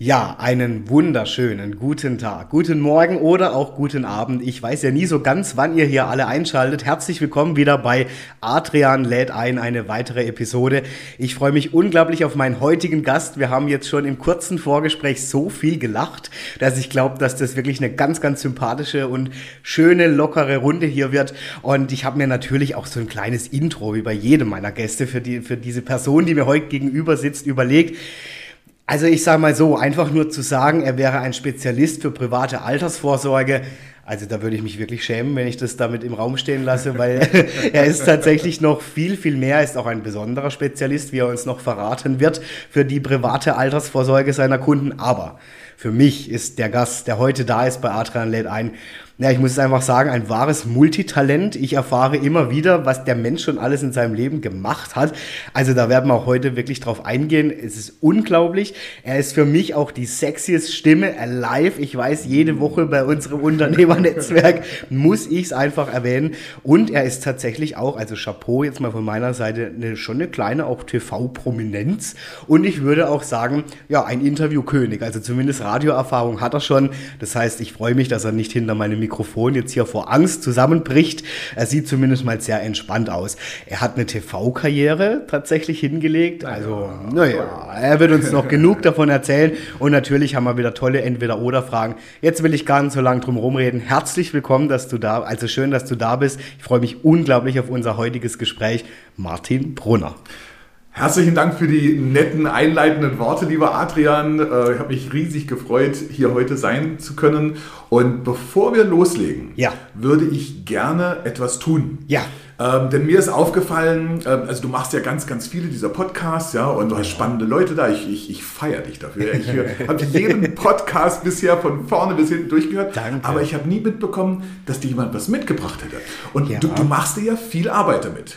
Ja, einen wunderschönen guten Tag, guten Morgen oder auch guten Abend. Ich weiß ja nie so ganz, wann ihr hier alle einschaltet. Herzlich willkommen wieder bei Adrian lädt ein, eine weitere Episode. Ich freue mich unglaublich auf meinen heutigen Gast. Wir haben jetzt schon im kurzen Vorgespräch so viel gelacht, dass ich glaube, dass das wirklich eine ganz, ganz sympathische und schöne, lockere Runde hier wird. Und ich habe mir natürlich auch so ein kleines Intro wie bei jedem meiner Gäste für, die, für diese Person, die mir heute gegenüber sitzt, überlegt. Also ich sage mal so, einfach nur zu sagen, er wäre ein Spezialist für private Altersvorsorge, also da würde ich mich wirklich schämen, wenn ich das damit im Raum stehen lasse, weil er ist tatsächlich noch viel, viel mehr, ist auch ein besonderer Spezialist, wie er uns noch verraten wird, für die private Altersvorsorge seiner Kunden. Aber für mich ist der Gast, der heute da ist bei Adrian lädt ein, ja, ich muss es einfach sagen, ein wahres Multitalent. Ich erfahre immer wieder, was der Mensch schon alles in seinem Leben gemacht hat. Also da werden wir auch heute wirklich drauf eingehen. Es ist unglaublich. Er ist für mich auch die sexiest Stimme alive. Ich weiß, jede Woche bei unserem Unternehmernetzwerk muss ich es einfach erwähnen. Und er ist tatsächlich auch, also Chapeau jetzt mal von meiner Seite, eine, schon eine kleine auch TV-Prominenz. Und ich würde auch sagen, ja, ein Interviewkönig. Also zumindest Radioerfahrung hat er schon. Das heißt, ich freue mich, dass er nicht hinter meinem Mikrofon jetzt hier vor Angst zusammenbricht. Er sieht zumindest mal sehr entspannt aus. Er hat eine TV-Karriere tatsächlich hingelegt. Also, naja, er wird uns noch genug davon erzählen. Und natürlich haben wir wieder tolle Entweder-Oder-Fragen. Jetzt will ich gar nicht so lange drum rumreden. Herzlich willkommen, dass du da, also schön, dass du da bist. Ich freue mich unglaublich auf unser heutiges Gespräch. Martin Brunner. Herzlichen Dank für die netten einleitenden Worte, lieber Adrian. Äh, ich habe mich riesig gefreut, hier heute sein zu können. Und bevor wir loslegen, ja. würde ich gerne etwas tun. Ja. Ähm, denn mir ist aufgefallen, äh, also du machst ja ganz, ganz viele dieser Podcasts, ja, und du hast spannende Leute da. Ich, ich, ich feiere dich dafür. Ich habe jeden Podcast bisher von vorne bis hinten durchgehört, Danke. aber ich habe nie mitbekommen, dass dir jemand was mitgebracht hätte. Und ja. du, du machst dir ja viel Arbeit damit.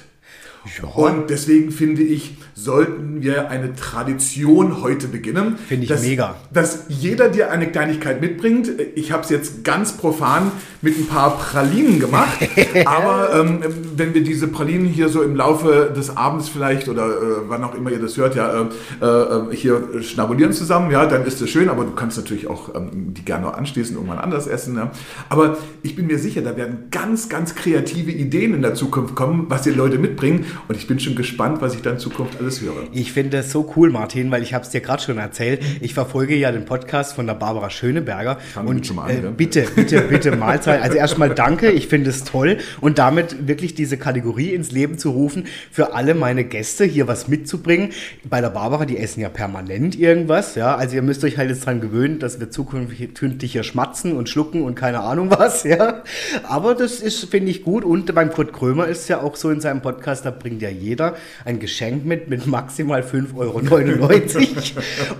Ja. Und deswegen finde ich, sollten wir eine Tradition heute beginnen. Finde ich dass, mega. Dass jeder dir eine Kleinigkeit mitbringt. Ich habe es jetzt ganz profan mit ein paar Pralinen gemacht. aber ähm, wenn wir diese Pralinen hier so im Laufe des Abends vielleicht oder äh, wann auch immer ihr das hört, ja, äh, äh, hier schnabulieren zusammen, ja, dann ist das schön. Aber du kannst natürlich auch ähm, die gerne anschließend irgendwann anders essen. Ja. Aber ich bin mir sicher, da werden ganz, ganz kreative Ideen in der Zukunft kommen, was die Leute mitbringen. Und ich bin schon gespannt, was ich dann in Zukunft alles höre. Ich finde das so cool, Martin, weil ich habe es dir gerade schon erzählt. Ich verfolge ja den Podcast von der Barbara Schöneberger. Fangen und schon mal an, äh, bitte, bitte, bitte Mahlzeit. Also erstmal danke, ich finde es toll. Und damit wirklich diese Kategorie ins Leben zu rufen, für alle meine Gäste hier was mitzubringen. Bei der Barbara, die essen ja permanent irgendwas. Ja, also ihr müsst euch halt jetzt dran gewöhnen, dass wir zukünftig hier schmatzen und schlucken und keine Ahnung was. Ja, aber das ist, finde ich, gut. Und beim Kurt Krömer ist ja auch so in seinem Podcast, da bringt ja jeder ein Geschenk mit, mit maximal 5,99 Euro.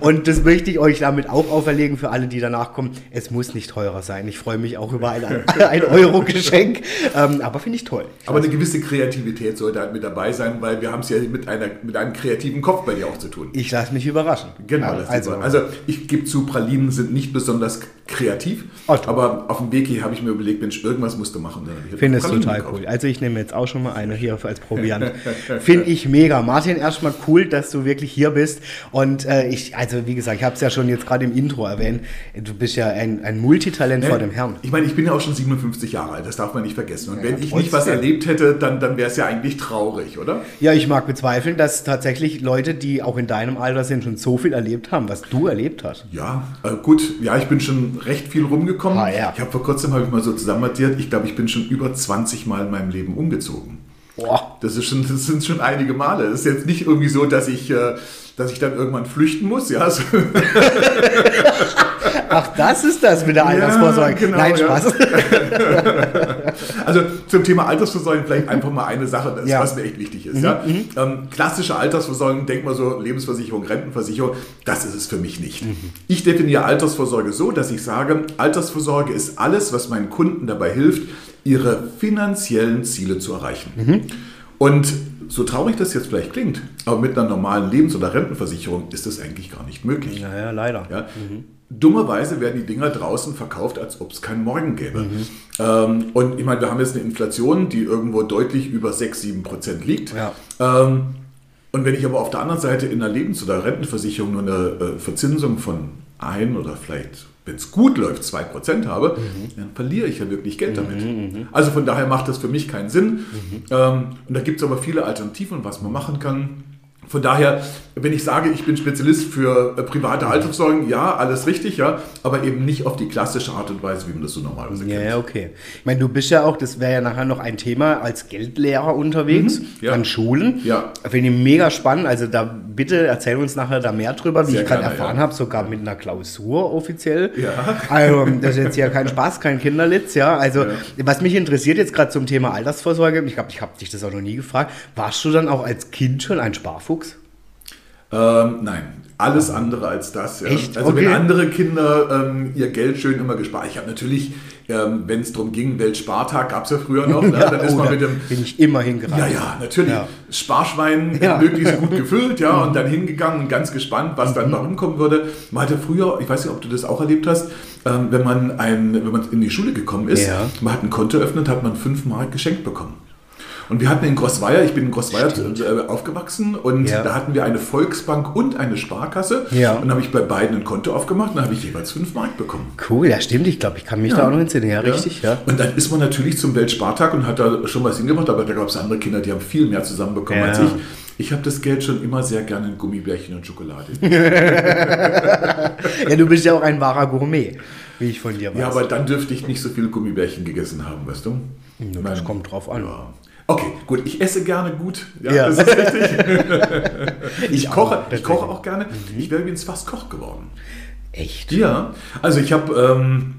und das möchte ich euch damit auch auferlegen für alle, die danach kommen. Es muss nicht teurer sein. Ich freue mich auch über ein, ein Euro-Geschenk. Ähm, aber finde ich toll. Aber eine gewisse Kreativität sollte halt mit dabei sein, weil wir haben es ja mit, einer, mit einem kreativen Kopf bei dir auch zu tun. Ich lasse mich überraschen. Genau. Also, also ich gebe zu, Pralinen sind nicht besonders kreativ, oh, aber auf dem Weg hier habe ich mir überlegt, Mensch, irgendwas musst du machen. Finde es total cool. Also ich nehme jetzt auch schon mal eine hier als Proviant. Finde ich mega. Martin, erstmal cool, dass du wirklich hier bist. Und äh, ich, also wie gesagt, ich habe es ja schon jetzt gerade im Intro erwähnt. Du bist ja ein, ein Multitalent ja, vor dem Herrn. Ich meine, ich bin ja auch schon 57 Jahre alt, das darf man nicht vergessen. Und ja, wenn ich nicht was erlebt hätte, dann, dann wäre es ja eigentlich traurig, oder? Ja, ich mag bezweifeln, dass tatsächlich Leute, die auch in deinem Alter sind, schon so viel erlebt haben, was du erlebt hast. Ja, äh, gut. Ja, ich bin schon recht viel rumgekommen. Ah, ja. Ich habe vor kurzem, habe ich mal so zusammenaddiert, ich glaube, ich bin schon über 20 Mal in meinem Leben umgezogen. Boah. Das, ist schon, das sind schon einige Male. Es ist jetzt nicht irgendwie so, dass ich, äh, dass ich dann irgendwann flüchten muss. Ja? Ach, das ist das mit der Altersvorsorge. Ja, genau, Nein, Spaß. Ja. also zum Thema Altersvorsorge vielleicht einfach mal eine Sache, das, ja. was mir echt wichtig ist. Mhm, ja? Mhm. Ähm, klassische Altersvorsorge, denk mal so Lebensversicherung, Rentenversicherung, das ist es für mich nicht. Mhm. Ich definiere Altersvorsorge so, dass ich sage, Altersvorsorge ist alles, was meinen Kunden dabei hilft, ihre finanziellen Ziele zu erreichen. Mhm. Und so traurig das jetzt vielleicht klingt, aber mit einer normalen Lebens- oder Rentenversicherung ist das eigentlich gar nicht möglich. Naja, leider. Ja? Mhm. Dummerweise werden die Dinger draußen verkauft, als ob es keinen Morgen gäbe. Mhm. Ähm, und ich meine, wir haben jetzt eine Inflation, die irgendwo deutlich über 6, 7 Prozent liegt. Ja. Ähm, und wenn ich aber auf der anderen Seite in einer Lebens- oder Rentenversicherung nur eine äh, Verzinsung von ein oder vielleicht wenn es gut läuft, 2% habe, mhm. dann verliere ich ja wirklich Geld damit. Mhm, mhm, also von daher macht das für mich keinen Sinn. Mhm. Ähm, und da gibt es aber viele Alternativen, was man machen kann. Von daher, wenn ich sage, ich bin Spezialist für äh, private Altersvorsorge, ja, alles richtig, ja, aber eben nicht auf die klassische Art und Weise, wie man das so normalerweise kennt. Ja, okay. Ich meine, du bist ja auch, das wäre ja nachher noch ein Thema, als Geldlehrer unterwegs mhm, ja. an Schulen. Ja. Finde ich mega spannend. Also da bitte erzähl uns nachher da mehr drüber, wie Sehr ich gerade erfahren ja. habe, sogar mit einer Klausur offiziell. Ja. Also das ist jetzt ja kein Spaß, kein Kinderlitz, ja. Also ja. was mich interessiert jetzt gerade zum Thema Altersvorsorge, ich glaube, ich habe dich das auch noch nie gefragt, warst du dann auch als Kind schon ein Sparfuchs? Ähm, nein, alles andere als das. Ja. Also okay. wenn andere Kinder ähm, ihr Geld schön immer gespart, ich habe natürlich, ähm, wenn es darum ging, Weltspartag gab es ja früher noch, ne? ja, dann ist man mit dem... Bin ich immer hingerannt. Ja, ja, natürlich. Ja. Sparschwein ja. möglichst gut gefüllt, ja, und dann hingegangen und ganz gespannt, was dann da mhm. rumkommen würde. Man hatte früher, ich weiß nicht, ob du das auch erlebt hast, ähm, wenn, man ein, wenn man in die Schule gekommen ist, man hat ein Konto eröffnet, hat man fünf Mark geschenkt bekommen. Und wir hatten in Großweier, ich bin in Großweier äh, aufgewachsen und ja. da hatten wir eine Volksbank und eine Sparkasse. Ja. Und habe ich bei beiden ein Konto aufgemacht und da habe ich jeweils fünf Mark bekommen. Cool, ja stimmt. Ich glaube, ich kann mich ja. da auch noch entsinnen. Ja, richtig. Ja. Und dann ist man natürlich zum Weltspartag und hat da schon was hingemacht, aber da gab es andere Kinder, die haben viel mehr zusammenbekommen als ich. Ich habe das Geld schon immer sehr gerne in Gummibärchen und Schokolade. ja, du bist ja auch ein wahrer Gourmet, wie ich von dir weiß. Ja, aber dann dürfte ich nicht so viele Gummibärchen gegessen haben, weißt du? Das kommt drauf an. Ja. Okay, gut, ich esse gerne gut. Ja, ja. das ist richtig. ich, ich koche, ich koche auch gerne. Mhm. Ich wäre übrigens fast Koch geworden. Echt? Ja. Also ich habe ähm,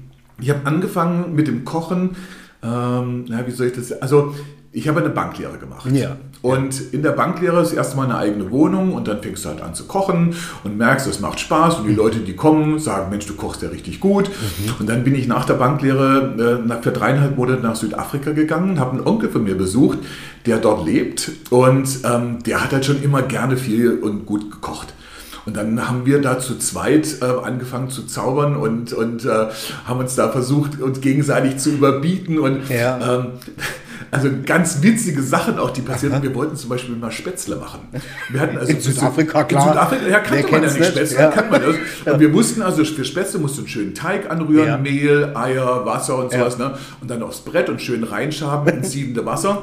hab angefangen mit dem Kochen. Ähm, na, wie soll ich das? Also ich habe eine Banklehre gemacht. Ja. Und in der Banklehre ist erstmal eine eigene Wohnung und dann fängst du halt an zu kochen und merkst, es macht Spaß und die Leute, die kommen, sagen, Mensch, du kochst ja richtig gut. Mhm. Und dann bin ich nach der Banklehre äh, nach, für dreieinhalb Monate nach Südafrika gegangen, habe einen Onkel von mir besucht, der dort lebt und ähm, der hat halt schon immer gerne viel und gut gekocht. Und dann haben wir da zu zweit äh, angefangen zu zaubern und, und äh, haben uns da versucht, uns gegenseitig zu überbieten. Und ja. ähm, also ganz witzige Sachen auch, die passiert sind. Wir wollten zum Beispiel mal Spätzle machen. Wir hatten also in Südafrika, klar. In Südafrika, ja, kannte Wer man ja nicht Spätzle, ja. kann man das. Und wir wussten also, für Spätzle musst du einen schönen Teig anrühren, ja. Mehl, Eier, Wasser und sowas. Ja. Ne? Und dann aufs Brett und schön reinschaben ins siedende Wasser.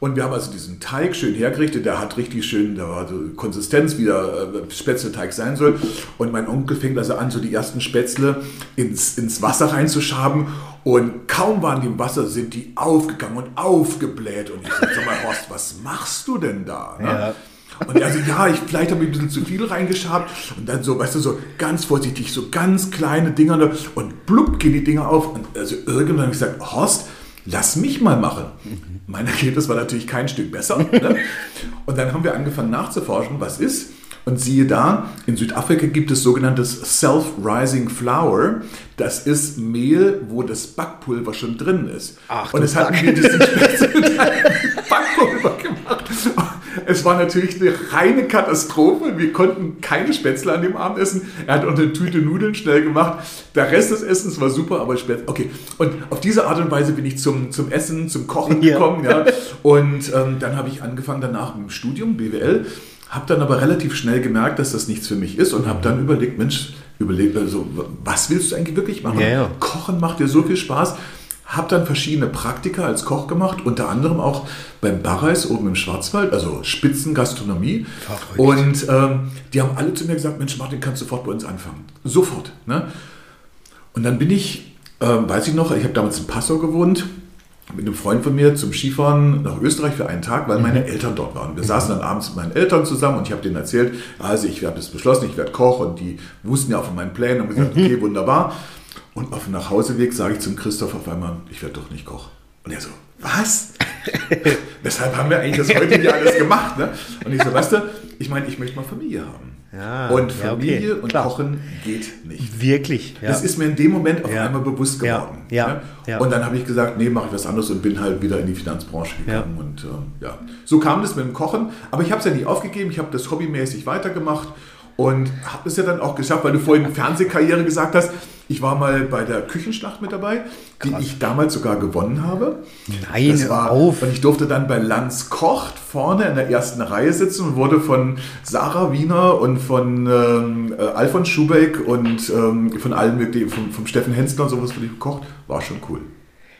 Und wir haben also diesen Teig schön hergerichtet, der hat richtig schön, da war so Konsistenz, wie der äh, Spätzleteig sein soll. Und mein Onkel fängt also an, so die ersten Spätzle ins, ins Wasser reinzuschaben. Und kaum waren die im Wasser, sind die aufgegangen und aufgebläht. Und ich sag, sag mal, Horst, was machst du denn da? Ne? Ja. Und er so, ja, ich, vielleicht habe ich ein bisschen zu viel reingeschabt. Und dann so, weißt du, so ganz vorsichtig, so ganz kleine Dinger. Und blub gehen die Dinger auf. Und also irgendwann habe ich gesagt, Horst, lass mich mal machen. Mein Ergebnis war natürlich kein Stück besser. Ne? Und dann haben wir angefangen nachzuforschen, was ist. Und siehe da, in Südafrika gibt es sogenanntes Self-Rising Flour. Das ist Mehl, wo das Backpulver schon drin ist. Ach, und es hatten wir diesen Backpulver gemacht. Es war natürlich eine reine Katastrophe. Wir konnten keine Spätzle an dem Abend essen. Er hat auch eine Tüte Nudeln schnell gemacht. Der Rest des Essens war super, aber Spätzle. Okay. Und auf diese Art und Weise bin ich zum, zum Essen, zum Kochen gekommen. Ja. ja. Und ähm, dann habe ich angefangen danach mit dem Studium, BWL. Habe dann aber relativ schnell gemerkt, dass das nichts für mich ist und habe dann überlegt, Mensch, überlegt, also, was willst du eigentlich wirklich machen? Ja, ja. Kochen macht dir so viel Spaß. Habe dann verschiedene Praktika als Koch gemacht, unter anderem auch beim Barreis oben im Schwarzwald, also Spitzengastronomie. Verrückt. Und ähm, die haben alle zu mir gesagt, Mensch Martin, kannst sofort bei uns anfangen. Sofort. Ne? Und dann bin ich, äh, weiß ich noch, ich habe damals in Passau gewohnt mit einem Freund von mir zum Skifahren nach Österreich für einen Tag, weil meine mhm. Eltern dort waren. Wir mhm. saßen dann abends mit meinen Eltern zusammen und ich habe denen erzählt, also ich habe es beschlossen, ich werde Koch und die wussten ja auch von meinen Plänen und gesagt, mhm. okay, wunderbar. Und auf dem Nachhauseweg sage ich zum Christoph auf einmal, ich werde doch nicht Koch. Und er so, was? Weshalb haben wir eigentlich das heute hier alles gemacht? Ne? Und ich so, weißt du, ich meine, ich möchte mal Familie haben. Ja, und Familie ja, okay, und klar. Kochen geht nicht. Wirklich. Ja. Das ist mir in dem Moment auf einmal bewusst geworden. Ja, ja. Und dann habe ich gesagt, nee, mache ich was anderes und bin halt wieder in die Finanzbranche gegangen. Und ähm, ja, so kam das mit dem Kochen. Aber ich habe es ja nicht aufgegeben. Ich habe das hobbymäßig weitergemacht und habe es ja dann auch geschafft, weil du vorhin Fernsehkarriere gesagt hast. Ich war mal bei der Küchenschlacht mit dabei, die Krass. ich damals sogar gewonnen habe. Nein, das war, auf. Und ich durfte dann bei Lanz Kocht vorne in der ersten Reihe sitzen und wurde von Sarah Wiener und von ähm, äh, Alfons Schubeck und ähm, von allen möglichen, vom, vom Steffen Hensler und sowas für die gekocht. War schon cool.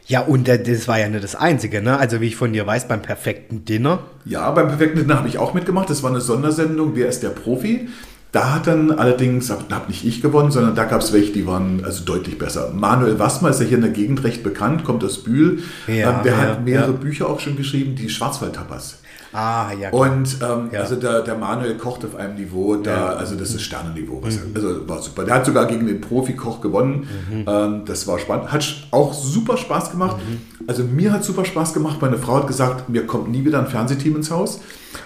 Ja, und das war ja nicht das Einzige, ne? Also wie ich von dir weiß, beim perfekten Dinner. Ja, beim perfekten Dinner habe ich auch mitgemacht. Das war eine Sondersendung, Wer ist der Profi? Da hat dann allerdings, habe nicht ich gewonnen, sondern da gab es welche, die waren also deutlich besser. Manuel Wassmer ist ja hier in der Gegend recht bekannt, kommt aus Bühl. Ja, ähm, der ja, hat mehrere ja. Bücher auch schon geschrieben, die Schwarzwald-Tapas. Ah, ja. Klar. Und ähm, ja. also der, der Manuel kocht auf einem Niveau, da, ja. also das ist Sternenniveau. Mhm. Also war super. Der hat sogar gegen den Profi-Koch gewonnen. Mhm. Ähm, das war spannend. Hat auch super Spaß gemacht. Mhm. Also mir hat super Spaß gemacht. Meine Frau hat gesagt, mir kommt nie wieder ein Fernsehteam ins Haus.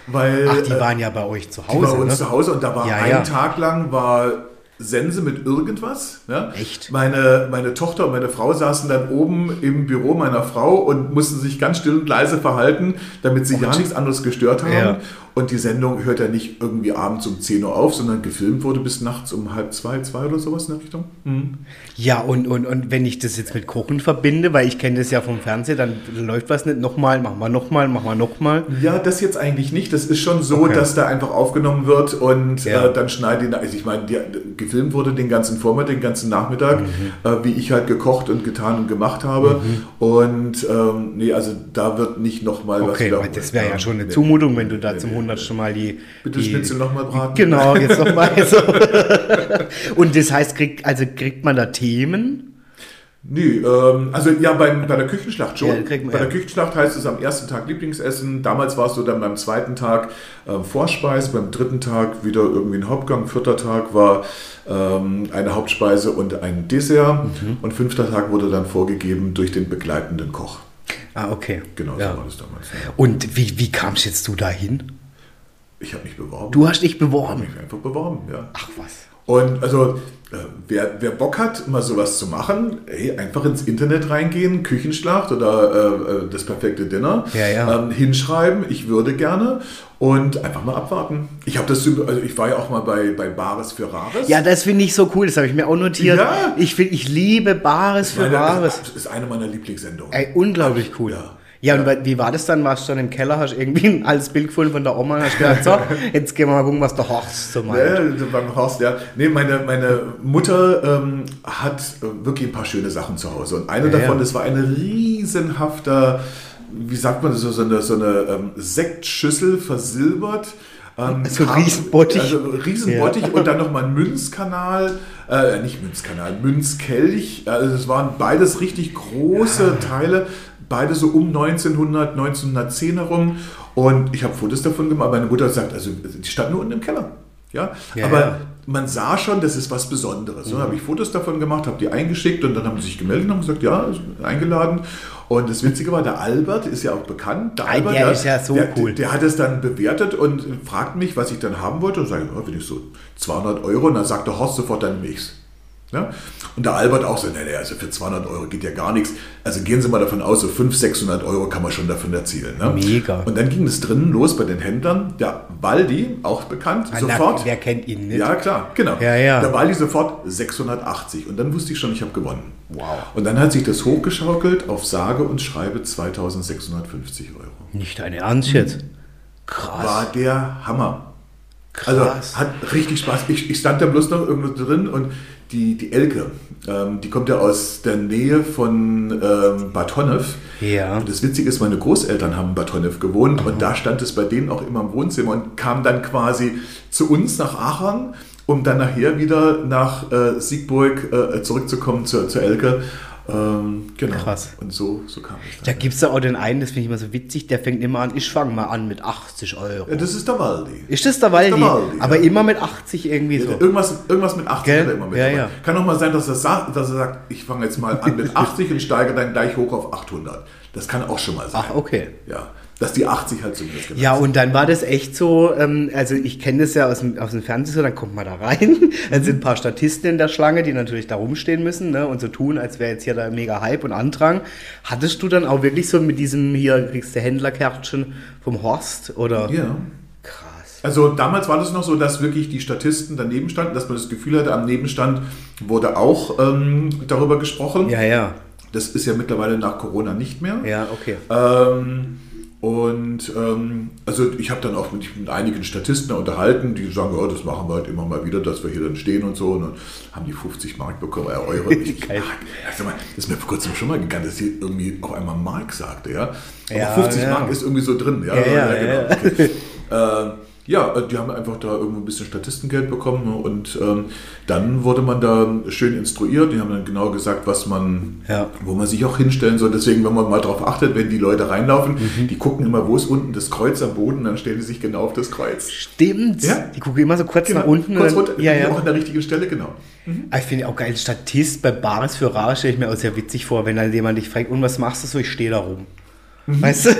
Weil, Ach, die waren ja bei euch zu Hause. Die bei uns ne? zu Hause und da war ja, ein Tag lang war Sense mit irgendwas. Ja? Echt? Meine, meine Tochter und meine Frau saßen dann oben im Büro meiner Frau und mussten sich ganz still und leise verhalten, damit sie ja nichts anderes gestört haben. Ja. Und die Sendung hört ja nicht irgendwie abends um 10 Uhr auf, sondern gefilmt wurde bis nachts um halb zwei, zwei oder sowas in der Richtung. Mhm. Ja, und, und, und wenn ich das jetzt mit Kochen verbinde, weil ich kenne das ja vom Fernsehen, dann läuft was nicht nochmal, machen wir nochmal, machen wir nochmal. Ja, das jetzt eigentlich nicht. Das ist schon so, okay. dass da einfach aufgenommen wird und ja. äh, dann schneide ich, also ich meine, gefilmt wurde den ganzen Vormittag, den ganzen Nachmittag, mhm. äh, wie ich halt gekocht und getan und gemacht habe. Mhm. Und ähm, nee, also da wird nicht nochmal okay, was. Okay, das wäre ja schon eine Zumutung, wenn du da zum hundertsten Mal die. Bitte die, Schnitzel nochmal braten. Genau, jetzt nochmal. so. Und das heißt, kriegt, also kriegt man da Themen? Nee, ähm, also ja, beim, bei der Küchenschlacht schon. Ja, man, bei der Küchenschlacht heißt es am ersten Tag Lieblingsessen. Damals war es so dann beim zweiten Tag äh, Vorspeise, beim dritten Tag wieder irgendwie ein Hauptgang. Vierter Tag war ähm, eine Hauptspeise und ein Dessert. Mhm. Und fünfter Tag wurde dann vorgegeben durch den begleitenden Koch. Ah, okay. Genau, ja. so war das damals. Und wie, wie kamst jetzt du dahin? Ich habe mich beworben. Du hast dich beworben? Ich habe mich einfach beworben, ja. Ach was. Und also, äh, wer, wer Bock hat, mal sowas zu machen, ey, einfach ins Internet reingehen, Küchenschlacht oder äh, äh, das perfekte Dinner, ja, ja. Ähm, hinschreiben, ich würde gerne und einfach mal abwarten. Ich habe das, also ich war ja auch mal bei, bei Bares für Rares. Ja, das finde ich so cool, das habe ich mir auch notiert. Ja. Ich, find, ich liebe Bares für meine, Rares. Das ist eine meiner Lieblingssendungen. Ey, unglaublich cool. Ja. Ja, und wie war das dann? Warst du dann im Keller, hast irgendwie ein altes Bild gefunden von der Oma und hast gedacht, so, jetzt gehen wir mal gucken, was der Horst so meint. Ja, beim Horst, ja. Nee, meine, meine Mutter ähm, hat wirklich ein paar schöne Sachen zu Hause. Und eine ja, davon, das war ein riesenhafter, wie sagt man, so, so eine, so eine ähm, Sektschüssel versilbert. Ähm, so kam, Riesenbottich. Also Riesenbottich ja. und dann nochmal ein Münzkanal, äh, nicht Münzkanal, Münzkelch. Also es waren beides richtig große ja. Teile beide so um 1900, 1910 herum. Und ich habe Fotos davon gemacht. Meine Mutter sagt, also die standen nur unten im Keller. Ja, ja aber ja. man sah schon, das ist was Besonderes. Mhm. Dann habe ich Fotos davon gemacht, habe die eingeschickt und dann haben sie sich gemeldet und haben gesagt, ja, eingeladen. Und das Witzige war, der Albert ist ja auch bekannt. Der, Albert, der, der ist ja so der, cool. Der, hat es dann bewertet und fragt mich, was ich dann haben wollte. Und sage, ja, wenn ich so 200 Euro. Und dann sagt der Horst sofort, dann nichts. Ja? Und der Albert auch so, nee, also für 200 Euro geht ja gar nichts. Also gehen Sie mal davon aus, so 500, 600 Euro kann man schon davon erzielen. Ne? Mega. Und dann ging es drinnen los bei den Händlern. Der Waldi, auch bekannt, Na, sofort. wer kennt ihn nicht? Ja, klar, genau. Ja, ja. Der Waldi sofort 680. Und dann wusste ich schon, ich habe gewonnen. Wow. Und dann hat sich das hochgeschaukelt auf sage und schreibe 2650 Euro. Nicht dein Ernst jetzt? Krass. War der Hammer. Also Krass. Also hat richtig Spaß. Ich, ich stand da bloß noch irgendwo drin und die, die Elke, ähm, die kommt ja aus der Nähe von ähm, Bad Honnef. Ja. Und das Witzige ist, meine Großeltern haben in Bad Honnef gewohnt oh. und da stand es bei denen auch immer im Wohnzimmer und kam dann quasi zu uns nach Aachen, um dann nachher wieder nach äh, Siegburg äh, zurückzukommen zur, zur Elke. Ähm, genau. Krass. Und so, so kam es. Da gibt es ja auch den einen, das finde ich immer so witzig, der fängt immer an, ich fange mal an mit 80 Euro. Ja, das ist der Waldi. Ist das der Waldi? Aber ja. immer mit 80 irgendwie so. Irgendwas, irgendwas mit 80 hat er immer mit. Ja, ja. Kann auch mal sein, dass er, sagt, dass er sagt, ich fange jetzt mal an mit 80 und steige dann gleich hoch auf 800. Das kann auch schon mal sein. Ach, okay. Ja dass die 80 halt zumindest genannt Ja, und dann war das echt so, ähm, also ich kenne das ja aus dem, aus dem Fernsehen, so, dann kommt man da rein, dann sind ein paar Statisten in der Schlange, die natürlich da rumstehen müssen ne, und so tun, als wäre jetzt hier der mega Hype und Andrang. Hattest du dann auch wirklich so mit diesem, hier kriegst du Händlerkärtchen vom Horst oder? Ja. Krass. Also damals war das noch so, dass wirklich die Statisten daneben standen, dass man das Gefühl hatte, am Nebenstand wurde auch ähm, darüber gesprochen. Ja, ja. Das ist ja mittlerweile nach Corona nicht mehr. Ja, okay. Ähm, und ähm, also ich habe dann auch mit, mit, einigen Statisten unterhalten, die sagen, oh, das machen wir halt immer mal wieder, dass wir hier dann stehen und so. Und dann haben die 50 Mark bekommen, äh, Euro. Ich, Geil. Also, das ist mir vor kurzem schon mal gegangen, dass sie irgendwie auf einmal Mark sagte, ja. Aber ja, 50 ja. Mark ist irgendwie so drin, ja. ja, ja genau. Okay. äh, ja, äh, die haben einfach da irgendwo ein bisschen Statistengeld bekommen ne, und ähm, dann wurde man da schön instruiert. Die haben dann genau gesagt, was man, ja. wo man sich auch hinstellen soll. Deswegen, wenn man mal darauf achtet, wenn die Leute reinlaufen, mhm. die gucken immer, wo ist unten das Kreuz am Boden, dann stellen die sich genau auf das Kreuz. Stimmt. Ja? Die gucken immer so kurz genau. nach unten. Kurz runter, ja, ja. auch an der richtigen Stelle, genau. Mhm. Ich finde auch geil, Statist bei Bares für Rar stelle ich mir auch sehr witzig vor, wenn dann jemand dich fragt, und was machst du so, ich stehe da rum. Mhm. Weißt du?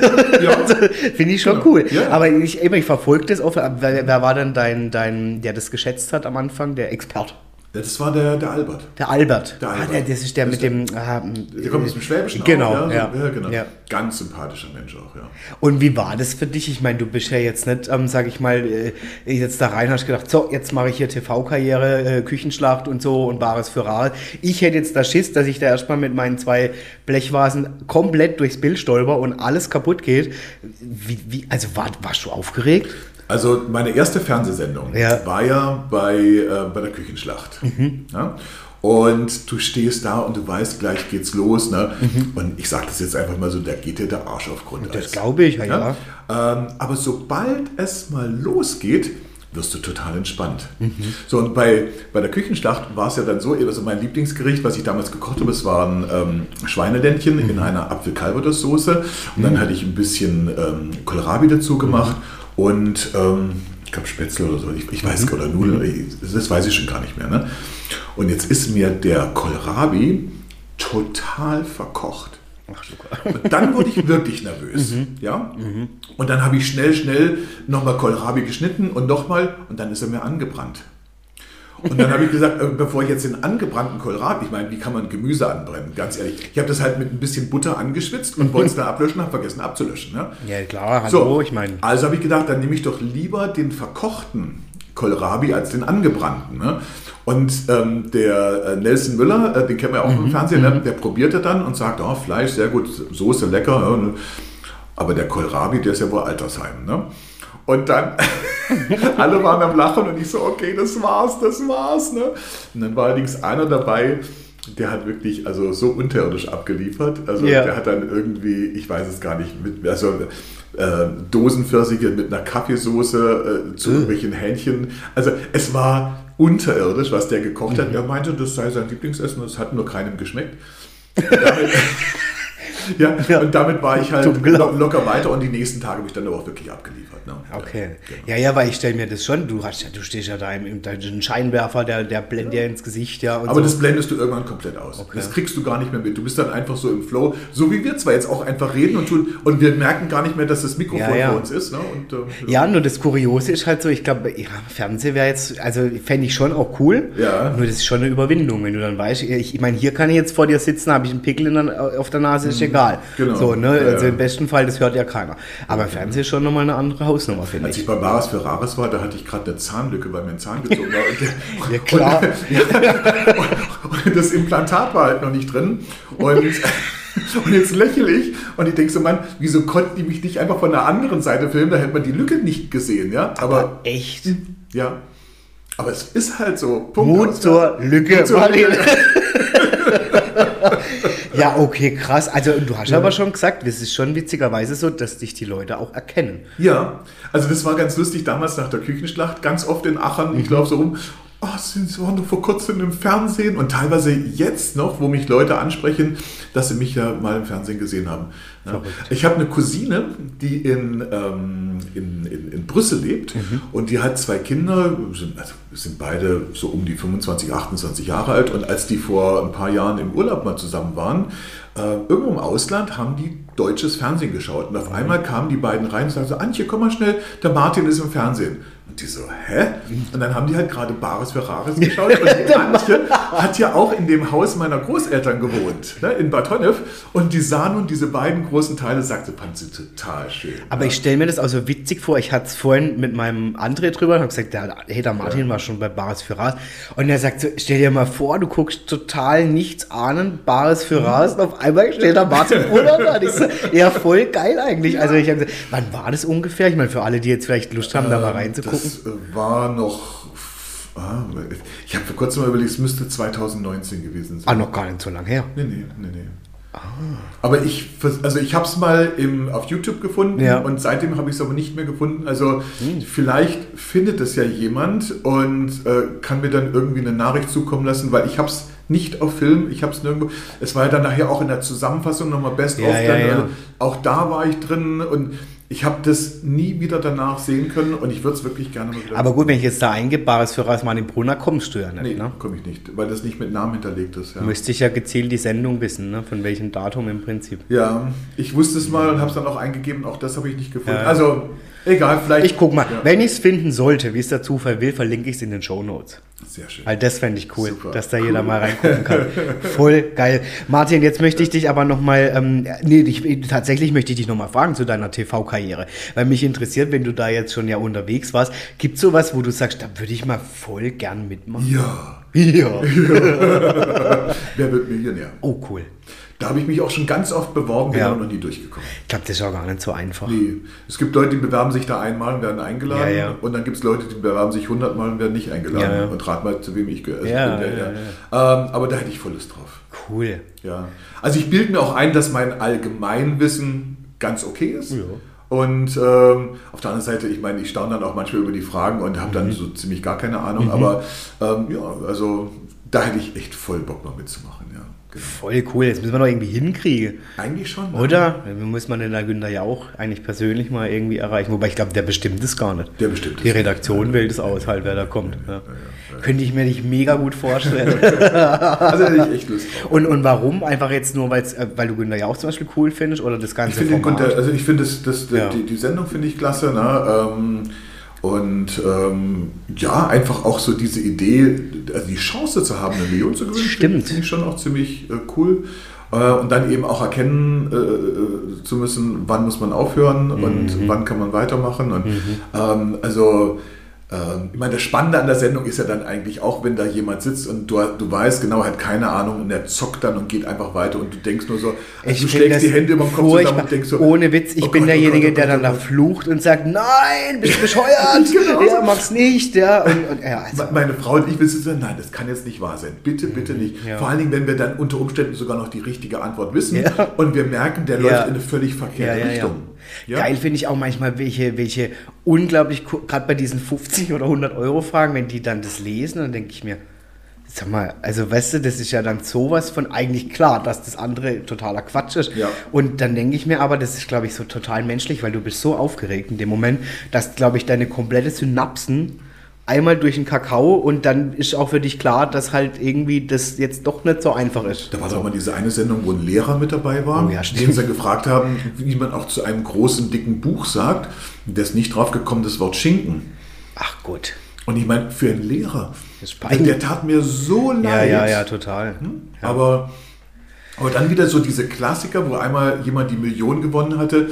Ja. also, Finde ich schon genau. cool. Ja. Aber ich, ich verfolge das oft. Wer, wer war denn dein, dein, der das geschätzt hat am Anfang, der Experte? Das war der, der Albert. Der Albert. Der Albert. Ah, der, das ist der das mit dem. Ah, der kommt aus dem Schwäbischen genau, auch, ja, ja, ja, genau. Ja. Ganz sympathischer Mensch auch, ja. Und wie war das für dich? Ich meine, du bist ja jetzt nicht, ähm, sag ich mal, äh, jetzt da rein hast gedacht, so, jetzt mache ich hier TV-Karriere, äh, Küchenschlacht und so und Bares für Rar. Ich hätte jetzt da Schiss, dass ich da erstmal mit meinen zwei Blechvasen komplett durchs Bild stolper und alles kaputt geht. Wie, wie, also war, warst du aufgeregt? Also meine erste Fernsehsendung ja. war ja bei, äh, bei der Küchenschlacht. Mhm. Ja? Und du stehst da und du weißt, gleich geht's los. Ne? Mhm. Und ich sage das jetzt einfach mal so, da geht dir der Arsch auf Grundeis. Das glaube ich, ja. ja? Ähm, aber sobald es mal losgeht, wirst du total entspannt. Mhm. So, und bei, bei der Küchenschlacht war es ja dann so, also mein Lieblingsgericht, was ich damals gekocht habe, es waren ähm, Schweineländchen mhm. in einer apfel soße Und dann mhm. hatte ich ein bisschen ähm, Kohlrabi dazu gemacht. Mhm. Und ähm, ich glaube Spätzle oder so, ich, ich weiß mhm. oder Nudeln, das weiß ich schon gar nicht mehr. Ne? Und jetzt ist mir der Kohlrabi total verkocht. Ach, und dann wurde ich wirklich nervös. Mhm. Ja? Mhm. Und dann habe ich schnell, schnell nochmal Kohlrabi geschnitten und nochmal und dann ist er mir angebrannt. Und dann habe ich gesagt, äh, bevor ich jetzt den angebrannten Kohlrabi, ich meine, wie kann man Gemüse anbrennen, ganz ehrlich. Ich habe das halt mit ein bisschen Butter angeschwitzt und wollte es dann ablöschen, habe vergessen abzulöschen. Ne? Ja klar, hallo, so, ich meine. Also habe ich gedacht, dann nehme ich doch lieber den verkochten Kohlrabi als den angebrannten. Ne? Und ähm, der äh, Nelson Müller, äh, den kennen wir ja auch mhm. im Fernsehen, ne? Mhm. der probierte dann und sagt, oh, Fleisch, sehr gut, Soße, lecker. Ne? Aber der Kohlrabi, der ist ja wohl Altersheim. Ne? Und dann, alle waren am Lachen und ich so, okay, das war's, das war's. Ne? Und dann war allerdings einer dabei, der hat wirklich also so unterirdisch abgeliefert. Also yeah. der hat dann irgendwie, ich weiß es gar nicht, mit, also äh, Dosenpfirsiche mit einer Kaffeesoße äh, zu irgendwelchen Hähnchen. Also es war unterirdisch, was der gekocht mhm. hat. Er meinte, das sei sein Lieblingsessen, das hat nur keinem geschmeckt. ja, ja, und damit war ich halt locker weiter und die nächsten Tage habe ich dann aber auch wirklich abgeliefert. Ne? Okay. Genau. Ja, ja, weil ich stelle mir das schon, du hast ja, du stehst ja da im, im Scheinwerfer, der, der blendet ja ins Gesicht, ja. aber so. das blendest du irgendwann komplett aus. Okay. Das kriegst du gar nicht mehr mit. Du bist dann einfach so im Flow, so wie wir zwar jetzt auch einfach reden und tun und wir merken gar nicht mehr, dass das Mikrofon ja, ja. vor uns ist. Ne? Und, äh, ja, nur das Kuriose ist halt so, ich glaube, ja, Fernsehen wäre jetzt, also fände ich schon auch cool. Ja. Nur das ist schon eine Überwindung, wenn du dann weißt, ich, ich meine, hier kann ich jetzt vor dir sitzen, habe ich einen Pickel der, auf der Nase, ist mhm. egal. Genau. So, ne? Ja, also im besten Fall, das hört ja keiner. Aber Fernsehen ist schon nochmal eine andere Hausnummer, finde ich. Als ich bei Bares für Rares war, da hatte ich gerade eine Zahnlücke, weil mein Zahn gezogen war. Und, ja, klar. Und, und, das Implantat war halt noch nicht drin. Und, und jetzt lächle ich und ich denke so, Mann, wieso konnten die mich nicht einfach von der anderen Seite filmen? Da hätte man die Lücke nicht gesehen, ja? Aber, Aber echt? Ja. Aber es ist halt so. Punkt Mut zur Ja, okay, krass. Also du hast ja. aber schon gesagt, es ist schon witzigerweise so, dass dich die Leute auch erkennen. Ja, also das war ganz lustig damals nach der Küchenschlacht, ganz oft in Aachen, mhm. ich glaube so rum. oh, Sie waren doch vor kurzem im Fernsehen und teilweise jetzt noch, wo mich Leute ansprechen, dass sie mich ja mal im Fernsehen gesehen haben. Ja. Ich habe eine Cousine, die in, ähm, in, in, in, Brüssel lebt mhm. und die hat zwei Kinder, sind, also sind beide so um die 25, 28 Jahre alt und als die vor ein paar Jahren im Urlaub mal zusammen waren, äh, irgendwo im Ausland haben die deutsches Fernsehen geschaut und auf mhm. einmal kamen die beiden rein und sagten so, Antje, komm mal schnell, der Martin ist im Fernsehen. Und die so, hä? Und dann haben die halt gerade Bares für Rares geschaut. Und die Antje hat ja auch in dem Haus meiner Großeltern gewohnt, ne, in Bad Honnef. Und die sah nun diese beiden großen Teile, sagte, sie total schön. Aber ja. ich stelle mir das auch so witzig vor. Ich hatte es vorhin mit meinem André drüber und habe gesagt, der, hey, der Martin ja. war schon bei Bares für Rares. Und er sagt so, stell dir mal vor, du guckst total nichts ahnend, Bares für Rares. Und auf einmal steht da Martin Urlaub da. Ich so, ja, voll geil eigentlich. Also ich habe gesagt, wann war das ungefähr? Ich meine, für alle, die jetzt vielleicht Lust haben, ähm, da mal ähm, reinzugucken. Das war noch. Ah, ich habe vor kurzem mal überlegt, es müsste 2019 gewesen sein. Ah, noch gar nicht so lange her. Nee, nee, nee, nee. Ah. Aber ich, also ich habe es mal im, auf YouTube gefunden ja. und seitdem habe ich es aber nicht mehr gefunden. Also hm. vielleicht findet es ja jemand und äh, kann mir dann irgendwie eine Nachricht zukommen lassen, weil ich habe es nicht auf Film, ich habe es nirgendwo. Es war ja dann nachher auch in der Zusammenfassung nochmal Best ja, of. Ja, dann, also auch da war ich drin und ich habe das nie wieder danach sehen können und ich würde es wirklich gerne mal wieder. Aber gut, wenn ich jetzt da eingebe, Bares für Rasman Brunner, kommst du ja nicht. Nee, ne? komme ich nicht, weil das nicht mit Namen hinterlegt ist. Ja. Müsste ich ja gezielt die Sendung wissen, ne? von welchem Datum im Prinzip. Ja, ich wusste es mal und habe es dann auch eingegeben, auch das habe ich nicht gefunden. Ja. Also Egal, vielleicht. Ich guck mal, ja. wenn ich es finden sollte, wie es der Zufall will, verlinke ich es in den Show Notes. Sehr schön. Weil das fände ich cool, Super. dass da cool. jeder mal reingucken kann. Voll geil. Martin, jetzt möchte ich dich aber nochmal, ähm, nee, ich, tatsächlich möchte ich dich nochmal fragen zu deiner TV-Karriere. Weil mich interessiert, wenn du da jetzt schon ja unterwegs warst, gibt es sowas, wo du sagst, da würde ich mal voll gern mitmachen? Ja. Ja. ja. Wer wird Millionär? Oh, cool. Da habe ich mich auch schon ganz oft beworben, bin ja. noch nie durchgekommen. Ich glaube, das ist auch gar nicht so einfach. Nee. Es gibt Leute, die bewerben sich da einmal und werden eingeladen. Ja, ja. Und dann gibt es Leute, die bewerben sich hundertmal und werden nicht eingeladen. Und rat mal, zu wem ich gehöre. Also ähm, aber da hätte ich volles drauf. Cool. Ja. Also ich bilde mir auch ein, dass mein Allgemeinwissen ganz okay ist. Und ähm, auf der anderen Seite, ich meine, ich staune dann auch manchmal über die Fragen und habe dann mhm. so ziemlich gar keine Ahnung. Mhm. Aber ähm, ja, also da hätte ich echt voll Bock mal mitzumachen. Genau. Voll cool, jetzt müssen wir noch irgendwie hinkriegen. Eigentlich schon. Oder? Ja. Muss man den Günther ja auch eigentlich persönlich mal irgendwie erreichen. Wobei ich glaube, der bestimmt es gar nicht. Der bestimmt Die Redaktion ja. wählt es aus, halt, wer da kommt. Ja. Könnte ich mir nicht mega gut vorstellen. also hätte ich echt Lust drauf. Und, und warum? Einfach jetzt nur, äh, weil du Günther ja auch zum Beispiel cool findest oder das ganze ich? Günther, also ich finde das, das, die, die, Sendung finde ich klasse. Ne? Ähm, und ähm, ja, einfach auch so diese Idee, also die Chance zu haben, eine Million zu gewinnen, finde ich schon auch ziemlich äh, cool. Äh, und dann eben auch erkennen äh, zu müssen, wann muss man aufhören mhm. und wann kann man weitermachen. Und, mhm. ähm, also ähm, ich meine, das Spannende an der Sendung ist ja dann eigentlich auch, wenn da jemand sitzt und du, du weißt genau, er hat keine Ahnung und er zockt dann und geht einfach weiter und du denkst nur so, also du schlägst die Hände über den Kopf zusammen und denkst so, ohne Witz, ich oh bin Gott, derjenige, oh Gott, oh der dann da flucht und sagt, nein, bist du bescheuert, genau. ja, mach's nicht, ja. Und, und, ja also. Meine Frau und ich wissen so, nein, das kann jetzt nicht wahr sein, bitte, bitte nicht. Ja. Vor allen Dingen, wenn wir dann unter Umständen sogar noch die richtige Antwort wissen ja. und wir merken, der läuft in eine völlig verkehrte Richtung. Ja. Geil finde ich auch manchmal, welche, welche unglaublich, gerade bei diesen 50 oder 100 Euro Fragen, wenn die dann das lesen, dann denke ich mir, sag mal, also weißt du, das ist ja dann sowas von eigentlich klar, dass das andere totaler Quatsch ist. Ja. Und dann denke ich mir aber, das ist, glaube ich, so total menschlich, weil du bist so aufgeregt in dem Moment, dass, glaube ich, deine komplette Synapsen einmal durch den Kakao und dann ist auch für dich klar, dass halt irgendwie das jetzt doch nicht so einfach ist. Da war doch mal diese eine Sendung, wo ein Lehrer mit dabei war, oh, ja, den sie gefragt haben, wie man auch zu einem großen, dicken Buch sagt. Der ist nicht drauf gekommen, das Wort Schinken. Ach gut. Und ich meine, für einen Lehrer, der, der, tat mir so leid. Ja, ja, ja, total. Hm? Ja. Aber, aber dann wieder so diese Klassiker, wo einmal jemand die Million gewonnen hatte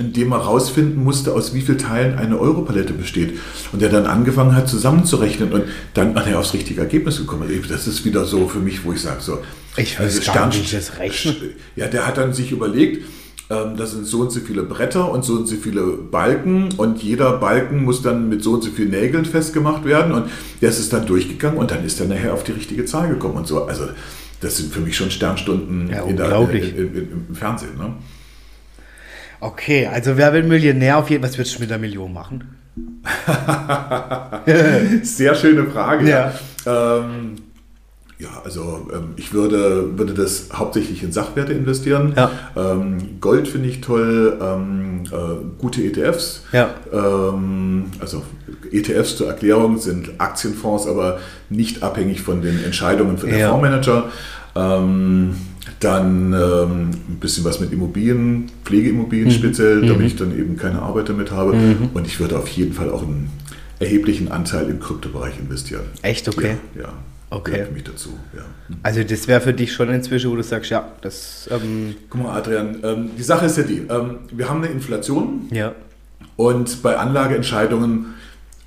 indem er herausfinden musste, aus wie vielen Teilen eine Europalette besteht. Und der dann angefangen hat, zusammenzurechnen und dann er aufs richtige Ergebnis gekommen. Das ist wieder so für mich, wo ich sage, so. Ich weiß also gar nicht, das rechnen. Ja, der hat dann sich überlegt, ähm, das sind so und so viele Bretter und so und so viele Balken und jeder Balken muss dann mit so und so vielen Nägeln festgemacht werden und der ist dann durchgegangen und dann ist er nachher auf die richtige Zahl gekommen und so. Also das sind für mich schon Sternstunden ja, in der, in, in, im Fernsehen. Ne? Okay, also wer will Millionär auf jeden Fall, was würdest du mit der Million machen? Sehr schöne Frage. Ja. Ähm, ja, also ähm, ich würde, würde das hauptsächlich in Sachwerte investieren. Ja. Ähm, Gold finde ich toll, ähm, äh, gute ETFs. Ja. Ähm, also ETFs zur Erklärung sind Aktienfonds, aber nicht abhängig von den Entscheidungen von der ja. Fondsmanager. Ähm, dann ähm, ein bisschen was mit Immobilien, Pflegeimmobilien mhm. speziell, damit mhm. ich dann eben keine Arbeit damit habe. Mhm. Und ich würde auf jeden Fall auch einen erheblichen Anteil im Kryptobereich investieren. Echt okay? Ja. ja. Okay. mich dazu, ja. Also das wäre für dich schon inzwischen, wo du sagst, ja, das... Ähm Guck mal, Adrian, ähm, die Sache ist ja die, ähm, wir haben eine Inflation ja. und bei Anlageentscheidungen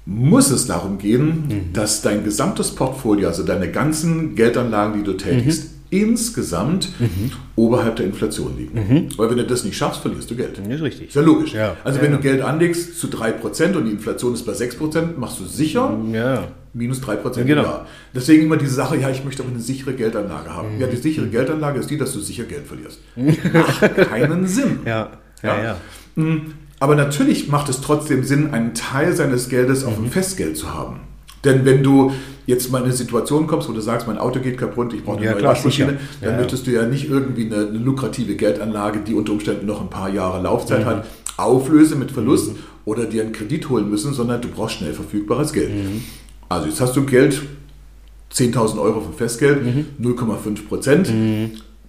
muss es darum gehen, mhm. dass dein gesamtes Portfolio, also deine ganzen Geldanlagen, die du tätigst, mhm insgesamt mhm. oberhalb der Inflation liegen. Mhm. Weil wenn du das nicht schaffst, verlierst du Geld. Das ist richtig. Ist ja logisch. Ja. Also ja. wenn du Geld anlegst zu 3% und die Inflation ist bei 6%, machst du sicher ja. minus 3% ja, genau. im Jahr. Deswegen immer diese Sache, ja, ich möchte aber eine sichere Geldanlage haben. Mhm. Ja, die sichere Geldanlage ist die, dass du sicher Geld verlierst. Macht keinen Sinn. Ja, ja, ja. Mhm. Aber natürlich macht es trotzdem Sinn, einen Teil seines Geldes auf dem mhm. Festgeld zu haben. Denn wenn du jetzt mal in eine Situation kommst, wo du sagst, mein Auto geht kaputt, ich brauche eine ja, neue Waschmaschine, dann ja, möchtest du ja nicht irgendwie eine, eine, lukrative Geldanlage, die unter Umständen noch ein paar Jahre Laufzeit mhm. hat, auflösen mit Verlust mhm. oder dir einen Kredit holen müssen, sondern du brauchst schnell verfügbares Geld. Mhm. Also jetzt hast du Geld, 10.000 Euro für Festgeld, 0,5 mhm. Prozent.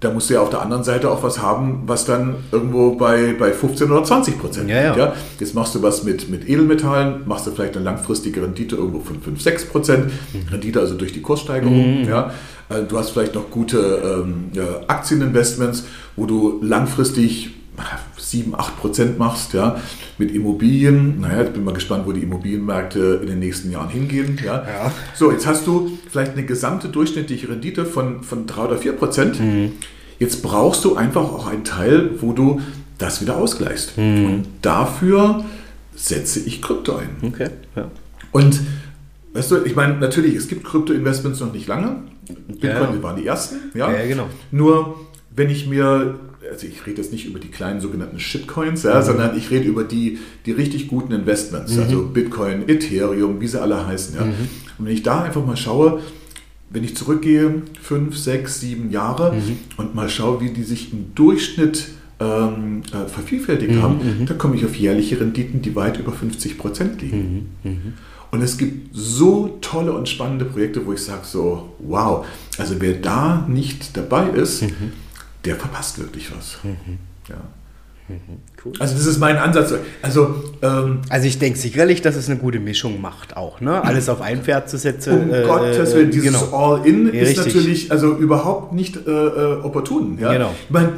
Da musst du ja auf der anderen Seite auch was haben, was dann irgendwo bei, bei 15 oder 20 Prozent ja, ja. ja, Jetzt machst du was mit, mit Edelmetallen, machst du vielleicht eine langfristige Rendite irgendwo von 5, 6 Prozent. Mhm. Rendite also durch die Kurssteigerung. Mhm. Ja. Äh, du hast vielleicht noch gute ähm, Aktieninvestments, wo du langfristig 7, 8 Prozent machst, ja, mit Immobilien. Naja, jetzt bin ich mal gespannt, wo die Immobilienmärkte in den nächsten Jahren hingehen. Ja. ja. So, jetzt hast du vielleicht eine gesamte durchschnittliche Rendite von, von 3 oder 4 Prozent. Mhm. Jetzt brauchst du einfach auch einen Teil, wo du das wieder ausgleichst. Mhm. Und dafür setze ich Krypto ein. Okay, ja. Und weißt du, ich meine, natürlich, es gibt Krypto-Investments noch nicht lange. Bitcoin ja. waren die ersten, ja. ja genau. Nur, wenn ich mir also ich rede jetzt nicht über die kleinen sogenannten Shitcoins, ja, mhm. sondern ich rede über die, die richtig guten Investments, mhm. also Bitcoin, Ethereum, wie sie alle heißen. Ja. Mhm. Und wenn ich da einfach mal schaue, wenn ich zurückgehe, fünf, sechs, sieben Jahre mhm. und mal schaue, wie die sich im Durchschnitt ähm, äh, vervielfältigt mhm, haben, mhm. dann komme ich auf jährliche Renditen, die weit über 50 Prozent liegen. Und es gibt so tolle und spannende Projekte, wo ich sage so, wow, also wer da nicht dabei ist, der verpasst wirklich was. Mhm. Ja. Mhm. Cool. Also das ist mein Ansatz. Also, ähm, also ich denke sicherlich, dass es eine gute Mischung macht auch, ne? Alles auf ein Pferd zu setzen. Um äh, Gottes Willen, dieses genau. All-In ja, ist richtig. natürlich also überhaupt nicht äh, äh opportun. Ja? Genau. Ich meine,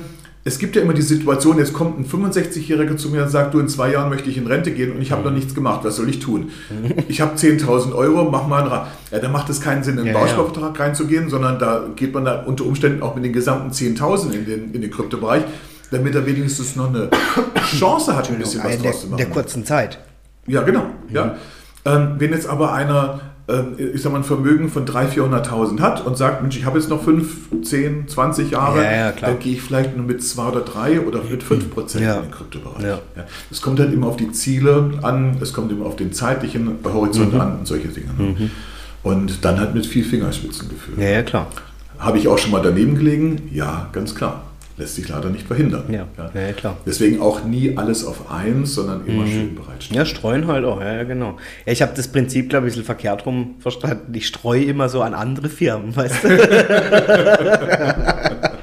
es gibt ja immer die Situation, jetzt kommt ein 65-Jähriger zu mir und sagt, du, in zwei Jahren möchte ich in Rente gehen und ich habe noch nichts gemacht, was soll ich tun? Ich habe 10.000 Euro, mach mal einen Rat. Ja, da macht es keinen Sinn, in einen ja, Bausparvertrag ja. reinzugehen, sondern da geht man da unter Umständen auch mit den gesamten 10.000 in den, in den Kryptobereich, damit er wenigstens noch eine Chance hat, ein bisschen was draus zu machen. In der kurzen Zeit. Ja, genau. Ja. Mhm. Ähm, wenn jetzt aber einer ich sag mal, ein Vermögen von 300.000, 400.000 hat und sagt, Mensch, ich habe jetzt noch 5, 10, 20 Jahre, ja, ja, dann gehe ich vielleicht nur mit 2 oder 3 oder mit 5 Prozent ja. in den Kryptobereich. Ja. Es kommt halt immer auf die Ziele an, es kommt immer auf den zeitlichen Horizont mhm. an und solche Dinge. Ne? Mhm. Und dann halt mit viel Fingerspitzengefühl. Ja, ja, klar. Habe ich auch schon mal daneben gelegen? Ja, ganz klar lässt sich leider nicht verhindern. Ja, ja. ja klar. Deswegen auch nie alles auf eins, sondern immer mhm. schön bereitstellen. Ja, streuen halt auch, ja, ja genau. Ja, ich habe das Prinzip, glaube ich, ein bisschen verkehrt rum verstanden. Ich streue immer so an andere Firmen, weißt du?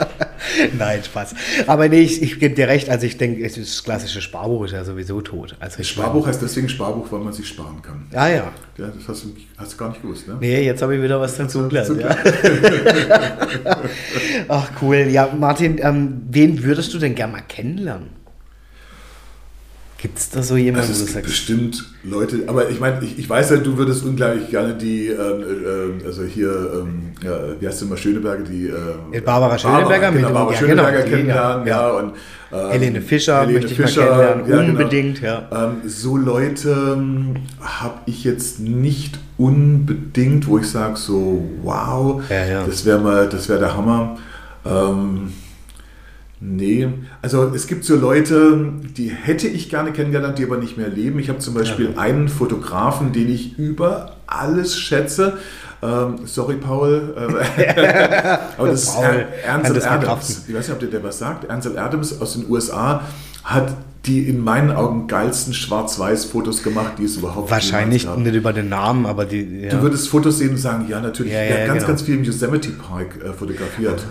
Nein, Spaß. Aber nee, ich, ich gebe dir recht. Also ich denke, das klassische Sparbuch ist ja sowieso tot. Also das Sparbuch heißt deswegen Sparbuch, weil man sich sparen kann. Ah ja. Ja, das hast du, hast du gar nicht gewusst, ne? Nee, jetzt habe ich wieder was dazu gelernt. Ja. Ach cool. Ja, Martin, ähm, wen würdest du denn gerne mal kennenlernen? Gibt es da so jemanden, also es gibt bestimmt Leute, aber ich meine, ich, ich, weiß ja, du würdest unglaublich gerne die, ähm, äh, also hier, ähm, ja, wie heißt du immer, Schöneberger, die äh, Barbara Schöneberger, Barbara, genau, Barbara ja, Schöneberger genau, kennenlernen, ja, ja, und ähm, Helene Fischer Helene möchte ich Fischer, mal kennenlernen, ja, genau. unbedingt, genau. ja. Ähm, so Leute ähm, habe ich jetzt nicht unbedingt, wo ich sage so, wow, das wäre mal, das wäre der Hammer. Ähm, Nee, also es gibt so Leute, die hätte ich gerne kennengelernt, die aber nicht mehr leben. Ich habe zum Beispiel ja. einen Fotografen, den ich über alles schätze. Ähm, sorry, Paul. Aber das ist Ansel Adams. Ich weiß nicht, ob der, der was sagt. Ansel Adams aus den USA hat die in meinen Augen geilsten Schwarz-Weiß-Fotos gemacht, die es überhaupt Wahrscheinlich nicht über den Namen, aber die. Ja. Du würdest Fotos sehen und sagen, ja, natürlich. Ja, ja, ganz, genau. ganz viel im Yosemite Park äh, fotografiert.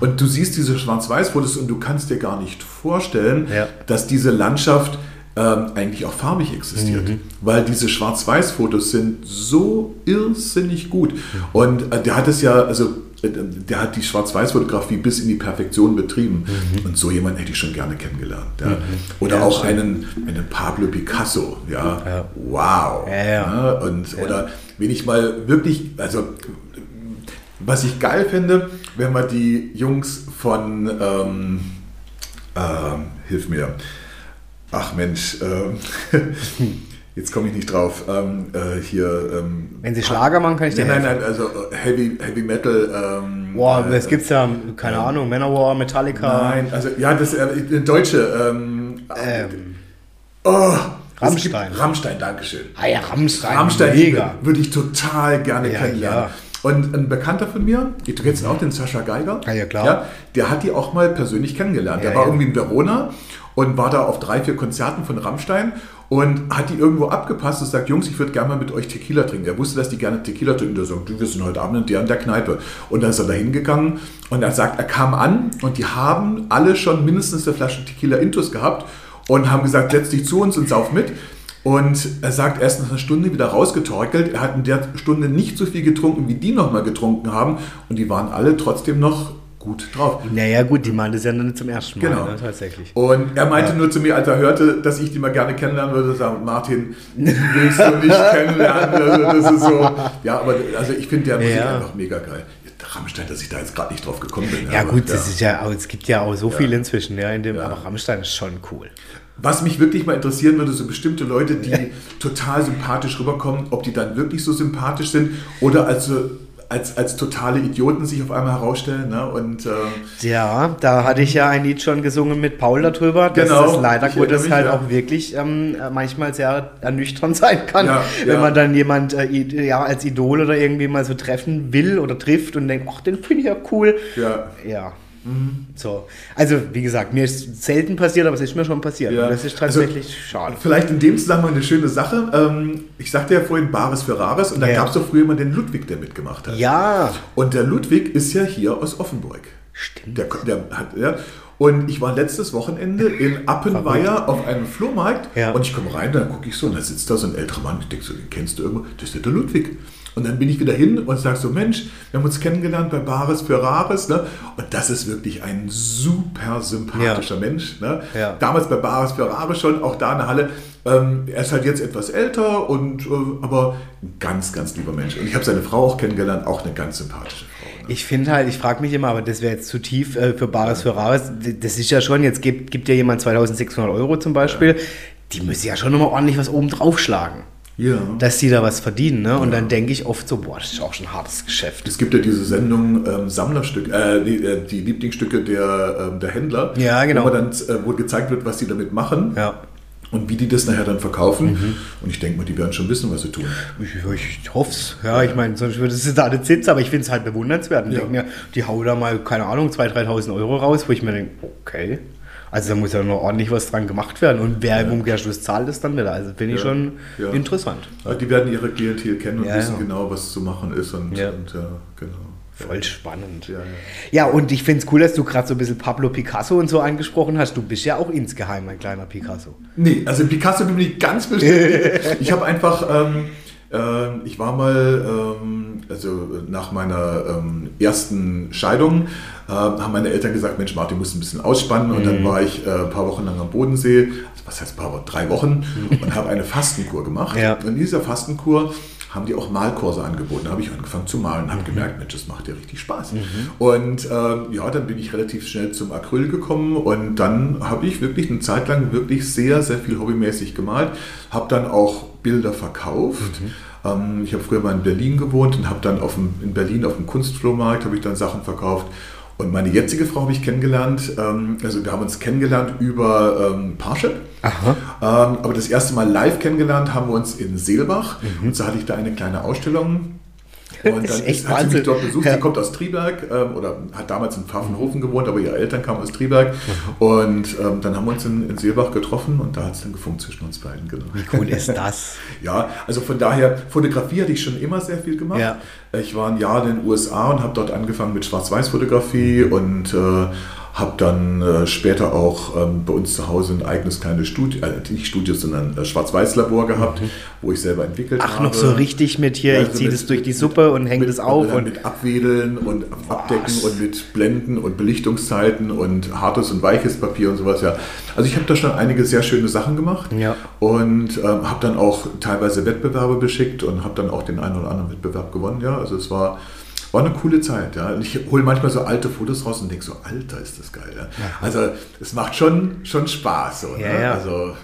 Und du siehst diese Schwarz-Weiß-Fotos und du kannst dir gar nicht vorstellen, ja. dass diese Landschaft ähm, eigentlich auch farbig existiert. Mhm. Weil diese Schwarz-Weiß-Fotos sind so irrsinnig gut. Mhm. Und äh, der hat es ja, also der hat die Schwarz-Weiß-Fotografie bis in die Perfektion betrieben. Mhm. Und so jemanden hätte ich schon gerne kennengelernt. Ja. Mhm. Oder ja, auch einen, einen Pablo Picasso. Ja, ja. wow. Ja, und, Oder wenn ich mal wirklich, also was ich geil finde, wenn man die Jungs von, ähm, äh, hilf mir, ach Mensch, äh, jetzt komme ich nicht drauf. Ähm, äh, hier. Ähm, Wenn Sie Schlager machen, kann ich dir Nein, nein, nein, also äh, Heavy, Heavy Metal. Ähm, Boah, äh, es gibt ja, keine ähm, Ahnung, Manowar, Metallica. Nein, also ja, das äh, Deutsche. Ähm, oh, Rammstein. Rammstein, Dankeschön. Ah ja, Rammstein. Rammstein mega. würde ich total gerne ja, kennenlernen. Ja. Und ein Bekannter von mir, du kennst auch den Sascha Geiger. Ja, ja klar. Ja, der hat die auch mal persönlich kennengelernt. Ja, der war irgendwie in Verona und war da auf drei, vier Konzerten von Rammstein und hat die irgendwo abgepasst und sagt, Jungs, ich würde gerne mal mit euch Tequila trinken. Er wusste, dass die gerne Tequila trinken. Der sagt, wir sind heute Abend in der und der Kneipe. Und dann ist er da hingegangen und er sagt, er kam an und die haben alle schon mindestens eine Flasche Tequila Intus gehabt und haben gesagt, setz dich zu uns und sauf mit. Und er sagt, er ist nach einer Stunde wieder rausgetorkelt. Er hat in der Stunde nicht so viel getrunken, wie die nochmal getrunken haben. Und die waren alle trotzdem noch gut drauf. Naja, gut, die meinte es ja dann zum ersten Mal, genau. Ne, tatsächlich. Und er meinte ja. nur zu mir, als er hörte, dass ich die mal gerne kennenlernen würde, sagen, Martin, willst du nicht kennenlernen? Also, das ist so. Ja, aber also ich finde der Musik ja. einfach mega geil. Rammstein, dass ich da jetzt gerade nicht drauf gekommen bin. Ja, aber, gut, das ist ja, es gibt ja auch so viel inzwischen, ja, in dem, aber Rammstein ist schon cool. Was mich wirklich mal interessieren würde, so bestimmte Leute, die total sympathisch rüberkommen, ob die dann wirklich so sympathisch sind oder also als, als totale Idioten sich auf einmal herausstellen. Ne? Und, äh, ja, da hatte ich ja ein Lied schon gesungen mit Paul darüber, dass genau, das leider Gottes halt ja. auch wirklich ähm, manchmal sehr ernüchternd sein kann, ja, wenn ja. man dann jemand äh, ja, als Idol oder irgendwie mal so treffen will oder trifft und denkt, ach, den finde ich ja cool. Ja. ja. Mhm. So. Also, wie gesagt, mir ist selten passiert, aber es ist mir schon passiert. Ja. das ist also, tatsächlich also, schade. Vielleicht in dem Zusammenhang eine schöne Sache. Ähm, ich sagte ja vorhin Bares für Rares und da ja. gab es doch früher immer den Ludwig, der mitgemacht hat. Ja. Und der Ludwig ist ja hier aus Offenburg. Stimmt. Der, der hat, ja, und ich war letztes Wochenende in Appenweier auf einem Flohmarkt ja. und ich komme rein, dann gucke ich so und da sitzt da so ein älterer Mann. Ich denke so, den kennst du irgendwo? Das ist der Ludwig. Und dann bin ich wieder hin und sage so, Mensch, wir haben uns kennengelernt bei Bares für Rares. Ne? Und das ist wirklich ein super sympathischer ja. Mensch. Ne? Ja. Damals bei Bares für Rares schon, auch da in der Halle. Ähm, er ist halt jetzt etwas älter, und, äh, aber ein ganz, ganz lieber Mensch. Und ich habe seine Frau auch kennengelernt, auch eine ganz sympathische Frau. Ne? Ich finde halt, ich frage mich immer, aber das wäre jetzt zu tief äh, für Bares ja. für Rares. Das ist ja schon, jetzt gibt, gibt ja jemand 2600 Euro zum Beispiel. Die müssen ja schon nochmal ordentlich was oben drauf schlagen ja. dass die da was verdienen. Ne? Und ja. dann denke ich oft so, boah, das ist auch schon ein hartes Geschäft. Es gibt ja diese Sendung ähm, Sammlerstück, äh, die, äh, die, Lieblingsstücke der, äh, der Händler, ja, genau. wo, dann, äh, wo gezeigt wird, was die damit machen. Ja. Und wie die das nachher dann verkaufen. Mhm. Und ich denke mal, die werden schon wissen, was sie tun. Ich, ich hoffe es. Ja, ich meine, sonst würde es da nicht sitzen, aber ich finde es halt bewundernswert. Ich ja. denke mir, die hauen da mal, keine Ahnung, 2.000, 3.000 Euro raus, wo ich mir denke, okay. Also da muss ja noch ordentlich was dran gemacht werden. Und wer im Umkehrschluss zahlt es dann wieder. Also finde ich schon interessant. Ja, die werden ihre Klientel kennen und wissen genau, was zu machen ist. Und, ja. und genau. Voll spannend. Ja, ja. ja und ich finde es cool, dass du gerade so ein bisschen Pablo Picasso und so angesprochen hast. Du bist ja auch insgeheim ein kleiner Picasso. Nee, also Picasso bin ich ganz bestimmt. ich habe einfach, ähm, äh, ich war mal, ähm, also nach meiner ähm, ersten Scheidung, äh, haben meine Eltern gesagt, Mensch, Martin, du musst ein bisschen ausspannen. Und dann mhm. war ich äh, ein paar Wochen lang am Bodensee, also was heißt ein paar Wochen, drei Wochen, mhm. und habe eine Fastenkur gemacht. Ja. Und in dieser Fastenkur haben die auch Malkurse angeboten. Da habe ich angefangen zu malen und habe mhm. gemerkt, Mensch, das macht ja richtig Spaß. Mhm. Und ähm, ja, dann bin ich relativ schnell zum Acryl gekommen und dann habe ich wirklich eine Zeit lang wirklich sehr, sehr viel hobbymäßig gemalt. Habe dann auch Bilder verkauft. Mhm. Ähm, ich habe früher mal in Berlin gewohnt und habe dann auf dem, in Berlin auf dem Kunstflohmarkt habe ich dann Sachen verkauft. Und meine jetzige Frau habe ich kennengelernt, ähm, also wir haben uns kennengelernt über ähm, Parship. Aha. Ähm, aber das erste Mal live kennengelernt haben wir uns in Seelbach. Mhm. Und so hatte ich da eine kleine Ausstellung. Und dann ist, hat sie mich dort besucht. Ja. Sie kommt aus Triberg ähm, oder hat damals in Pfaffenhofen gewohnt, aber ihre Eltern kamen aus Triberg. Und ähm, dann haben wir uns in, in Seelbach getroffen und da hat es dann gefunkt zwischen uns beiden. Genau. Wie cool ist das? ja, also von daher, Fotografie hatte ich schon immer sehr viel gemacht. Ja. Ich war ein Jahr in den USA und habe dort angefangen mit Schwarz-Weiß-Fotografie und äh, habe dann äh, später auch ähm, bei uns zu Hause ein eigenes kleines Studio, äh, nicht Studio, sondern äh, Schwarz-Weiß-Labor gehabt, mhm. wo ich selber entwickelt Ach, habe. Ach, noch so richtig mit hier, ja, also ich ziehe das durch die Suppe und hänge das auf. Und, und mit Abwedeln und Abdecken was? und mit Blenden und Belichtungszeiten und hartes und weiches Papier und sowas. Ja. Also ich habe da schon einige sehr schöne Sachen gemacht ja. und ähm, habe dann auch teilweise Wettbewerbe beschickt und habe dann auch den einen oder anderen Wettbewerb gewonnen. Ja. Also es war war eine coole Zeit. Ja. Und ich hole manchmal so alte Fotos raus und denke so, Alter, ist das geil. Ja. Also es macht schon, schon Spaß. So, ne? Also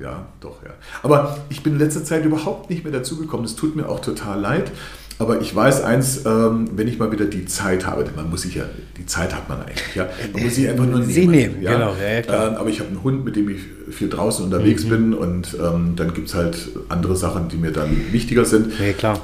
ja, doch, ja. Aber ich bin in letzter Zeit überhaupt nicht mehr dazugekommen. Es tut mir auch total leid. Aber ich weiß eins, ähm, wenn ich mal wieder die Zeit habe, denn man muss sich ja, die Zeit hat man eigentlich, ja. Man muss sie einfach nur nehmen. Sie nehmen, ja? genau. Ja, ja, ähm, aber ich habe einen Hund, mit dem ich viel draußen unterwegs mhm. bin und ähm, dann gibt es halt andere Sachen, die mir dann wichtiger sind.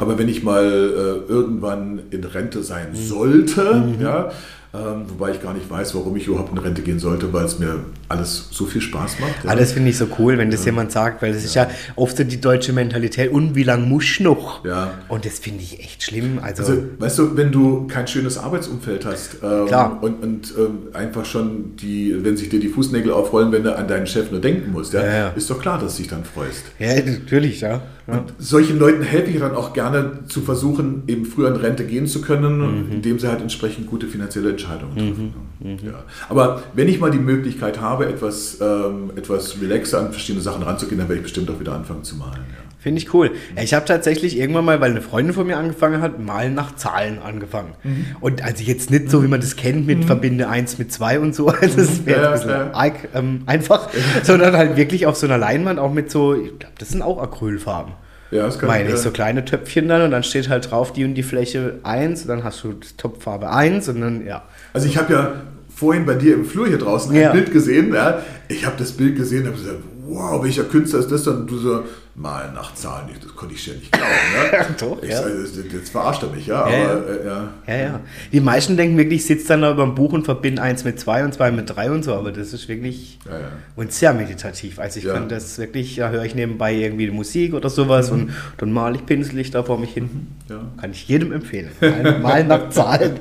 Aber wenn ich mal äh, irgendwann in Rente sein mhm. sollte, mhm. ja, ähm, wobei ich gar nicht weiß, warum ich überhaupt in Rente gehen sollte, weil es mir alles so viel Spaß macht. Ja. Ah, das finde ich so cool, wenn das ja. jemand sagt, weil das ja. ist ja oft so die deutsche Mentalität. Und wie lange muss ich noch? Ja. Und das finde ich echt schlimm. Also, also, weißt du, wenn du kein schönes Arbeitsumfeld hast ähm, Klar. und, und ähm, einfach schon die, wenn sich dir die Fußnägel aufrollen, wenn du an deinen Chef nur denken musst, ja, ist doch klar, dass du dich dann freust. Ja, natürlich, ja. Und solchen Leuten helfe ich dann auch gerne zu versuchen, eben früher in Rente gehen zu können, mhm. indem sie halt entsprechend gute finanzielle Entscheidungen treffen. Mhm. Mhm. Ja. Aber wenn ich mal die Möglichkeit habe, etwas, ähm, etwas relaxer an verschiedene Sachen ranzugehen, dann werde ich bestimmt auch wieder anfangen zu malen. Ja. Finde ich cool. Ich habe tatsächlich irgendwann mal, weil eine Freundin von mir angefangen hat, malen nach Zahlen angefangen. Mhm. Und also jetzt nicht so, wie man das kennt, mit mhm. Verbinde 1 mit 2 und so, also das wäre ja, ein bisschen ja. arg, ähm, einfach, sondern halt wirklich auf so einer Leinwand auch mit so, ich glaube, das sind auch Acrylfarben. Ja, das kann Meine ich, so kleine Töpfchen dann und dann steht halt drauf die und die Fläche 1 und dann hast du Topffarbe 1 und dann, ja. Also ich habe ja vorhin bei dir im Flur hier draußen ein Bild gesehen, ja. Ich habe das Bild gesehen und habe gesagt, wow, welcher Künstler ist das dann? Du so, mal nach Zahlen, das konnte ich ja nicht glauben. Ne? Doch, ich, ja. jetzt verarscht er mich, ja. Ja, aber, äh, ja. ja, ja. Die meisten denken wirklich, ich sitze dann da über ein Buch und verbinde eins mit zwei und zwei mit drei und so, aber das ist wirklich ja, ja. und sehr meditativ. Also ich kann das wirklich, ja, höre ich nebenbei irgendwie Musik oder sowas mhm. und dann male ich pinselig da vor mich hin. Ja. Kann ich jedem empfehlen. Mal nach Zahlen.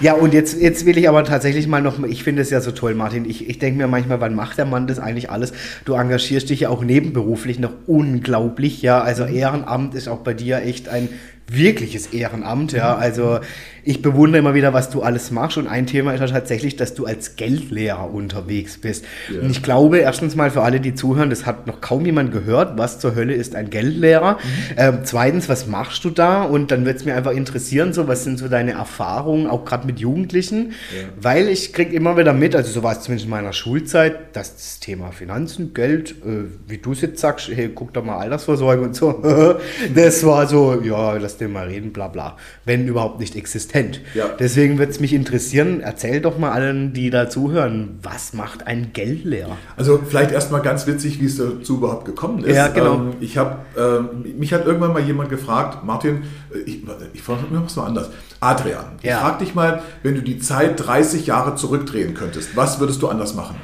ja, und jetzt, jetzt will ich aber tatsächlich mal noch, ich finde es ja so toll, Martin. Ich, ich denke mir manchmal, wann macht der Mann das eigentlich alles? Du engagierst dich ja auch nebenberuflich noch unglaublich unglaublich, ja. Also mhm. Ehrenamt ist auch bei dir echt ein wirkliches Ehrenamt, ja. Mhm. Also ich bewundere immer wieder, was du alles machst. Und ein Thema ist ja tatsächlich, dass du als Geldlehrer unterwegs bist. Ja. Und ich glaube, erstens mal für alle, die zuhören, das hat noch kaum jemand gehört, was zur Hölle ist ein Geldlehrer. Mhm. Ähm, zweitens, was machst du da? Und dann wird es mir einfach interessieren, so was sind so deine Erfahrungen, auch gerade mit Jugendlichen? Ja. Weil ich kriege immer wieder mit, also so war es zumindest in meiner Schulzeit, dass das Thema Finanzen, Geld, äh, wie du es jetzt sagst, hey, guck doch mal Altersvorsorge und so, das war so, ja, lass den mal reden, bla bla. Wenn überhaupt nicht existent kennt. Ja. Deswegen würde es mich interessieren, erzähl doch mal allen, die da zuhören, was macht ein Geldlehrer? Also vielleicht erstmal ganz witzig, wie es dazu überhaupt gekommen ist. Ja, genau. Ähm, ich habe, ähm, mich hat irgendwann mal jemand gefragt, Martin, ich, ich frage mich mal anders. Adrian, ja. ich frage dich mal, wenn du die Zeit 30 Jahre zurückdrehen könntest, was würdest du anders machen?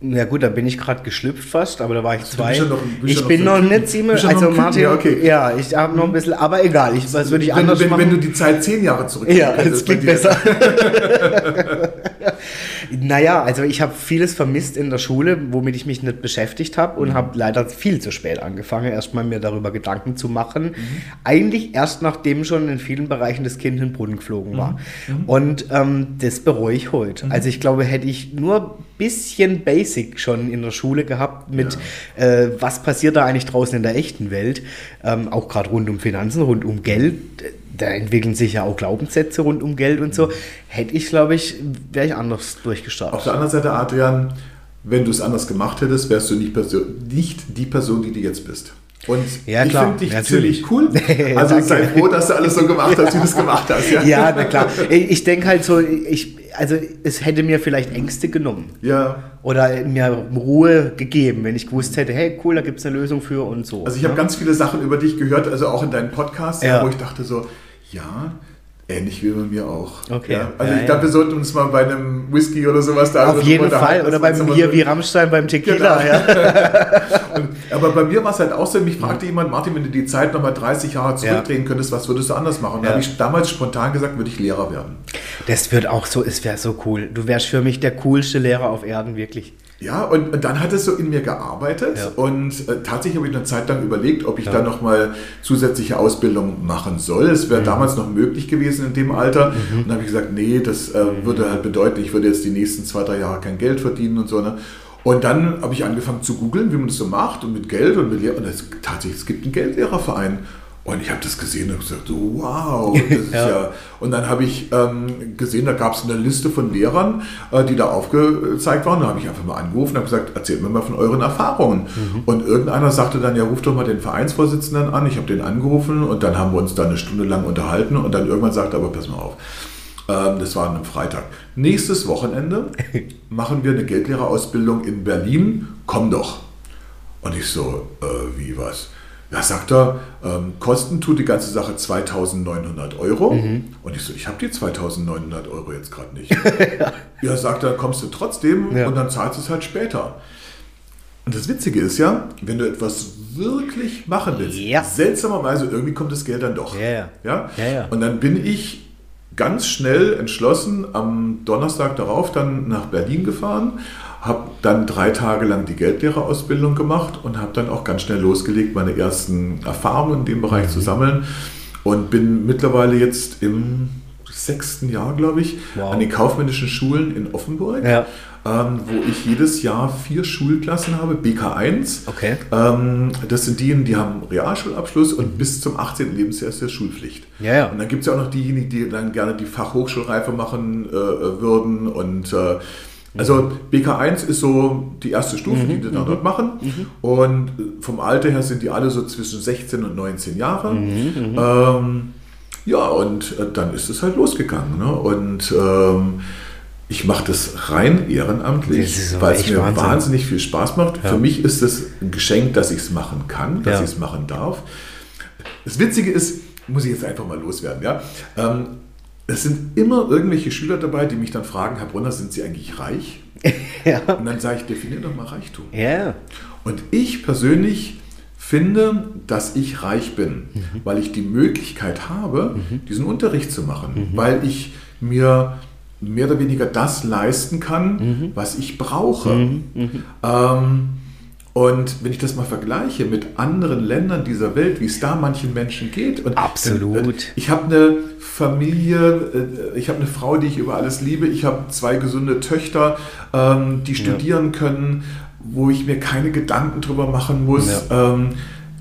Ja gut, da bin ich gerade geschlüpft fast, aber da war ich zwei. Noch, ich bin noch, nicht ziemlich, also Martin, ja, okay. ja ich habe noch ein bisschen, aber egal, ich, was würde ich wenn, anders wenn, machen? Wenn du die Zeit zehn Jahre zurück Ja, das klingt besser. naja, also ich habe vieles vermisst in der Schule, womit ich mich nicht beschäftigt habe und mhm. habe leider viel zu spät angefangen, erstmal mir darüber Gedanken zu machen. Mhm. Eigentlich erst nachdem schon in vielen Bereichen das Kind in den Brunnen geflogen war. Mhm. mhm. Und ähm, das bereue ich heute. Mhm. Also ich glaube, hätte ich nur ein bisschen Basic Basic schon in der Schule gehabt mit, ja. äh, was passiert da eigentlich draußen in der echten Welt, ähm, auch gerade rund um Finanzen, rund um Geld. Da entwickeln sich ja auch Glaubenssätze rund um Geld und so. Hätte ich, glaube ich, wäre ich anders durchgestartet. Auf der anderen Seite, Adrian, wenn du es anders gemacht hättest, wärst du nicht, nicht die Person, die du jetzt bist. Und ja, ich finde dich Natürlich. ziemlich cool. Also sei froh, dass du alles so gemacht hast, wie du es gemacht hast. Ja, ja na klar. Ich denke halt so, ich, also es hätte mir vielleicht Ängste genommen. Ja. Oder mir Ruhe gegeben, wenn ich gewusst hätte, hey cool, da gibt es eine Lösung für und so. Also ich habe ne? ganz viele Sachen über dich gehört, also auch in deinen Podcasts, ja. wo ich dachte so, Ja, Ähnlich wie bei mir auch. Okay. Ja, also ja, ich glaube, wir sollten uns mal bei einem Whisky oder sowas da Auf jeden Fall. Oder beim Bier so wie Rammstein beim Tequila. Genau. Ja. Und, aber bei mir war es halt auch so, mich fragte jemand, Martin, wenn du die Zeit nochmal 30 Jahre zurückdrehen könntest, was würdest du anders machen? Da habe ich damals spontan gesagt, würde ich Lehrer werden. Das wird auch so, es wäre so cool. Du wärst für mich der coolste Lehrer auf Erden, wirklich. Ja, und, und, dann hat es so in mir gearbeitet ja. und äh, tatsächlich habe ich eine Zeit lang überlegt, ob ich ja. da nochmal zusätzliche Ausbildung machen soll. Es wäre mhm. damals noch möglich gewesen in dem Alter. Mhm. Und dann habe ich gesagt, nee, das äh, mhm. würde halt bedeuten, ich würde jetzt die nächsten zwei, drei Jahre kein Geld verdienen und so. Ne? Und dann habe ich angefangen zu googeln, wie man das so macht und mit Geld und mit Lehrer. Und es, tatsächlich, es gibt einen Geldlehrerverein. Und ich habe das gesehen und gesagt, wow, das ja. ja. Und dann habe ich ähm, gesehen, da gab es eine Liste von Lehrern, äh, die da aufgezeigt waren. Da habe ich einfach mal angerufen und habe gesagt, erzählt mir mal von euren Erfahrungen. Mhm. Und irgendeiner sagte dann, ja, ruft doch mal den Vereinsvorsitzenden an. Ich habe den angerufen und dann haben wir uns da eine Stunde lang unterhalten und dann irgendwann sagte aber, pass mal auf. Ähm, das war an einem Freitag. Nächstes Wochenende machen wir eine Geldlehrerausbildung in Berlin. Komm doch. Und ich so, äh, wie was? Ja, sagt er, ähm, kosten tut die ganze Sache 2900 Euro. Mhm. Und ich so, ich habe die 2900 Euro jetzt gerade nicht. ja. ja, sagt er, kommst du trotzdem ja. und dann zahlst du es halt später. Und das Witzige ist ja, wenn du etwas wirklich machen willst, ja. seltsamerweise irgendwie kommt das Geld dann doch. Ja, ja. ja, Und dann bin ich ganz schnell entschlossen am Donnerstag darauf dann nach Berlin gefahren habe dann drei Tage lang die Geldlehrerausbildung gemacht und habe dann auch ganz schnell losgelegt, meine ersten Erfahrungen in dem Bereich mhm. zu sammeln und bin mittlerweile jetzt im sechsten Jahr, glaube ich, wow. an den kaufmännischen Schulen in Offenburg, ja. ähm, wo ich jedes Jahr vier Schulklassen habe, BK1. Okay. Ähm, das sind diejenigen, die haben Realschulabschluss und bis zum 18. Lebensjahr ist das Schulpflicht. Ja, ja. Und dann gibt es ja auch noch diejenigen, die dann gerne die Fachhochschulreife machen äh, würden und äh, also BK1 ist so die erste Stufe, mhm, die die dann dort mhm. machen. Mhm. Und vom Alter her sind die alle so zwischen 16 und 19 Jahre. Mhm, mhm, ähm, ja, und äh, dann ist es halt losgegangen. Ne? Und ähm, ich mache das rein ehrenamtlich, weil es mir Wahnsinn. wahnsinnig viel Spaß macht. Ja. Für mich ist es ein Geschenk, dass ich es machen kann, dass ja. ich es machen darf. Das Witzige ist, muss ich jetzt einfach mal loswerden, ja. Ähm, es sind immer irgendwelche Schüler dabei, die mich dann fragen, Herr Brunner, sind Sie eigentlich reich? ja. Und dann sage ich, definier doch mal Reichtum. Ja. Und ich persönlich finde, dass ich reich bin, mhm. weil ich die Möglichkeit habe, mhm. diesen Unterricht zu machen, mhm. weil ich mir mehr oder weniger das leisten kann, mhm. was ich brauche. Mhm. Mhm. Ähm, und wenn ich das mal vergleiche mit anderen Ländern dieser Welt, wie es da manchen Menschen geht. Und Absolut. Ich habe eine Familie, äh, ich habe eine Frau, die ich über alles liebe. Ich habe zwei gesunde Töchter, ähm, die studieren ja. können, wo ich mir keine Gedanken drüber machen muss. Ja. Ähm,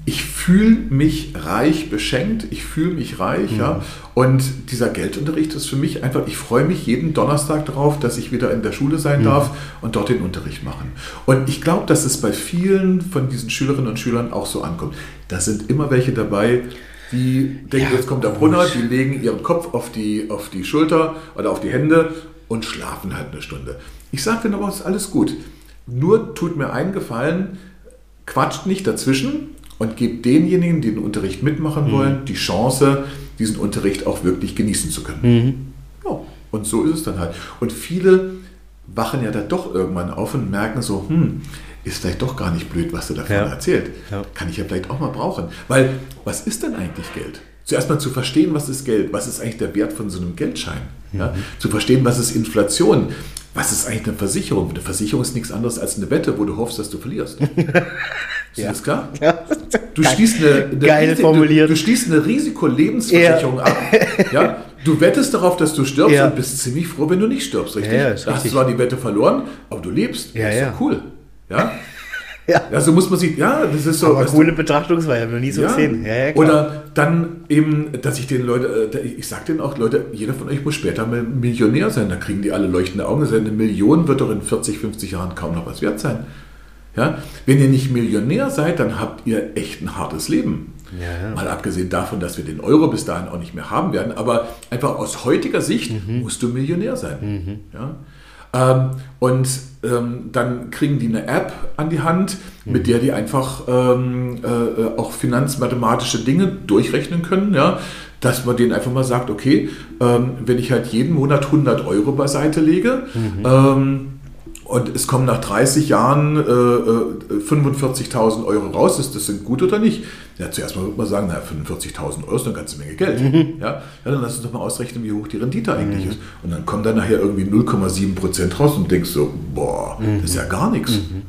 ich fühle mich reich beschenkt, ich fühle mich reich, mhm. ja. Und dieser Geldunterricht ist für mich einfach, ich freue mich jeden Donnerstag darauf, dass ich wieder in der Schule sein mhm. darf und dort den Unterricht machen. Und ich glaube, dass es bei vielen von diesen Schülerinnen und Schülern auch so ankommt. Da sind immer welche dabei, die denken, ja, jetzt kommt der Brunner, die legen ihren Kopf auf die, auf die Schulter oder auf die Hände und schlafen halt eine Stunde. Ich sage denen aber, es ist alles gut. Nur tut mir einen Gefallen, quatscht nicht dazwischen, und gebt denjenigen, die den Unterricht mitmachen mhm. wollen, die Chance, diesen Unterricht auch wirklich genießen zu können. Mhm. Ja, und so ist es dann halt. Und viele wachen ja dann doch irgendwann auf und merken so, hm, ist vielleicht doch gar nicht blöd, was du davon ja. erzählt. Ja. Kann ich ja vielleicht auch mal brauchen. Weil, was ist denn eigentlich Geld? Zuerst mal zu verstehen, was ist Geld, was ist eigentlich der Wert von so einem Geldschein. Mhm. Ja? Zu verstehen, was ist Inflation, was ist eigentlich eine Versicherung? Eine Versicherung ist nichts anderes als eine Wette, wo du hoffst, dass du verlierst. ist ja. das klar? Ja. Du schließt eine, eine Geil formuliert. Du, du schließt eine Risikolebensversicherung ja. ab. Ja? Du wettest darauf, dass du stirbst ja. und bist ziemlich froh, wenn du nicht stirbst, richtig? Ja, da hast du zwar die Wette verloren, aber du lebst. Ja, das ist ja. cool. Ja? Ja. ja, so muss man sich, ja, das ist so. Aber coole Betrachtungsweise, habe ich noch nie so ja. gesehen. Ja, Oder dann eben, dass ich den Leuten, äh, ich sage denen auch, Leute, jeder von euch muss später mal Millionär sein. Da kriegen die alle leuchtende Augen. Eine Million wird doch in 40, 50 Jahren kaum noch was wert sein. Ja? Wenn ihr nicht Millionär seid, dann habt ihr echt ein hartes Leben. Ja, ja. Mal abgesehen davon, dass wir den Euro bis dahin auch nicht mehr haben werden. Aber einfach aus heutiger Sicht mhm. musst du Millionär sein. Mhm. Ja? Ähm, und ähm, dann kriegen die eine App an die Hand, mit mhm. der die einfach ähm, äh, auch finanzmathematische Dinge durchrechnen können. Ja? dass man denen einfach mal sagt, okay, ähm, wenn ich halt jeden Monat 100 Euro beiseite lege, mhm. ähm, und es kommen nach 30 Jahren äh, 45.000 äh, Euro raus. Ist das denn gut oder nicht? Ja, zuerst mal würde man sagen, naja, 45.000 Euro ist eine ganze Menge Geld. Mhm. Ja, ja, dann lass uns doch mal ausrechnen, wie hoch die Rendite eigentlich mhm. ist. Und dann kommt dann nachher irgendwie 0,7 Prozent raus und denkst so, boah, mhm. das ist ja gar nichts. Mhm.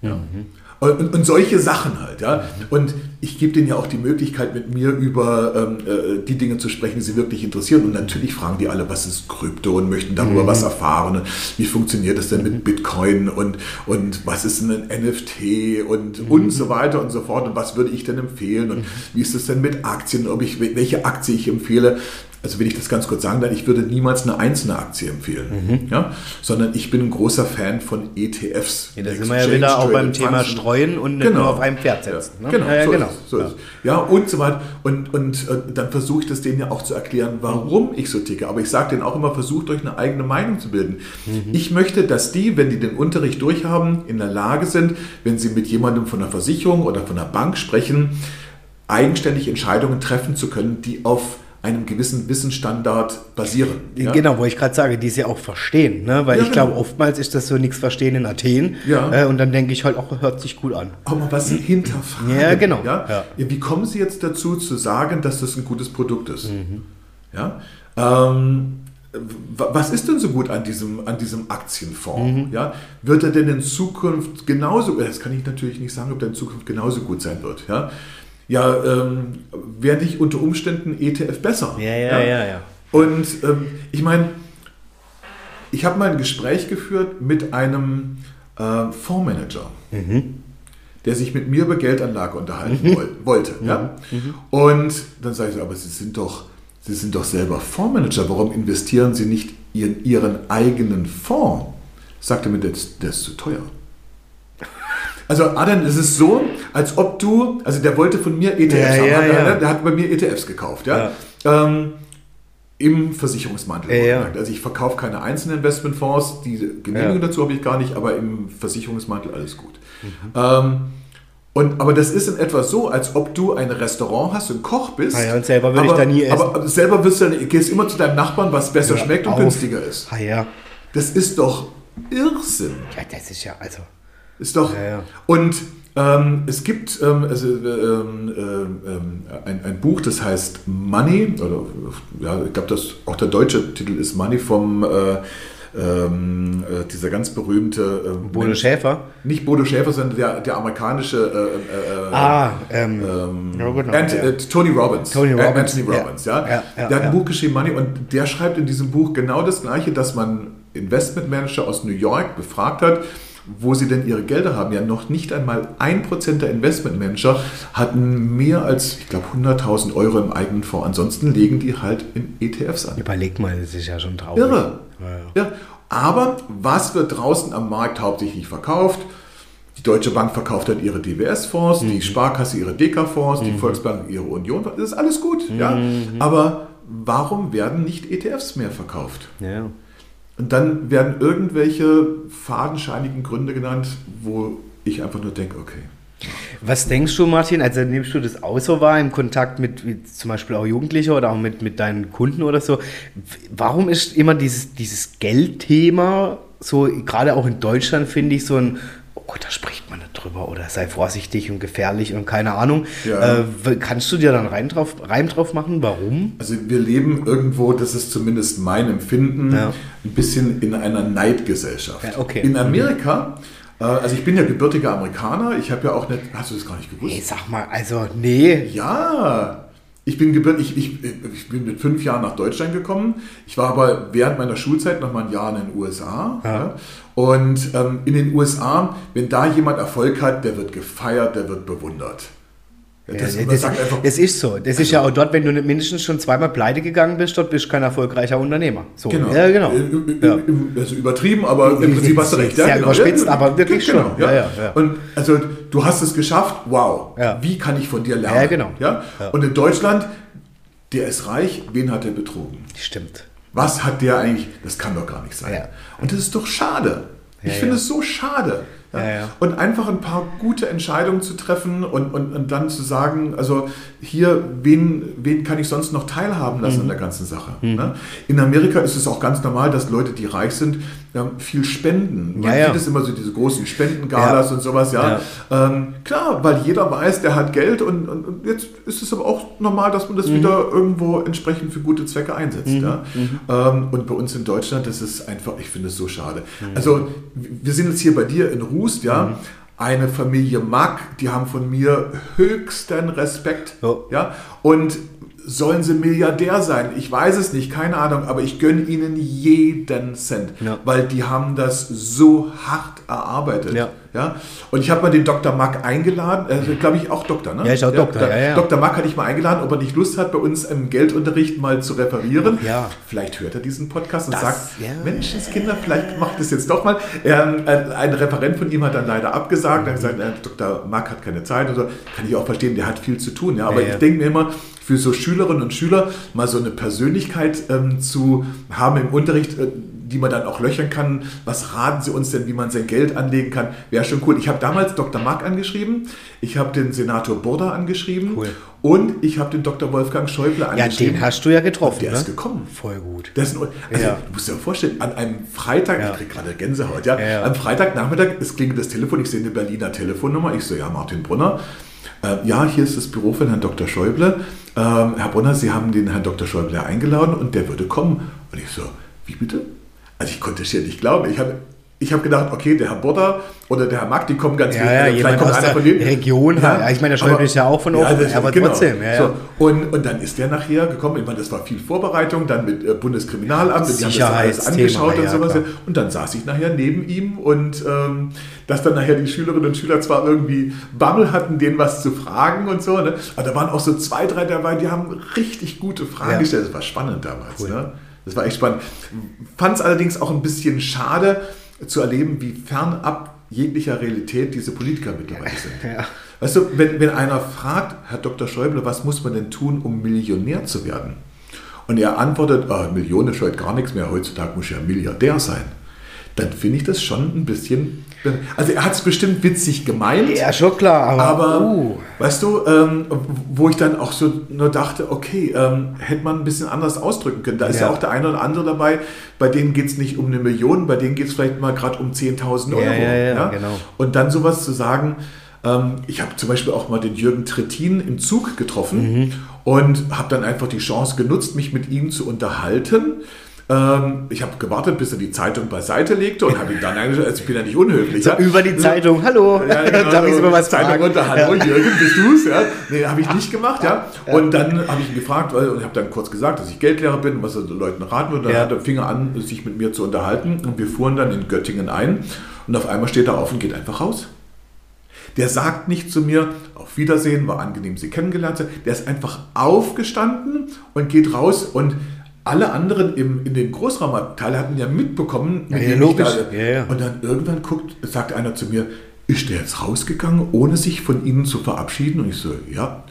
Ja. Mhm. Und, und, solche Sachen halt, ja. Und ich gebe denen ja auch die Möglichkeit, mit mir über ähm, äh, die Dinge zu sprechen, die sie wirklich interessieren. Und natürlich fragen die alle, was ist Krypto und möchten darüber mhm. was erfahren. Wie funktioniert das denn mit mhm. Bitcoin und, und was ist ein NFT und, mhm. und so weiter und so fort. Und was würde ich denn empfehlen? Und mhm. wie ist es denn mit Aktien, ob ich, welche Aktie ich empfehle? Also will ich das ganz kurz sagen, dann ich würde niemals eine einzelne Aktie empfehlen, mhm. ja, sondern ich bin ein großer Fan von ETFs. Ja, da sind wir ja wieder auch beim Thema Streuen und nicht genau. nur auf einem Pferd setzen. Ne? Genau, ja, so genau. Ist, so ja. Ist. ja, und so weiter. Und, und äh, dann versuche ich das denen ja auch zu erklären, warum ich so ticke. Aber ich sage denen auch immer, versucht euch eine eigene Meinung zu bilden. Mhm. Ich möchte, dass die, wenn die den Unterricht durchhaben, in der Lage sind, wenn sie mit jemandem von der Versicherung oder von der Bank sprechen, eigenständig Entscheidungen treffen zu können, die auf einem gewissen Wissensstandard basieren. Ja? Genau, wo ich gerade sage, die sie auch verstehen. Ne? Weil ja, ich glaube, genau. oftmals ist das so nichts verstehen in Athen. Ja. Äh, und dann denke ich halt auch, hört sich gut an. Aber was hinterfragen. Ja, genau. Ja? Ja. Wie kommen Sie jetzt dazu zu sagen, dass das ein gutes Produkt ist? Mhm. Ja? Ähm, was ist denn so gut an diesem, an diesem Aktienfonds? Mhm. Ja? Wird er denn in Zukunft genauso, das kann ich natürlich nicht sagen, ob er in Zukunft genauso gut sein wird. Ja? Ja, ähm, werde ich unter Umständen ETF besser. Ja, ja, ja, ja. ja. Und ähm, ich meine, ich habe mal ein Gespräch geführt mit einem äh, Fondsmanager, mhm. der sich mit mir über Geldanlage unterhalten mhm. wollte. Mhm. Ja? Und dann sage ich so, aber Sie sind doch, Sie sind doch selber Fondsmanager, warum investieren Sie nicht in Ihren eigenen Fonds? Sagte mir, der, der ist zu teuer. Also Adam, es ist so, als ob du, also der wollte von mir ETFs ja, haben, ja, hat, ja. Der, hat bei mir ETFs gekauft, ja. Ähm, Im Versicherungsmantel. Also ich verkaufe keine einzelnen Investmentfonds, die Genehmigung dazu habe ich gar nicht, aber im Versicherungsmantel alles gut. Mhm. Ähm, und, aber das ist in etwa so, als ob du ein Restaurant hast und Koch bist. Ah ja, und selber würde ich da nie essen. Aber selber wirst du dann, gehst immer zu deinem Nachbarn, was besser schmeckt und auf. günstiger ist. Ah ja. Das ist doch Irrsinn. Ja, das ist ja, also. Ist doch. Ja, ja. Und ähm, es gibt ähm, also, ähm, ähm, ein, ein, Buch, das heißt Money, oder ja, ich glaube, auch der deutsche Titel ist Money vom äh, ähm, äh, dieser ganz berühmte äh, Bodo Schäfer? Nicht Bodo Schäfer, sondern der, der amerikanische äh, äh, äh ah, ähm, ja, genau, ja. Tony Robbins. Tony Robbins. Anthony Robbins, ja. ja. der hat ein Buch geschrieben, Money, und der schreibt in diesem Buch genau das Gleiche, dass man Investmentmanager aus New York befragt hat wo sie denn ihre Gelder haben. Ja, noch nicht einmal ein Prozent der Investmentmanager hatten mehr als, ich glaube, 100.000 Euro im eigenen Fonds. Ansonsten legen die halt in ETFs an. Überleg mal, das ist ja schon traurig. Irre. Ja, ja. Aber was wird draußen am Markt hauptsächlich verkauft? Die Deutsche Bank verkauft halt ihre DWS-Fonds, mhm. die Sparkasse ihre DK-Fonds, mhm. die Volksbank ihre Union. Das ist alles gut. Mhm. Ja? Aber warum werden nicht ETFs mehr verkauft? Ja. Und dann werden irgendwelche fadenscheinigen Gründe genannt, wo ich einfach nur denke, okay. Was denkst du, Martin, also nimmst du das auch so wahr im Kontakt mit wie zum Beispiel auch Jugendlichen oder auch mit, mit deinen Kunden oder so? Warum ist immer dieses, dieses Geldthema so, gerade auch in Deutschland, finde ich, so ein oh, da spricht man nicht drüber oder sei vorsichtig und gefährlich und keine Ahnung. Ja. Äh, kannst du dir dann Reim drauf, Reim drauf machen? Warum? Also wir leben irgendwo, das ist zumindest mein Empfinden, ja. ein bisschen in einer Neidgesellschaft. Ja, okay. In Amerika äh, also ich bin ja gebürtiger Amerikaner. Ich habe ja auch nicht. Hast du das gar nicht gewusst? Nee, sag mal, also nee. Ja. Ich bin, ich, ich, ich, bin mit fünf Jahren nach Deutschland gekommen. Ich war aber während meiner Schulzeit noch mal ein Jahr in den USA. Ja. Ja. Und ähm, in den USA, wenn da jemand Erfolg hat, der wird gefeiert, der wird bewundert. Ja, das, ja, das, das, ist so. Das also, ist ja auch dort, wenn du mindestens schon zweimal pleite gegangen bist, dort bist du kein erfolgreicher Unternehmer. So. Genau. Ja, genau. Äh, ja. Also übertrieben, aber im Prinzip hast du recht. Sehr ja, genau. überspitzt, aber wirklich genau, schon. Ja, Und also du hast es geschafft, wow. Wie kann ich von dir lernen? Ja, genau. Ja? Und in Deutschland, der ist reich, wen hat er betrogen? Stimmt. Was hat der eigentlich? Das kann doch gar nicht sein. Und das ist doch schade. Ich finde es so schade. Ja? Ja, ja. Und einfach ein paar gute Entscheidungen zu treffen und, und, und dann zu sagen, also hier, wen, wen kann ich sonst noch teilhaben lassen mhm. an der ganzen Sache. Mhm. Ne? In Amerika ist es auch ganz normal, dass Leute, die reich sind, viel spenden. Man ja, sieht es immer so, diese großen Spendengalas und sowas, ja. Ähm, klar, weil jeder weiß, der hat Geld und, und, und, jetzt ist es aber auch normal, dass man das mhm. wieder irgendwo entsprechend für gute Zwecke einsetzt. Mhm. Ja? Mhm. Ähm, und bei uns in Deutschland, das ist einfach, ich finde es so schade. Mhm. Also wir sind jetzt hier bei dir in Rust, ja. Mhm. Eine Familie Mack, die haben von mir höchsten Respekt. Oh. Ja? Und sollen sie Milliardär sein? Ich weiß es nicht, keine Ahnung, aber ich gönne ihnen jeden Cent, ja. weil die haben das so hart erarbeitet. Ja. Ja? Und ich habe mal den Dr. Mack eingeladen, äh, glaube ich auch Doktor, ne? Ja, ich auch Doktor. Ja, ja, ja. Dr. Mack hatte ich mal eingeladen, ob er nicht Lust hat, bei uns im Geldunterricht mal zu referieren. Ja. Vielleicht hört er diesen Podcast und das, sagt, ja. Menschenskinder, vielleicht macht es jetzt doch mal. Ähm, ein Referent von ihm hat dann leider abgesagt, mhm. hat gesagt, äh, Dr. Mack hat keine Zeit oder kann ich auch verstehen, der hat viel zu tun. Ja? Aber ich denke mir immer, für so Schülerinnen und Schüler mal so eine Persönlichkeit ähm, zu haben im Unterricht, äh, die man dann auch löchern kann. Was raten Sie uns denn, wie man sein Geld anlegen kann? Wäre schon cool. Ich habe damals Dr. Mark angeschrieben, ich habe den Senator Burda angeschrieben cool. und ich habe den Dr. Wolfgang Schäuble angeschrieben. Ja, den hast du ja getroffen. Und der ne? ist gekommen. Voll gut. Ist ein, also, ja. Du musst dir vorstellen, an einem Freitag, ja. ich kriege gerade Gänsehaut, ja, ja, am Freitagnachmittag, es klingelt das Telefon, ich sehe eine Berliner Telefonnummer, ich so, ja, Martin Brunner. Äh, ja, hier ist das Büro von Herrn Dr. Schäuble. Ähm, Herr Brunner, Sie haben den Herrn Dr. Schäuble eingeladen und der würde kommen. Und ich so, wie bitte? Also ich konnte es ja nicht glauben. Ich habe ich habe gedacht, okay, der Herr Botter oder der Herr Mack, die kommen ganz ja, ja, vielleicht kommt einer von denen. Region, ja, ja, ich meine, der Schäuble ist ja auch von oben, ja, aber genau. trotzdem. Ja, so, und, und dann ist der nachher gekommen, ich meine, das war viel Vorbereitung, dann mit äh, Bundeskriminalamt, die haben das alles angeschaut und sowas. Klar. Und dann saß ich nachher neben ihm und ähm, dass dann nachher die Schülerinnen und Schüler zwar irgendwie Bammel hatten, denen was zu fragen und so, ne? aber da waren auch so zwei, drei dabei, die haben richtig gute Fragen gestellt. Das war spannend damals. Cool. Ne? Das war echt spannend. Fand es allerdings auch ein bisschen schade zu erleben, wie fernab jeglicher Realität diese Politiker mittlerweile sind. Ja. Weißt du, wenn, wenn einer fragt, Herr Dr. Schäuble, was muss man denn tun, um Millionär zu werden? Und er antwortet, oh, Millionen scheut gar nichts mehr, heutzutage muss ich ja Milliardär sein dann finde ich das schon ein bisschen. Also er hat es bestimmt witzig gemeint. Ja, schon klar, aber. aber uh. Weißt du, ähm, wo ich dann auch so nur dachte, okay, ähm, hätte man ein bisschen anders ausdrücken können. Da ist ja, ja auch der eine oder andere dabei, bei denen geht es nicht um eine Million, bei denen geht es vielleicht mal gerade um 10.000 Euro. Ja, ja, ja, genau. Und dann sowas zu sagen, ähm, ich habe zum Beispiel auch mal den Jürgen Trittin im Zug getroffen mhm. und habe dann einfach die Chance genutzt, mich mit ihm zu unterhalten. Ähm, ich habe gewartet, bis er die Zeitung beiseite legte und habe ihn dann eigentlich, also ich bin ja nicht unhöflich. Ja. Über die Zeitung, hallo. Ja, genau, Darf ich über was Zeitung fragen? runter, hallo ja. Jürgen, bist du's? Ja? Nee, habe ich nicht gemacht, ja. Und dann habe ich ihn gefragt, und ich habe dann kurz gesagt, dass ich Geldlehrer bin, was er den Leuten raten würde. Dann hat er fing an, sich mit mir zu unterhalten und wir fuhren dann in Göttingen ein und auf einmal steht er auf und geht einfach raus. Der sagt nicht zu mir, auf Wiedersehen, war angenehm, Sie kennengelernt zu Der ist einfach aufgestanden und geht raus und alle anderen im, in dem Großraumabteil hatten ja mitbekommen, ja, ja, logisch. Da, ja, ja. und dann irgendwann guckt, sagt einer zu mir, ist der jetzt rausgegangen, ohne sich von Ihnen zu verabschieden? Und ich so, ja,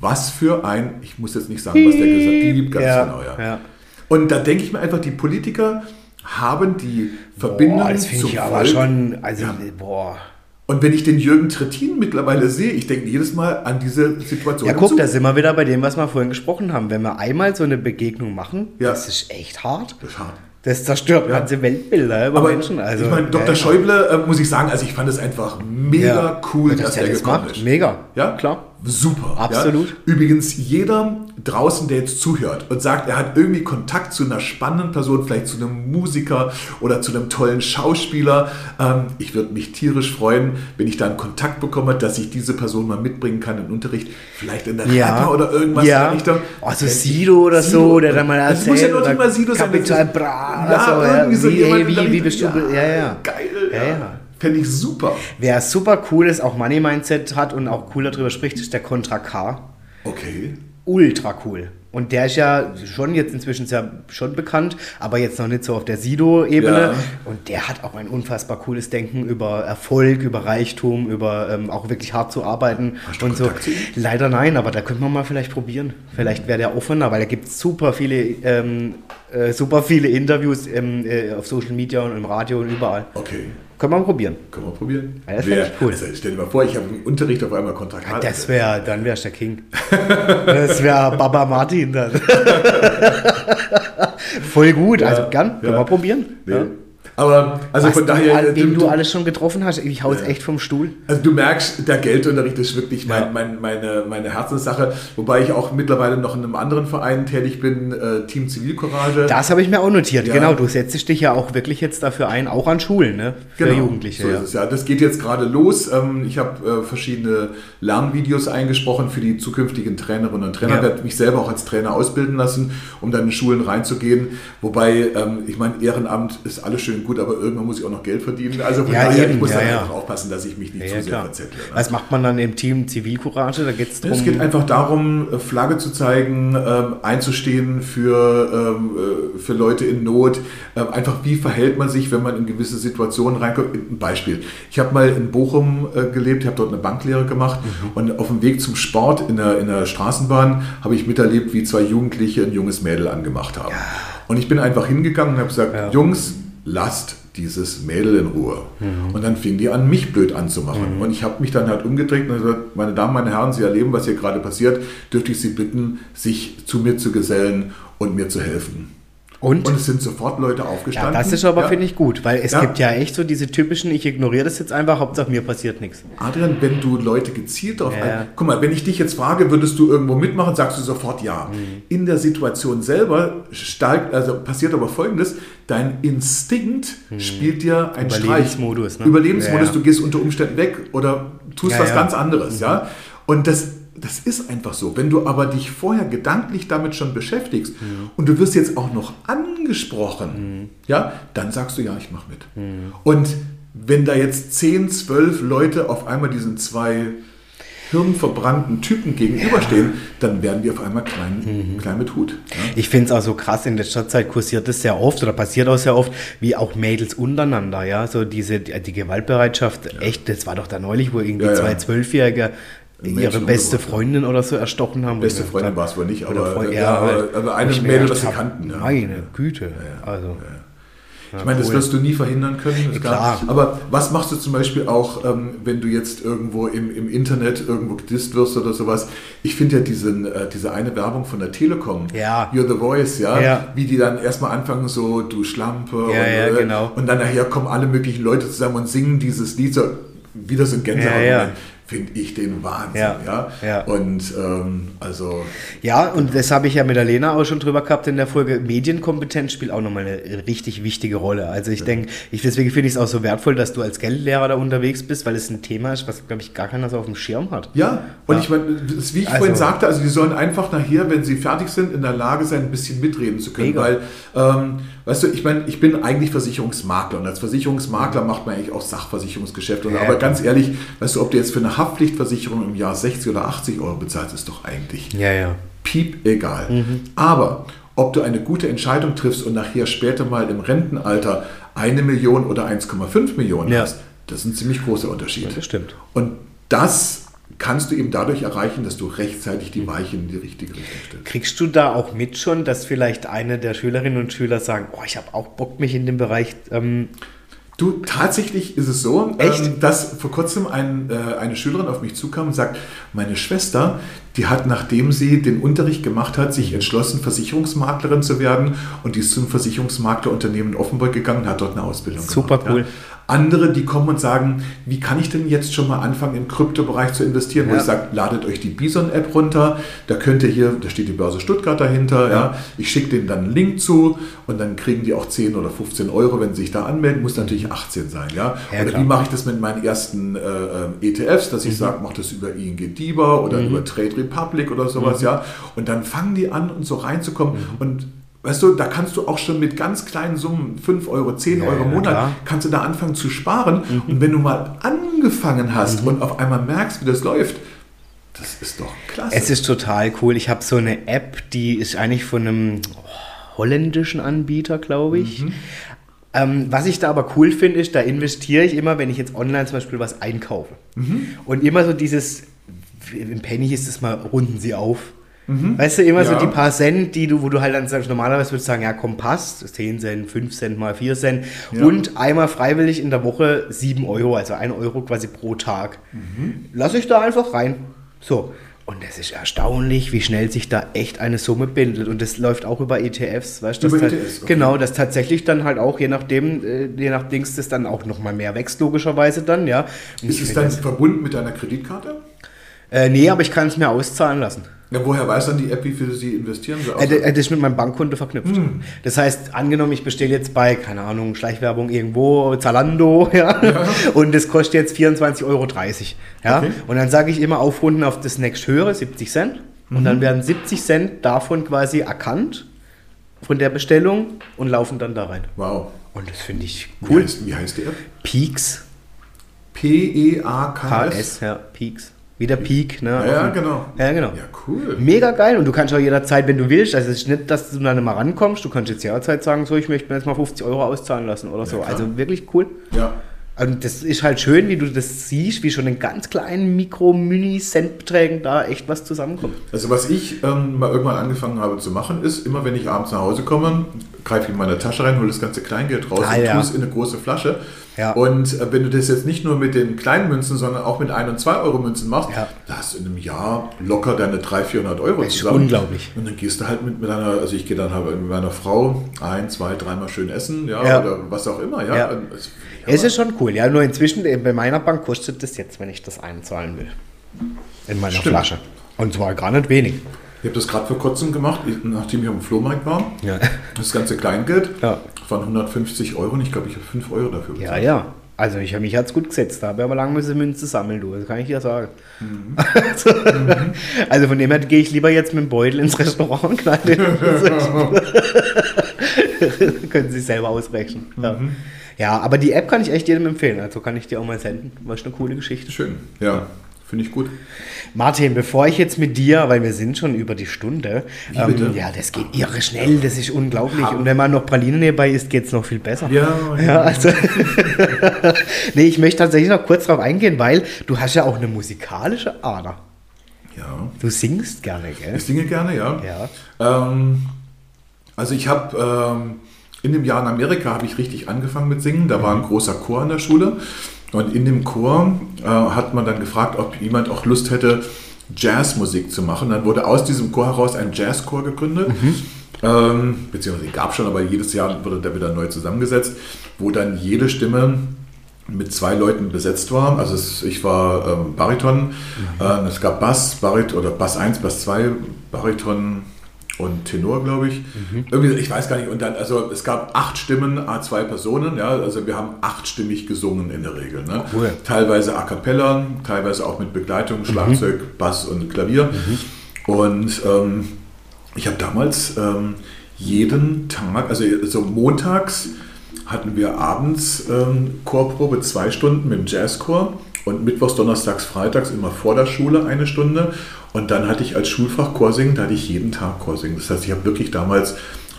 was für ein, ich muss jetzt nicht sagen, was der gesagt hat, Piep, ganz ja, genau, ja. ja. Und da denke ich mir einfach, die Politiker haben die Verbindung boah, das finde ich aber schon, also, boah. Und wenn ich den Jürgen Trittin mittlerweile sehe, ich denke jedes Mal an diese Situation. Ja, guck, da sind wir wieder bei dem, was wir vorhin gesprochen haben. Wenn wir einmal so eine Begegnung machen, ja. das ist echt hart. Das ist hart. Das zerstört ja. ganze Weltbilder über Aber Menschen. Also, ich meine, Dr. Ja, Schäuble, äh, muss ich sagen, also ich fand es einfach mega cool, dass, dass er gekommen macht. ist. Mega, ja, klar. Super. Absolut. Ja? Übrigens, jeder draußen, der jetzt zuhört und sagt, er hat irgendwie Kontakt zu einer spannenden Person, vielleicht zu einem Musiker oder zu einem tollen Schauspieler, ähm, ich würde mich tierisch freuen, wenn ich da einen Kontakt bekomme, dass ich diese Person mal mitbringen kann in Unterricht, vielleicht in der ja. Rapper oder irgendwas ja. der Richtung. Oh, so Sido oder Sido. so, der dann mal erzählt. Das muss ja noch nicht mal Sido sein. Kapital Bra. Ja, so, irgendwie so wie, jemand, wie, wie bist du? Ja, ja. Geil. ja. ja. Fände ich super. Wer super cool ist, auch Money Mindset hat und auch cool darüber spricht, ist der Contra K. Okay. Ultra cool. Und der ist ja schon jetzt inzwischen ja schon bekannt, aber jetzt noch nicht so auf der Sido-Ebene. Ja. Und der hat auch ein unfassbar cooles Denken über Erfolg, über Reichtum, über ähm, auch wirklich hart zu arbeiten Hast und so. Leider nein, aber da könnte man mal vielleicht probieren. Vielleicht wäre der offener, weil da gibt es super viele, ähm, äh, super viele Interviews ähm, äh, auf Social Media und im Radio und überall. Okay. Können wir mal probieren. Können wir probieren. Ja, das wäre echt cool. Also stell dir mal vor, ich habe im Unterricht auf einmal Kontakt. Ja, das wäre, dann wärst der King. das wäre Baba Martin dann. Voll gut, also gern, können wir probieren. Nee. Aber also Was von daher. Du, wen du, du, alles schon getroffen hast, ich hau jetzt ja. echt vom Stuhl. Also du merkst, der Geldunterricht ist wirklich mein, mein, meine, meine Herzenssache, wobei ich auch mittlerweile noch in einem anderen Verein tätig bin, äh, Team Zivilcourage. Das habe ich mir auch notiert, ja. genau. Du setzt dich ja auch wirklich jetzt dafür ein, auch an Schulen, ne? Für genau, Jugendliche. So ja. ist es, ja. Das geht jetzt gerade los. Ähm, ich habe äh, verschiedene Lernvideos eingesprochen für die zukünftigen Trainerinnen und Trainer. Ich werde mich selber auch als Trainer ausbilden lassen, um dann in Schulen reinzugehen. Wobei, ähm, ich meine, Ehrenamt ist alles schön gut, aber irgendwann muss ich auch noch Geld verdienen. Also von ja, daher, eben, ich muss ja, dann ja. einfach aufpassen, dass ich mich nicht ja, zu sehr klar. verzettle. Ne? Was macht man dann im Team Zivilcourage? Da geht's drum. Es geht einfach darum, Flagge zu zeigen, ähm, einzustehen für, ähm, äh, für Leute in Not. Ähm, einfach, wie verhält man sich, wenn man in gewisse Situationen reinkommt. Ein Beispiel. Ich habe mal in Bochum äh, gelebt, habe dort eine Banklehre gemacht mhm. und auf dem Weg zum Sport in der, in der Straßenbahn habe ich miterlebt, wie zwei Jugendliche ein junges Mädel angemacht haben. Und ich bin einfach hingegangen und habe gesagt, Jungs, lasst dieses Mädel in Ruhe. Mhm. Und dann fing die an, mich blöd anzumachen. Mhm. Und ich habe mich dann halt umgedreht und gesagt, meine Damen, meine Herren, Sie erleben, was hier gerade passiert, dürfte ich Sie bitten, sich zu mir zu gesellen und mir zu helfen. Und? Und es sind sofort Leute aufgestanden. Ja, das ist aber, ja. finde ich, gut, weil es ja. gibt ja echt so diese typischen, ich ignoriere das jetzt einfach, Hauptsache mir passiert nichts. Adrian, wenn du Leute gezielt darauf ja. ein, guck mal, wenn ich dich jetzt frage, würdest du irgendwo mitmachen, sagst du sofort ja. Mhm. In der Situation selber steigt, also passiert aber folgendes, dein Instinkt mhm. spielt dir einen Überlebensmodus, Streich. Ne? Überlebensmodus, du gehst unter Umständen weg oder tust was ganz anderes, mhm. ja. Und das das ist einfach so. Wenn du aber dich vorher gedanklich damit schon beschäftigst mhm. und du wirst jetzt auch noch angesprochen, mhm. ja, dann sagst du ja, ich mache mit. Mhm. Und wenn da jetzt 10, 12 Leute auf einmal diesen zwei hirnverbrannten Typen gegenüberstehen, ja. dann werden die auf einmal klein, mhm. klein mit Hut. Ja? Ich finde es auch so krass, in der Stadtzeit kursiert das sehr oft oder passiert auch sehr oft, wie auch Mädels untereinander, ja, so diese, die, die Gewaltbereitschaft, ja. echt, das war doch da neulich, wo irgendwie zwei Zwölfjährige ihre beste Freundin oder so erstochen haben. Beste Freundin war es wohl nicht, aber, Freund, ja, aber, aber eine Mädel, das sie kannten. Ja. Meine Güte. Ja, also. Ich meine, das wirst du nie verhindern können. Klar. Aber was machst du zum Beispiel auch, ähm, wenn du jetzt irgendwo im, im Internet irgendwo gedisst wirst oder sowas? Ich finde ja diesen, äh, diese eine Werbung von der Telekom, ja. You're the Voice, ja? ja. wie die dann erstmal anfangen, so du Schlampe ja, und, ja, äh, genau. und dann nachher kommen alle möglichen Leute zusammen und singen dieses Lied so wieder so ein Gänsehaut. Ja, ja finde ich den Wahnsinn. Ja, ja? ja. Und ähm, also. Ja, und das habe ich ja mit der Lena auch schon drüber gehabt in der Folge. Medienkompetenz spielt auch nochmal eine richtig wichtige Rolle. Also ich ja. denke, ich, deswegen finde ich es auch so wertvoll, dass du als Geldlehrer da unterwegs bist, weil es ein Thema ist, was, glaube ich, gar keiner so auf dem Schirm hat. Ja, und ich meine, wie ich also, vorhin sagte, also die sollen einfach nachher, wenn sie fertig sind, in der Lage sein, ein bisschen mitreden zu können. Mega. Weil, ähm, weißt du, ich meine, ich bin eigentlich Versicherungsmakler und als Versicherungsmakler macht man eigentlich auch Sachversicherungsgeschäfte. Ja, aber ganz ehrlich, weißt du, ob du jetzt für eine Haftpflichtversicherung im Jahr 60 oder 80 Euro bezahlst, ist doch eigentlich ja, ja. piep egal. Mhm. Aber ob du eine gute Entscheidung triffst und nachher später mal im Rentenalter eine Million oder 1,5 Millionen hast, das ist ein ziemlich großer Unterschied. Das stimmt. Und das kannst du eben dadurch erreichen, dass du rechtzeitig die Weichen in die richtige Richtung stellst. Kriegst du da auch mit schon, dass vielleicht eine der Schülerinnen und Schüler sagen, oh, ich habe auch Bock, mich in dem Bereich ähm, Du, tatsächlich ist es so, ähm, dass vor kurzem ein, äh, eine Schülerin auf mich zukam und sagt, meine Schwester, die hat, nachdem sie den Unterricht gemacht hat, sich entschlossen, Versicherungsmaklerin zu werden und die ist zum Versicherungsmaklerunternehmen Offenburg gegangen und hat dort eine Ausbildung Super gemacht. Super cool. Ja. Andere, die kommen und sagen, wie kann ich denn jetzt schon mal anfangen, im Kryptobereich zu investieren? Ja. Wo ich sage, ladet euch die Bison-App runter, da könnt ihr hier, da steht die Börse Stuttgart dahinter, ja. ja. ich schicke denen dann einen Link zu und dann kriegen die auch 10 oder 15 Euro, wenn sie sich da anmelden, muss natürlich 18 sein. Ja? ja oder klar. wie mache ich das mit meinen ersten äh, äh ETFs, dass ich mhm. sage, mache das über ING DIBA oder mhm. über Trade Republic oder sowas, mhm. ja. Und dann fangen die an, und so reinzukommen mhm. und Weißt du, da kannst du auch schon mit ganz kleinen Summen, 5 Euro, 10 ja, Euro im Monat, klar. kannst du da anfangen zu sparen. Mhm. Und wenn du mal angefangen hast mhm. und auf einmal merkst, wie das läuft, das ist doch klasse. Es ist total cool. Ich habe so eine App, die ist eigentlich von einem holländischen Anbieter, glaube ich. Mhm. Ähm, was ich da aber cool finde, ist, da investiere ich immer, wenn ich jetzt online zum Beispiel was einkaufe. Mhm. Und immer so dieses, im Penny ist es mal, runden sie auf Mhm. Weißt du, immer ja. so die paar Cent, die du, wo du halt dann sagst, normalerweise würdest du sagen, ja, komm, passt, 10 Cent, 5 Cent mal 4 Cent ja. und einmal freiwillig in der Woche 7 Euro, also 1 Euro quasi pro Tag. Mhm. Lass ich da einfach rein. So. Und es ist erstaunlich, wie schnell sich da echt eine Summe bindet. Und das läuft auch über ETFs, weißt du? Über ETFs, okay. Genau, dass tatsächlich dann halt auch, je nachdem, äh, je nach Dings, das dann auch nochmal mehr wächst, logischerweise dann, ja. Und ist es dann verbunden mit deiner Kreditkarte? Äh, nee, aber ich kann es mir auszahlen lassen. Ja, woher weiß dann die App, wie viel Sie investieren? So äh, das ist mit meinem Bankkonto verknüpft. Hm. Das heißt, angenommen, ich bestelle jetzt bei, keine Ahnung, Schleichwerbung irgendwo, Zalando, ja, ja. und das kostet jetzt 24,30 Euro. Ja? Okay. Und dann sage ich immer aufrunden auf das nächsthöhere, 70 Cent. Und mhm. dann werden 70 Cent davon quasi erkannt von der Bestellung und laufen dann da rein. Wow. Und das finde ich cool. Wie heißt, wie heißt die App? Peaks. P-E-A-K-S? Ja, Peaks. Wie der Peak, ne? Ja, genau. Ja, genau. Ja, cool. Mega geil und du kannst auch jederzeit, wenn du willst, also es ist nicht, dass du dann mal rankommst, du kannst jetzt jederzeit sagen, so, ich möchte mir jetzt mal 50 Euro auszahlen lassen oder ja, so. Klar. Also wirklich cool. Ja. Und das ist halt schön, wie du das siehst, wie schon in ganz kleinen Mikro-Mini-Cent-Beträgen da echt was zusammenkommt. Also was ich ähm, mal irgendwann angefangen habe zu machen, ist, immer wenn ich abends nach Hause komme, greife ich in meine Tasche rein, hole das ganze Kleingeld raus ah, und ja. tue es in eine große Flasche. Ja. Und äh, wenn du das jetzt nicht nur mit den kleinen Münzen, sondern auch mit 1 und 2 Euro Münzen machst, ja. da hast du in einem Jahr locker deine 300, 400 Euro das zusammen. Ist unglaublich. Und dann gehst du halt mit, mit einer, also ich gehe dann halt mit meiner Frau ein, zwei, dreimal schön essen, ja, ja. oder was auch immer, ja. ja. Also, es ist schon cool, ja. Nur inzwischen, äh, bei meiner Bank kostet das jetzt, wenn ich das einzahlen will. In meiner Stimmt. Flasche. Und zwar gar nicht wenig. Ich habe das gerade vor kurzem gemacht, nachdem ich am Flohmarkt war. Ja. Das ganze Kleingeld ja. waren 150 Euro und ich glaube, ich habe 5 Euro dafür bezahlt. Ja, ja. Also ich habe mich jetzt gut gesetzt, da habe aber lange müssen Münze sammeln, du, das kann ich dir sagen. Mhm. Also, mhm. also, von dem her gehe ich lieber jetzt mit dem Beutel ins Restaurant und Können Sie selber ausrechnen. Mhm. Ja. ja. aber die App kann ich echt jedem empfehlen, also kann ich dir auch mal senden. Was eine coole Geschichte. Schön, ja. Finde ich gut. Martin, bevor ich jetzt mit dir, weil wir sind schon über die Stunde, ähm, ja, das geht irre schnell, das ist unglaublich. Und wenn man noch Pralinen nebenbei isst, geht es noch viel besser. Ja, ja. ja also nee, ich möchte tatsächlich noch kurz darauf eingehen, weil du hast ja auch eine musikalische Ader. Ja. Du singst gerne, gell? Ich singe gerne, ja. ja. Ähm, also ich habe ähm, in dem Jahr in Amerika habe ich richtig angefangen mit Singen. Da war ein großer Chor in der Schule. Und in dem Chor äh, hat man dann gefragt, ob jemand auch Lust hätte, Jazzmusik zu machen. Dann wurde aus diesem Chor heraus ein Jazzchor gegründet. Mhm. Ähm, beziehungsweise gab schon, aber jedes Jahr wurde der wieder neu zusammengesetzt, wo dann jede Stimme mit zwei Leuten besetzt war. Also es, ich war ähm, Bariton, mhm. äh, es gab Bass, Barit oder Bass 1, Bass 2, Bariton, und Tenor, glaube ich. Mhm. Irgendwie, ich weiß gar nicht. Und dann, also es gab acht Stimmen, A2 Personen, ja, also wir haben achtstimmig gesungen in der Regel. Ne? Cool. Teilweise a cappella, teilweise auch mit Begleitung, Schlagzeug, mhm. Bass und Klavier. Mhm. Und ähm, ich habe damals ähm, jeden Tag, also so montags hatten wir abends ähm, Chorprobe zwei Stunden mit dem Jazzchor und mittwochs, donnerstags, freitags immer vor der Schule eine Stunde und dann hatte ich als Schulfach Chorsingen, da hatte ich jeden Tag Chorsingen. Das heißt, ich habe wirklich damals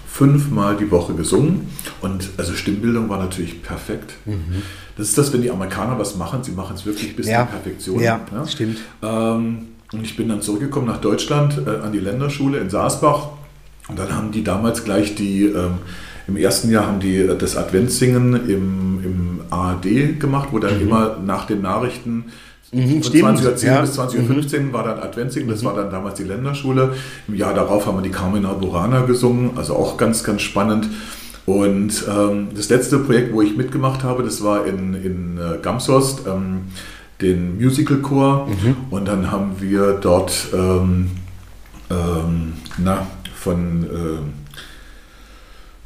fünfmal die Woche gesungen und also Stimmbildung war natürlich perfekt. Mhm. Das ist das, wenn die Amerikaner was machen, sie machen es wirklich bis ja. zur Perfektion. Ja, ja. stimmt. Ähm, und ich bin dann zurückgekommen nach Deutschland äh, an die Länderschule in Saasbach und dann haben die damals gleich die, ähm, im ersten Jahr haben die äh, das Adventssingen im, im ARD gemacht, wo dann mhm. immer nach den Nachrichten Mhm, von 2010 ja. bis 2015 mhm. war dann Adventsingen, das mhm. war dann damals die Länderschule. Im Jahr darauf haben wir die Carmina Burana gesungen, also auch ganz, ganz spannend. Und ähm, das letzte Projekt, wo ich mitgemacht habe, das war in, in äh, Gamshorst, ähm, den Musical Chor. Mhm. Und dann haben wir dort, ähm, ähm na, von. Äh,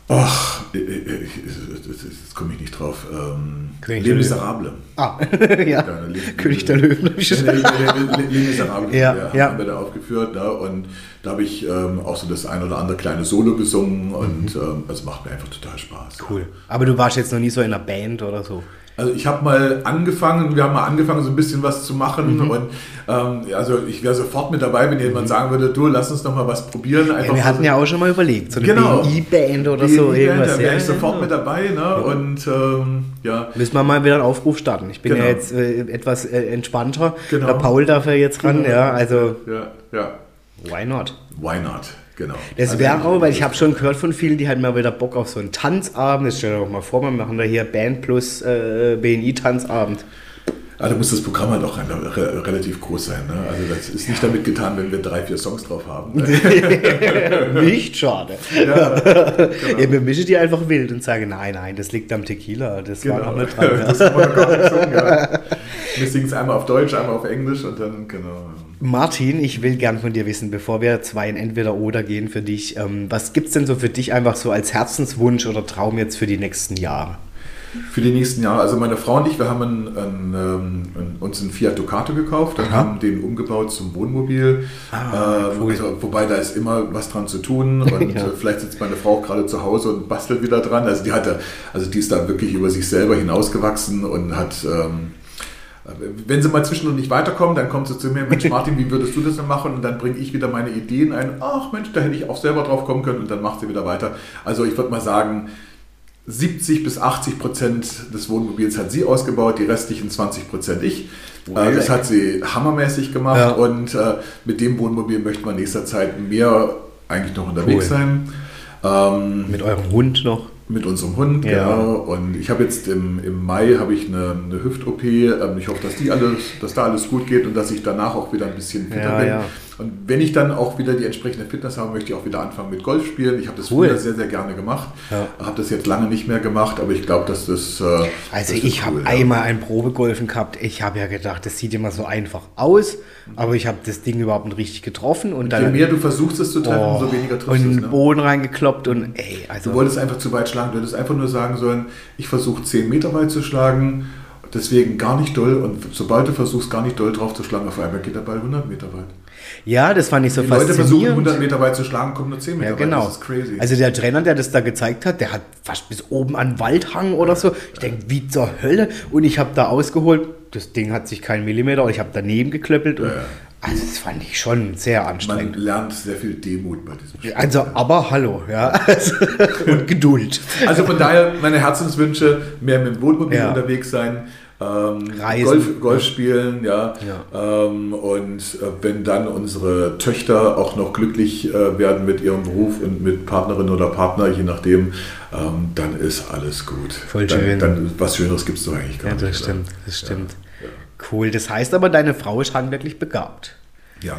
Ach, jetzt komme ich nicht drauf. Ähm, Les Miserables. Ah, ja. König der Löwen. Les Miserables ja, ja, ja. haben wir da aufgeführt. Ne? Und da habe ich ähm, auch so das ein oder andere kleine Solo gesungen. Und mhm. ähm, es macht mir einfach total Spaß. Cool. Aber du warst jetzt noch nie so in einer Band oder so? Also ich habe mal angefangen, wir haben mal angefangen, so ein bisschen was zu machen mhm. und ähm, also ich wäre sofort mit dabei, wenn jemand mhm. sagen würde, du lass uns noch mal was probieren. Einfach ja, wir hatten ja auch schon mal überlegt, so eine genau. BI-Band oder so irgendwas. Da wäre ich sofort mit dabei, ne? Ja. Und ähm, ja. Müssen wir mal wieder einen Aufruf starten. Ich bin genau. ja jetzt äh, etwas äh, entspannter. Genau. Der Paul darf ja jetzt ran, genau. ja, also. Ja, ja. Why not? Why not? Genau. Das also, wäre auch, weil ich habe schon gehört von vielen, die halt mal wieder Bock auf so einen Tanzabend. Das stell dir doch mal vor, wir machen da hier Band plus äh, BNI-Tanzabend. Also muss das Programm halt auch re relativ groß sein. Ne? Also das ist nicht damit getan, wenn wir drei, vier Songs drauf haben. nicht schade. Ja, genau. ja, wir mischen die einfach wild und sagen, nein, nein, das liegt am Tequila. Das genau. war noch nicht dran. das kann man gar nicht singen, ja. Wir singen es einmal auf Deutsch, einmal auf Englisch und dann, genau. Martin, ich will gern von dir wissen, bevor wir zwei in entweder oder gehen für dich, ähm, was gibt es denn so für dich einfach so als Herzenswunsch oder Traum jetzt für die nächsten Jahre? Für die nächsten Jahre, also meine Frau und ich, wir haben einen, einen, ähm, uns einen Fiat Ducato gekauft und haben den umgebaut zum Wohnmobil. Ah, äh, also, wobei da ist immer was dran zu tun und ja. vielleicht sitzt meine Frau auch gerade zu Hause und bastelt wieder dran. Also die hatte, also die ist da wirklich über sich selber hinausgewachsen und hat ähm, wenn sie mal zwischendurch nicht weiterkommen, dann kommt sie zu mir, Mensch Martin, wie würdest du das denn machen? Und dann bringe ich wieder meine Ideen ein. Ach Mensch, da hätte ich auch selber drauf kommen können und dann macht sie wieder weiter. Also ich würde mal sagen, 70 bis 80 Prozent des Wohnmobils hat sie ausgebaut, die restlichen 20 Prozent ich. Äh, das hat sie hammermäßig gemacht ja. und äh, mit dem Wohnmobil möchte man in nächster Zeit mehr eigentlich noch unterwegs cool. sein. Ähm, mit eurem Hund noch? Mit unserem Hund, ja. genau. Und ich habe jetzt im, im Mai habe ich eine, eine Hüft-OP. Ähm, ich hoffe, dass die alles, dass da alles gut geht und dass ich danach auch wieder ein bisschen fitter ja, bin. Und wenn ich dann auch wieder die entsprechende Fitness habe, möchte ich auch wieder anfangen mit Golf spielen. Ich habe das cool. früher sehr, sehr gerne gemacht. Ja. Habe das jetzt lange nicht mehr gemacht, aber ich glaube, dass das. Äh, also, das ich habe ja. einmal ein Probegolfen gehabt. Ich habe ja gedacht, das sieht immer so einfach aus, aber ich habe das Ding überhaupt nicht richtig getroffen. Und dann, Je mehr du versuchst es zu treffen, oh, umso weniger triffst du es. Und in den ne? Boden reingekloppt und ey, also. Du wolltest einfach zu weit schlagen. Du hättest einfach nur sagen sollen, ich versuche 10 Meter weit zu schlagen. Deswegen gar nicht doll und sobald du versuchst, gar nicht doll drauf zu schlagen, auf einmal geht der Ball 100 Meter weit. Ja, das fand ich so die faszinierend. Leute versuchen 100 Meter weit zu schlagen, kommen nur 10 Meter ja, genau. weit. Das ist crazy. Also der Trainer, der das da gezeigt hat, der hat fast bis oben an Waldhang oder so. Ich denke, wie zur Hölle. Und ich habe da ausgeholt, das Ding hat sich keinen Millimeter, ich habe daneben geklöppelt. Und. Also das fand ich schon sehr anstrengend. Man lernt sehr viel Demut bei diesem Spiel. Also, aber hallo, ja. und Geduld. Also von daher meine Herzenswünsche, mehr mit dem Wohnmobil ja. unterwegs sein, ähm, Golf, Golf, spielen, ja. ja. Ähm, und äh, wenn dann unsere Töchter auch noch glücklich äh, werden mit ihrem Beruf und mit Partnerin oder Partner, je nachdem, ähm, dann ist alles gut. Voll dann, schön. Dann, was Schöneres gibt es doch eigentlich gar ja, das nicht. Stimmt, das stimmt, ja. Cool. Das heißt aber, deine Frau ist handwerklich begabt. Ja.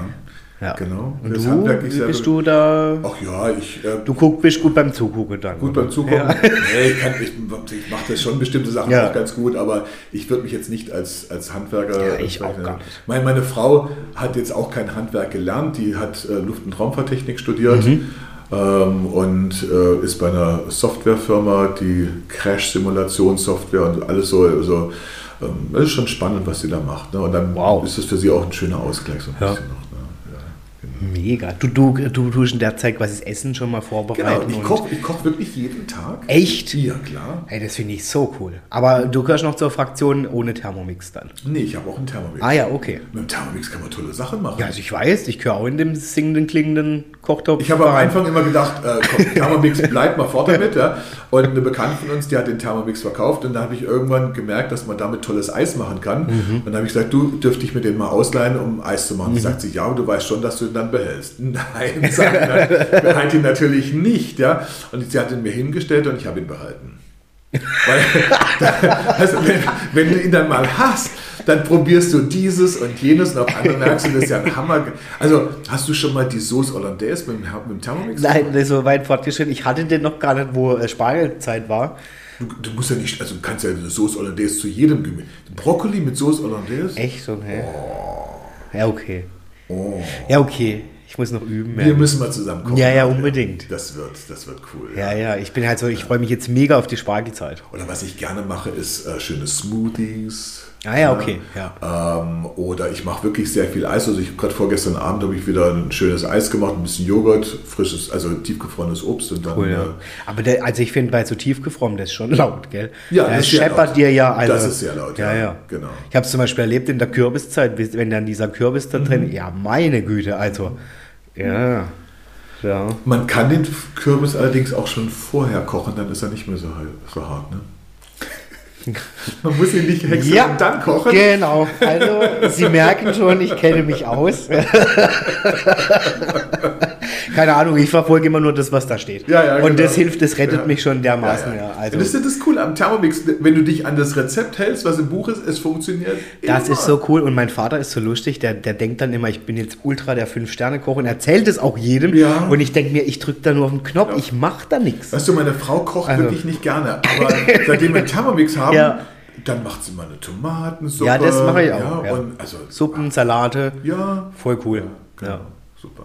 Ja. Genau. Und das du, bist du da? Ach ja, ich. Äh, du guck, bist gut beim Zugucken dann. Gut oder? beim Zugucken. Ja. Nee, ich, ich, ich mache das schon bestimmte Sachen ja. auch ganz gut, aber ich würde mich jetzt nicht als, als Handwerker. Ja, ich auch gar nicht. Meine, meine Frau hat jetzt auch kein Handwerk gelernt, die hat äh, Luft- und Raumfahrttechnik studiert. Mhm. Ähm, und äh, ist bei einer Softwarefirma, die Crash-Simulationssoftware und alles so, so ähm, das ist schon spannend, was sie da macht. Ne? Und dann wow. ist es für sie auch ein schöner Ausgleich so ein bisschen noch. Mega. Du, du, du tust in der Zeit quasi das Essen schon mal vorbereiten. Genau, ich koche koch wirklich jeden Tag. Echt? Ja, klar. Ey, das finde ich so cool. Aber du gehörst noch zur Fraktion ohne Thermomix dann? Nee, ich habe auch einen Thermomix. Ah ja, okay. Mit dem Thermomix kann man tolle Sachen machen. Ja, also ich weiß, ich gehöre auch in dem singenden, klingenden Kochtopf. Ich habe am Anfang immer gedacht, äh, komm, Thermomix bleibt mal fort damit. Ja? Und eine Bekannte von uns, die hat den Thermomix verkauft und da habe ich irgendwann gemerkt, dass man damit tolles Eis machen kann. Mhm. Und dann habe ich gesagt, du dürfte ich mir den mal ausleihen, um Eis zu machen. Mhm. sagt sie, ja, und du weißt schon, dass du ihn dann behältst. Nein, sagt er, behalte ihn natürlich nicht. Ja? Und sie hat ihn mir hingestellt und ich habe ihn behalten. Weil, also wenn, wenn, du ihn dann mal hast, dann probierst du dieses und jenes und auf einmal merkst du, das ist ja ein Hammer. Also hast du schon mal die Sauce Hollandaise mit, mit dem Thermomix? Nein, das ist so weit fortgeschritten. Ich hatte den noch gar nicht, wo äh, Spargelzeit war. Du, du, musst ja nicht, also du kannst ja eine Sauce Hollandaise zu jedem Gemüse. Brokkoli mit Sauce Hollandaise? Echt so, hä? Oh. Ja, okay. Oh. Ja, okay. Ich muss noch üben. Wir ja. müssen mal zusammen kommen. Ja, ja, unbedingt. Das wird, das wird cool. Ja, ja, ich bin halt so, ich freue mich jetzt mega auf die Spargelzeit. Oder was ich gerne mache, ist äh, schöne Smoothies. Ah ja, okay. Ja. Ähm, oder ich mache wirklich sehr viel Eis. Also ich gerade vorgestern Abend habe ich wieder ein schönes Eis gemacht, ein bisschen Joghurt, frisches, also tiefgefrorenes Obst und dann. Cool, ja. äh, Aber der, also ich finde bei so tiefgefroren, das ist schon laut, gell? Ja, das scheppert dir ja. Also, das ist sehr laut, ja. ja, ja. Genau. Ich habe es zum Beispiel erlebt in der Kürbiszeit, wenn dann dieser Kürbis da drin, mhm. ja meine Güte, also ja. Ja. Man kann den Kürbis allerdings auch schon vorher kochen, dann ist er nicht mehr so, so hart. Ne? Man muss ihn nicht hexen ja, und dann kochen. Genau. Also, Sie merken schon, ich kenne mich aus. Keine Ahnung, ich verfolge immer nur das, was da steht. Ja, ja, und genau. das hilft, das rettet ja. mich schon dermaßen. Ja, also. Das ist das cool am Thermomix, wenn du dich an das Rezept hältst, was im Buch ist, es funktioniert. Das immer. ist so cool und mein Vater ist so lustig, der, der denkt dann immer, ich bin jetzt ultra der Fünf-Sterne-Koch und erzählt es auch jedem. Ja. Und ich denke mir, ich drücke da nur auf den Knopf, ich mache da nichts. Weißt du, meine Frau kocht also. wirklich nicht gerne, aber seitdem wir Thermomix haben, dann macht sie mal eine Tomatensuppe. Ja, das mache ich auch. Und, also, Suppen, Salate. Ja. Voll cool. Genau. Super.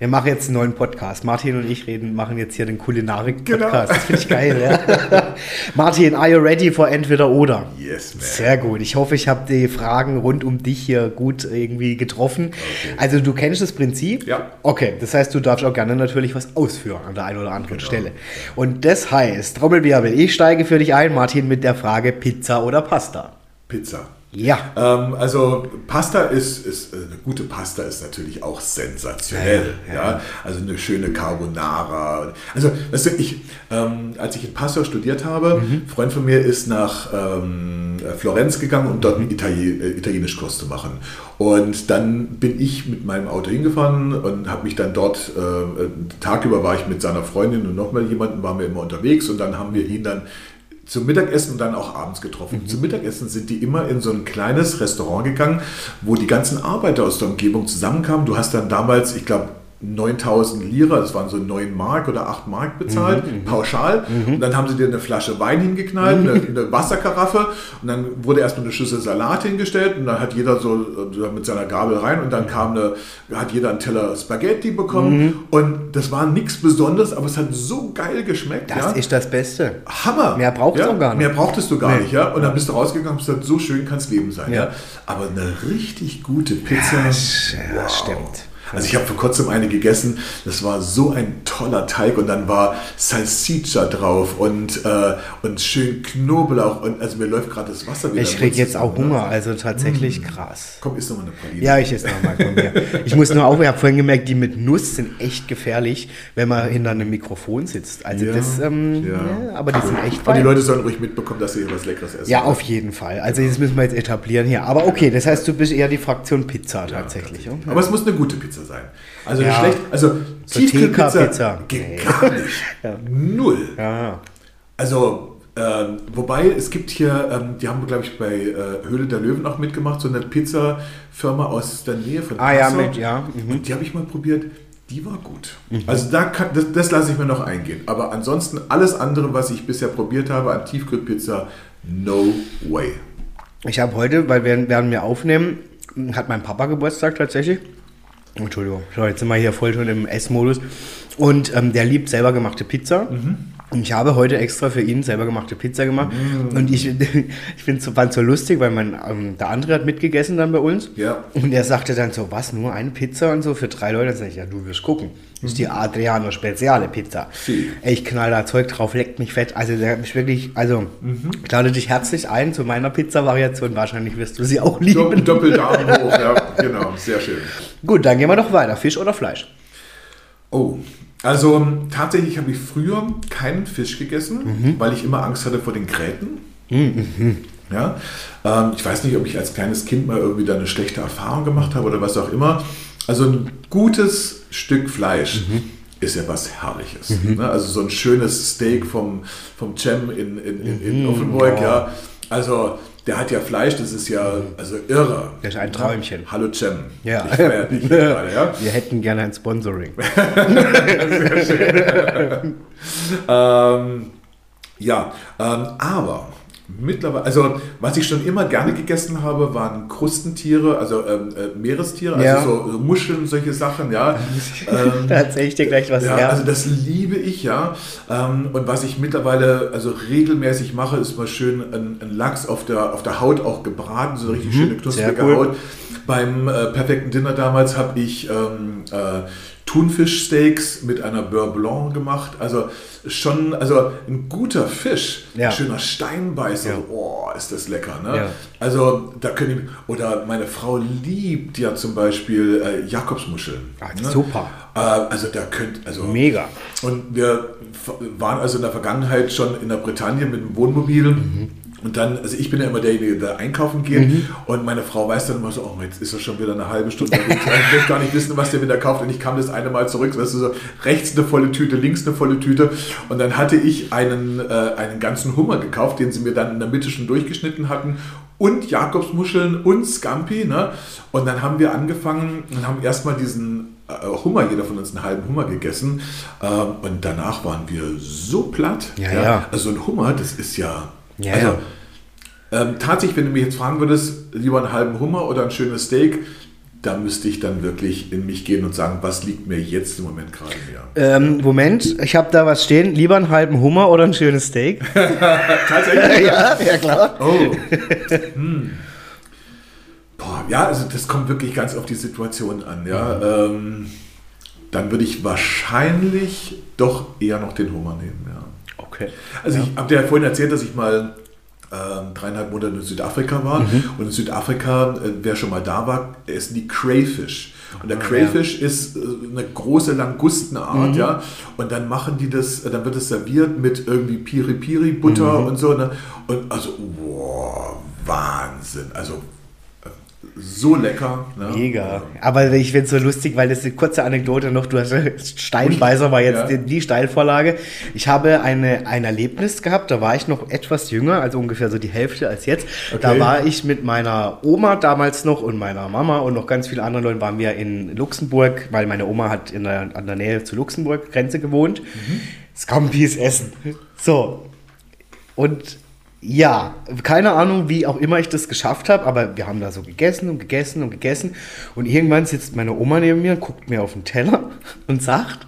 Wir machen jetzt einen neuen Podcast. Martin und ich reden, machen jetzt hier den Kulinarik-Podcast. Genau. Das finde ich geil, ja. Martin, are you ready for entweder oder? Yes, man. Sehr gut. Ich hoffe, ich habe die Fragen rund um dich hier gut irgendwie getroffen. Okay. Also du kennst das Prinzip? Ja. Okay, das heißt, du darfst auch gerne natürlich was ausführen an der einen oder anderen genau. Stelle. Und das heißt, Trommelwirbel, ich steige für dich ein, Martin, mit der Frage Pizza oder Pasta? Pizza. Ja. Ähm, also Pasta ist, ist, äh, eine gute Pasta ist natürlich auch sensationell. Ja, ja. ja, Also eine schöne Carbonara. Also, weißt du, ich, ähm, als ich in Passau studiert habe, mhm. ein Freund von mir ist nach ähm, Florenz gegangen, um dort einen Italien, äh, Italienischkurs zu machen. Und dann bin ich mit meinem Auto hingefahren und habe mich dann dort, äh, tagüber war ich mit seiner Freundin und nochmal jemanden, waren wir immer unterwegs und dann haben wir ihn dann zum Mittagessen und dann auch abends getroffen. Mhm. Zum Mittagessen sind die immer in so ein kleines Restaurant gegangen, wo die ganzen Arbeiter aus der Umgebung zusammenkamen. Du hast dann damals, ich glaube, 9000 Lira, das waren so 9 Mark oder 8 Mark bezahlt, mhm, mhm, pauschal. Mhm. Und dann haben sie dir eine Flasche Wein hingeknallt, mhm. eine, eine, Wasserkaraffe und dann wurde erstmal eine Schüssel Salat hingestellt und dann hat jeder so mit seiner Gabel rein und dann kam eine, hat jeder einen Teller Spaghetti bekommen mhm. und das war nichts Besonderes, aber es hat so geil geschmeckt. Das ja. ist das Beste. Hammer. Mehr brauchst ja? du gar nicht. Mehr brauchtest du gar nee. nicht, ja. Und dann bist du rausgegangen und gesagt, so schön kann es Leben sein, ja. ja. Aber eine richtig gute Pizza. Ja, wow. stimmt. Also ich habe vor kurzem eine gegessen, das war so ein toller Teig und dann war Salsiccia drauf und, äh, und schön Knoblauch und also mir läuft gerade das Wasser wieder. Ich kriege jetzt auch Hunger, also tatsächlich mmh. krass. Komm, isst noch mal eine Praline. Ja, ich esse noch mal von mir. Ich muss nur auch, ich habe vorhin gemerkt, die mit Nuss sind echt gefährlich, wenn man hinter einem Mikrofon sitzt. Also ja, das, ähm, ja. ja. aber die sind echt Aber die Leute sollen ruhig mitbekommen, dass sie hier was Leckeres essen. Ja, auf jeden Fall. Also das müssen wir jetzt etablieren hier. Aber okay, das heißt, du bist eher die Fraktion Pizza tatsächlich. Ja, aber es muss eine gute Pizza sein. Also ja. schlecht, also so Tiefkühlpizza geht nee. gar nicht. ja. Null. Ja. Also, ähm, wobei es gibt hier, ähm, die haben, glaube ich, bei äh, Höhle der Löwen auch mitgemacht, so eine Pizzafirma aus der Nähe von Ah ja, mit, ja. Mhm. Die habe ich mal probiert. Die war gut. Mhm. Also da kann, das, das lasse ich mir noch eingehen. Aber ansonsten alles andere, was ich bisher probiert habe an Tiefkühlpizza, no way. Ich habe heute, weil wir werden wir aufnehmen, hat mein Papa Geburtstag tatsächlich. Entschuldigung, jetzt sind wir hier voll schon im Essmodus. Und ähm, der liebt selber gemachte Pizza. Mhm. Und ich habe heute extra für ihn selber gemachte Pizza gemacht. Mm. Und ich, ich es so, so lustig, weil mein, ähm, der andere hat mitgegessen dann bei uns. Ja. Und er sagte dann so, was, nur eine Pizza und so für drei Leute? Dann sage ich, ja, du wirst gucken. Das ist die Adriano Speziale Pizza. Sie. Ich knall da Zeug drauf, leckt mich fett. Also der ist wirklich, also mhm. ich lade dich herzlich ein zu meiner Pizza-Variation. Wahrscheinlich wirst du sie auch lieben. Doppeldaumen hoch, ja, genau, sehr schön. Gut, dann gehen wir doch weiter. Fisch oder Fleisch? Oh, also tatsächlich habe ich früher keinen Fisch gegessen, mhm. weil ich immer Angst hatte vor den Gräten. Mhm. Ja, ähm, ich weiß nicht, ob ich als kleines Kind mal irgendwie da eine schlechte Erfahrung gemacht habe oder was auch immer. Also ein gutes Stück Fleisch mhm. ist ja was Herrliches. Mhm. Ne? Also so ein schönes Steak vom, vom Cem in, in, in, in mhm. Offenburg, ja. Also der hat ja Fleisch, das ist ja also irre. Das ist ein Träumchen. Hallo Cem. Ja. Ich feier dich gerade, ja. Wir hätten gerne ein Sponsoring. Sehr schön. ähm, ja, ähm, aber Mittlerweile, also was ich schon immer gerne gegessen habe, waren Krustentiere, also ähm, äh, Meerestiere, also ja. so, so, Muscheln, solche Sachen, ja. Ähm, da erzähle ich dir gleich was. Ja, ja. also das liebe ich, ja. Ähm, und was ich mittlerweile also regelmäßig mache, ist mal schön ein, ein Lachs auf der, auf der Haut auch gebraten, so eine richtig mhm, schöne knusprige cool. Haut. Beim äh, perfekten Dinner damals habe ich ähm, äh, Thunfischsteaks mit einer Beurre Blanc gemacht. Also schon, also ein guter Fisch, ja. ein schöner Steinbeißer, ja. oh, ist das lecker. Ne? Ja. Also da können ich, oder meine Frau liebt ja zum Beispiel äh, Jakobsmuscheln. Ach, ne? Super. Äh, also da könnt, also mega. Und wir waren also in der Vergangenheit schon in der Bretagne mit dem Wohnmobil. Mhm Und dann, also ich bin ja immer derjenige, der einkaufen geht mhm. und meine Frau weiß dann immer so, oh, jetzt ist er schon wieder eine halbe Stunde. ich möchte gar nicht wissen, was der wieder kauft. Und ich kam das eine Mal zurück, weißt du, so rechts eine volle Tüte, links eine volle Tüte. Und dann hatte ich einen, äh, einen ganzen Hummer gekauft, den sie mir dann in der Mitte schon durchgeschnitten hatten und Jakobsmuscheln und Scampi. Ne? Und dann haben wir angefangen und haben erstmal diesen äh, Hummer, jeder von uns einen halben Hummer gegessen. Ähm, und danach waren wir so platt. Ja, ja. ja. Also ein Hummer, das ist ja ja, also. Ähm, tatsächlich, wenn du mich jetzt fragen würdest, lieber einen halben Hummer oder ein schönes Steak, da müsste ich dann wirklich in mich gehen und sagen, was liegt mir jetzt im Moment gerade mehr? Ähm, Moment, ich habe da was stehen. Lieber einen halben Hummer oder ein schönes Steak? Tatsächlich? ja, ja, klar. Oh. Hm. Boah, ja, also das kommt wirklich ganz auf die Situation an. Ja. Mhm. Ähm, dann würde ich wahrscheinlich doch eher noch den Hummer nehmen. Ja. Okay. Also ja. ich habe dir ja vorhin erzählt, dass ich mal ähm, dreieinhalb Monate in Südafrika war. Mhm. Und in Südafrika, äh, wer schon mal da war, essen die Crayfish. Und der ah, Crayfish ja. ist äh, eine große Langustenart, mhm. ja. Und dann machen die das, äh, dann wird es serviert mit irgendwie Piri-Piri-Butter mhm. und so. Ne? Und also, wow, Wahnsinn. Also so lecker. Ne? Mega. Aber ich finde es so lustig, weil das ist eine kurze Anekdote noch. Du hast Steinbeißer war jetzt ja. die, die, Steilvorlage. Ich habe eine, ein Erlebnis gehabt, da war ich noch etwas jünger, also ungefähr so die Hälfte als jetzt. Okay. Da war ich mit meiner Oma damals noch und meiner Mama und noch ganz vielen anderen Leuten waren wir in Luxemburg, weil meine Oma hat in der, an der Nähe zu Luxemburg Grenze gewohnt. Mhm. Scampis essen. So. Und ja, keine Ahnung, wie auch immer ich das geschafft habe, aber wir haben da so gegessen und gegessen und gegessen. Und irgendwann sitzt meine Oma neben mir, guckt mir auf den Teller und sagt,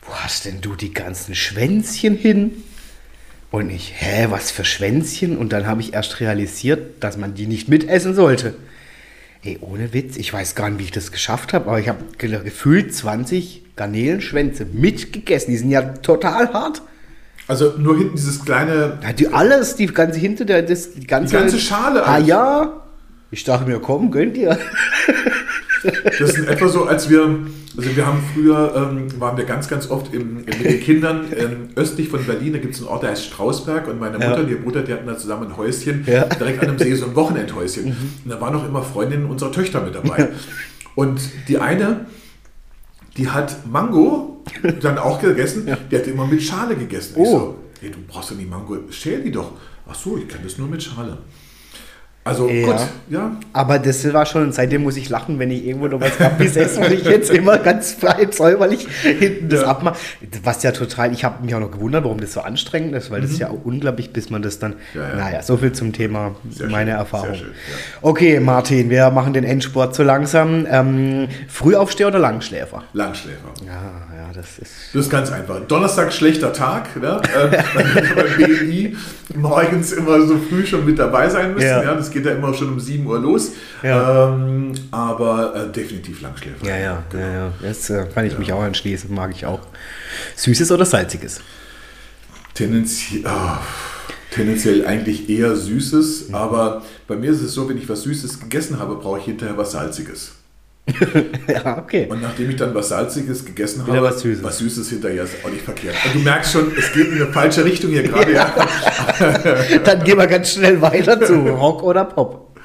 wo hast denn du die ganzen Schwänzchen hin? Und ich, hä, was für Schwänzchen? Und dann habe ich erst realisiert, dass man die nicht mitessen sollte. Ey, ohne Witz, ich weiß gar nicht, wie ich das geschafft habe, aber ich habe gefühlt 20 Garnelenschwänze mitgegessen. Die sind ja total hart. Also nur hinten dieses kleine. Ja, die alles, die ganze hinter der, das, die ganze. Die ganze Schale. Ah ja. Ich dachte mir, komm, gönnt ihr. Das ist etwa so, als wir, also wir haben früher, ähm, waren wir ganz, ganz oft im, mit den Kindern ähm, östlich von Berlin, da gibt es einen Ort, der heißt Strausberg und meine Mutter ja. und ihr Bruder, die hatten da zusammen ein Häuschen, ja. direkt an einem See, so ein Wochenendhäuschen. Mhm. Und da waren auch immer Freundinnen unserer Töchter mit dabei. Und die eine, die hat Mango dann auch gegessen, ja. die hat immer mit Schale gegessen. Oh. Ich so, hey, du brauchst ja die Mango, schäl die doch. Ach so, ich kann das nur mit Schale. Also ja. gut, ja. Aber das war schon, seitdem muss ich lachen, wenn ich irgendwo noch was Kappis esse, weil ich jetzt immer ganz frei säuberlich hinten das ja. abmache. Was ja total, ich habe mich auch noch gewundert, warum das so anstrengend ist, weil mhm. das ist ja auch unglaublich, bis man das dann, ja, ja. naja, so viel zum Thema Sehr meine schön. Erfahrung. Schön, okay, Martin, wir machen den Endsport so langsam. Ähm, Frühaufsteher oder Langschläfer? Langschläfer. Ja, das ist. Das ist ganz einfach. Donnerstag schlechter Tag, ne? äh, beim BMI morgens immer so früh schon mit dabei sein müssen. Ja. ja. das geht ja immer schon um 7 Uhr los. Ja. Ähm, aber äh, definitiv Langschläfer. Ja, ja, genau. ja, ja. Das äh, kann ich ja. mich auch anschließen, mag ich auch. Süßes oder salziges? Tendenziell. Oh tendenziell eigentlich eher Süßes, mhm. aber bei mir ist es so, wenn ich was Süßes gegessen habe, brauche ich hinterher was Salziges. ja, okay. Und nachdem ich dann was Salziges gegessen habe, was Süßes. was Süßes hinterher ist auch nicht verkehrt. Und du merkst schon, es geht in eine falsche Richtung hier gerade. ja. dann gehen wir ganz schnell weiter zu Rock oder Pop.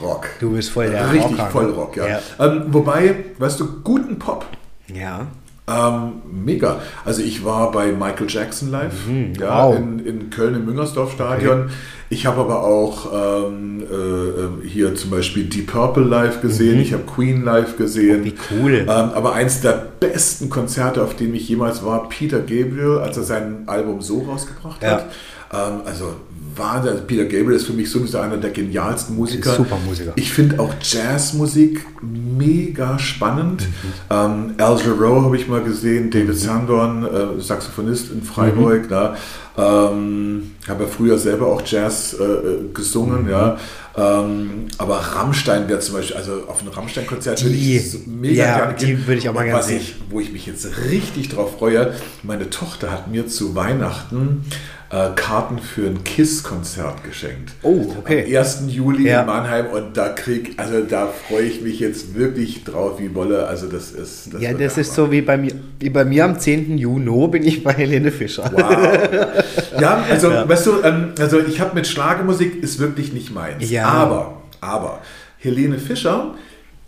Rock. Du bist voll der Richtig Rocker, voll Rock, ja. ja. Ähm, wobei, weißt du, guten Pop. Ja. Ähm, mega. Also ich war bei Michael Jackson live mhm, ja, wow. in, in Köln im Müngersdorf Stadion. Okay. Ich habe aber auch ähm, äh, hier zum Beispiel Deep Purple live gesehen, mhm. ich habe Queen live gesehen. Oh, wie cool. Ähm, aber eins der besten Konzerte, auf dem ich jemals war, Peter Gabriel, als er sein Album so rausgebracht ja. hat. Ähm, also Wahnsinn. Also Peter Gabriel ist für mich sowieso einer der genialsten Musiker. Super Musiker. Ich finde auch Jazzmusik mega spannend. Mhm. Ähm, Al Jarreau habe ich mal gesehen, David mhm. Sandorn, äh, Saxophonist in Freiburg. Mhm. Da. Ähm, habe ja früher selber auch Jazz äh gesungen, mhm. ja. Ähm, aber Rammstein wäre zum Beispiel, also auf ein Rammstein-Konzert würde ich mega ja, gerne gehen. Die würde ich auch mal gerne sehen. Ich, wo ich mich jetzt richtig drauf freue, meine Tochter hat mir zu Weihnachten äh, Karten für ein KISS-Konzert geschenkt. Oh, okay. Am 1. Juli ja. in Mannheim und da krieg, also da freue ich mich jetzt wirklich drauf wie Wolle. Also das ist. Das ja, das ist so wie bei mir, wie bei mir am 10. Juni bin ich bei Helene Fischer. Wow. ja, also ja. weißt du, ähm, also ich habe mit Schlagermusik ist wirklich nicht meins. Ja. Aber, aber Helene Fischer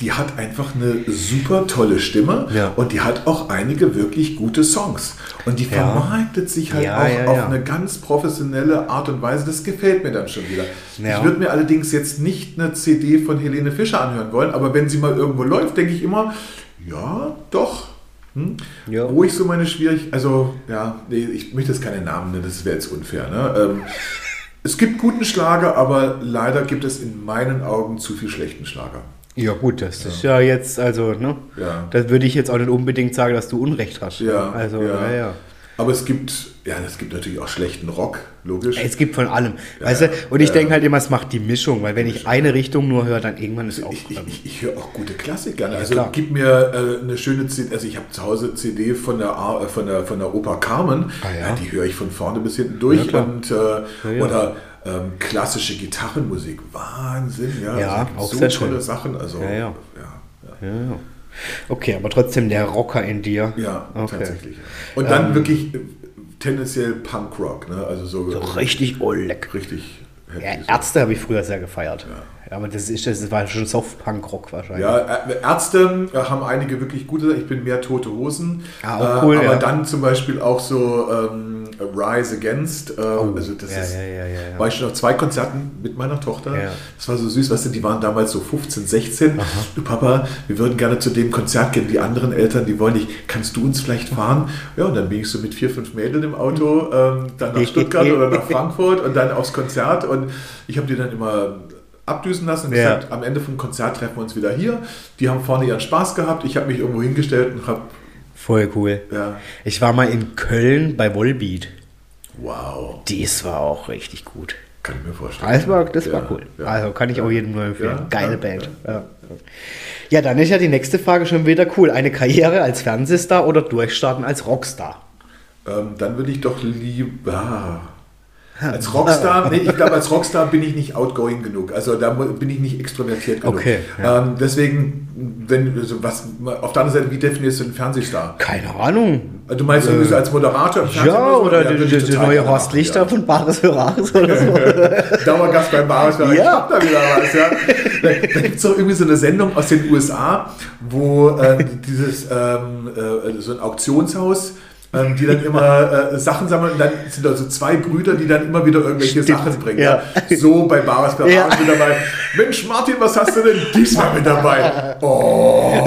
die hat einfach eine super tolle Stimme ja. und die hat auch einige wirklich gute Songs. Und die vermarktet ja. sich halt ja, auch auf eine ganz professionelle Art und Weise. Das gefällt mir dann schon wieder. Ich würde mir allerdings jetzt nicht eine CD von Helene Fischer anhören wollen, aber wenn sie mal irgendwo läuft, denke ich immer, ja, doch. Hm? Wo ich so meine Schwierigkeiten, also ja, nee, ich möchte jetzt keine Namen nennen, das wäre jetzt unfair. Ne? Ähm, es gibt guten Schlager, aber leider gibt es in meinen Augen zu viel schlechten Schlager. Ja, gut, das ja. ist ja jetzt, also, ne? Ja. Das würde ich jetzt auch nicht unbedingt sagen, dass du Unrecht hast. Ja. Also, ja, ja. Aber es gibt, ja, es gibt natürlich auch schlechten Rock, logisch. Es gibt von allem. Ja, weißt du? Und ich ja, denke halt immer, es macht die Mischung, weil wenn ich eine Richtung nur höre, dann irgendwann ist es auch. Ich, ich, ich, ich höre auch gute Klassik gerne. also klar. gib mir äh, eine schöne CD, also ich habe zu Hause CD von der, äh, von der, von der Oper Carmen, ah, ja. die höre ich von vorne bis hinten durch. und, äh, Oder ähm, klassische Gitarrenmusik, Wahnsinn, ja. Ja, also auch so sehr tolle schön. Sachen. Also, ja, ja. ja, Okay, aber trotzdem der Rocker in dir. Ja, okay. tatsächlich. Und dann ähm, wirklich äh, tendenziell Punkrock, ne? Also so, so richtig Oleg. Richtig. Ja, Ärzte habe ich früher sehr gefeiert. Ja. Aber das, ist, das war schon Soft-Punk-Rock wahrscheinlich. Ja, Ärzte äh, haben einige wirklich gute. Ich bin mehr Tote Hosen. Ah, cool, äh, aber ja. dann zum Beispiel auch so ähm, Rise Against. Äh, oh, also das ja, ist, ja, ja, war ich schon auf zwei Konzerten mit meiner Tochter. Das war so süß, weißt du, die waren damals so 15, 16. Aha. Du Papa, wir würden gerne zu dem Konzert gehen. Die anderen Eltern, die wollen nicht. Kannst du uns vielleicht fahren? Ja, und dann bin ich so mit vier, fünf Mädeln im Auto, ähm, dann nach Stuttgart oder nach Frankfurt und dann aufs Konzert. Und ich habe die dann immer abdüsen lassen und gesagt, am Ende vom Konzert treffen wir uns wieder hier. Die haben vorne ihren Spaß gehabt. Ich habe mich irgendwo hingestellt und habe. Voll cool. Ja. Ich war mal in Köln bei Volbeat. Wow. Dies war auch richtig gut. Kann ich mir vorstellen. Das war, das ja, war cool. Ja. Also kann ich auch jedem nur empfehlen. Geile Band. Ja. dann ist ja die nächste Frage schon wieder cool. Eine Karriere als Fernsehstar oder durchstarten als Rockstar? Ähm, dann würde ich doch lieber. Als Rockstar, nee, ich glaube, als Rockstar bin ich nicht outgoing genug. Also da bin ich nicht extrovertiert genug. Okay. Ja. Ähm, deswegen, wenn, also was, auf der anderen Seite, wie definierst du einen Fernsehstar? Keine Ahnung. Du meinst äh, als Moderator im Fernsehen? Ja, oder die neue Horst Lichter ja. von Bares für Rares oder so. Dauergast beim Bares für Rares. Ja. Ich hab da wieder was, ja. Da, da gibt es doch irgendwie so eine Sendung aus den USA, wo äh, dieses ähm, äh, so ein Auktionshaus ähm, die dann immer äh, Sachen sammeln und dann sind da so zwei Brüder, die dann immer wieder irgendwelche Stimmt, Sachen bringen. Ja. So bei Bares bei ja. mit dabei. Mensch, Martin, was hast du denn diesmal mit dabei? Oh,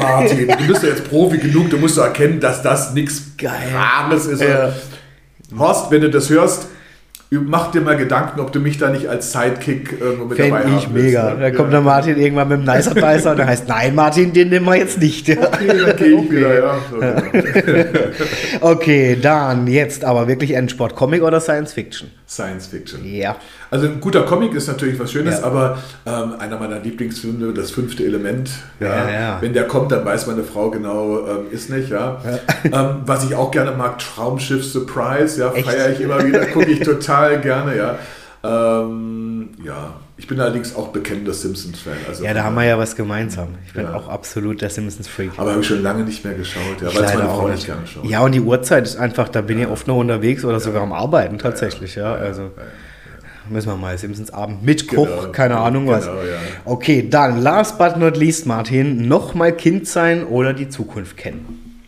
Martin, du bist ja jetzt Profi genug, du musst erkennen, dass das nichts Rares ist. Ja. Horst, wenn du das hörst, Mach dir mal Gedanken, ob du mich da nicht als Sidekick irgendwo mit Fänd dabei ich mega. Ne? Da kommt der Martin irgendwann mit dem Nicer Beißer und der heißt, nein Martin, den nehmen wir jetzt nicht. Okay, dann gehe ich wieder, ja. Okay, dann jetzt aber wirklich Endsport. Comic oder Science Fiction? Science Fiction. Ja. Also ein guter Comic ist natürlich was Schönes, ja. aber ähm, einer meiner Lieblingsfilme, das fünfte Element, ja, ja, ja, wenn der kommt, dann weiß meine Frau genau, ähm, ist nicht, ja. Ähm, was ich auch gerne mag, Traumschiff Surprise, ja, feiere ich immer wieder, gucke ich total gerne, ja. Ähm, ja, ich bin allerdings auch bekennender Simpsons-Fan. Also ja, da haben wir ja was gemeinsam. Ich bin ja. auch absolut der Simpsons-Freak. Aber habe ich schon lange nicht mehr geschaut, ja, weil es meine Frau nicht gerne schaut. Ja, und die Uhrzeit ist einfach, da bin ja. ich oft noch unterwegs oder sogar am Arbeiten tatsächlich, ja. Also müssen wir mal Simpsons Abend mit Koch, genau, keine Ahnung was. Genau, ja. Okay, dann last but not least, Martin, nochmal Kind sein oder die Zukunft kennen?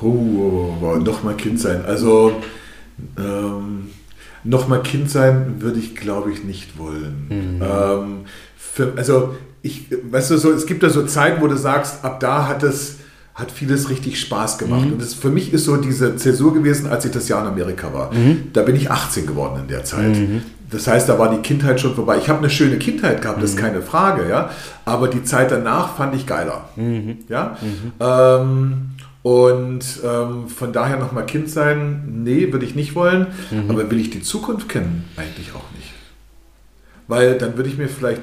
Oh, oh, oh nochmal Kind sein. Also ähm, nochmal Kind sein würde ich, glaube ich, nicht wollen. Mhm. Ähm, für, also ich, weißt du, so, es gibt da so Zeiten, wo du sagst, ab da hat es hat vieles richtig Spaß gemacht. Mhm. Und das für mich ist so diese Zäsur gewesen, als ich das Jahr in Amerika war. Mhm. Da bin ich 18 geworden in der Zeit. Mhm. Das heißt, da war die Kindheit schon vorbei. Ich habe eine schöne Kindheit gehabt, das ist mhm. keine Frage, ja. Aber die Zeit danach fand ich geiler. Mhm. Ja. Mhm. Ähm, und ähm, von daher nochmal Kind sein, nee, würde ich nicht wollen. Aber will ich die Zukunft kennen? Eigentlich auch nicht. Weil dann würde ich mir vielleicht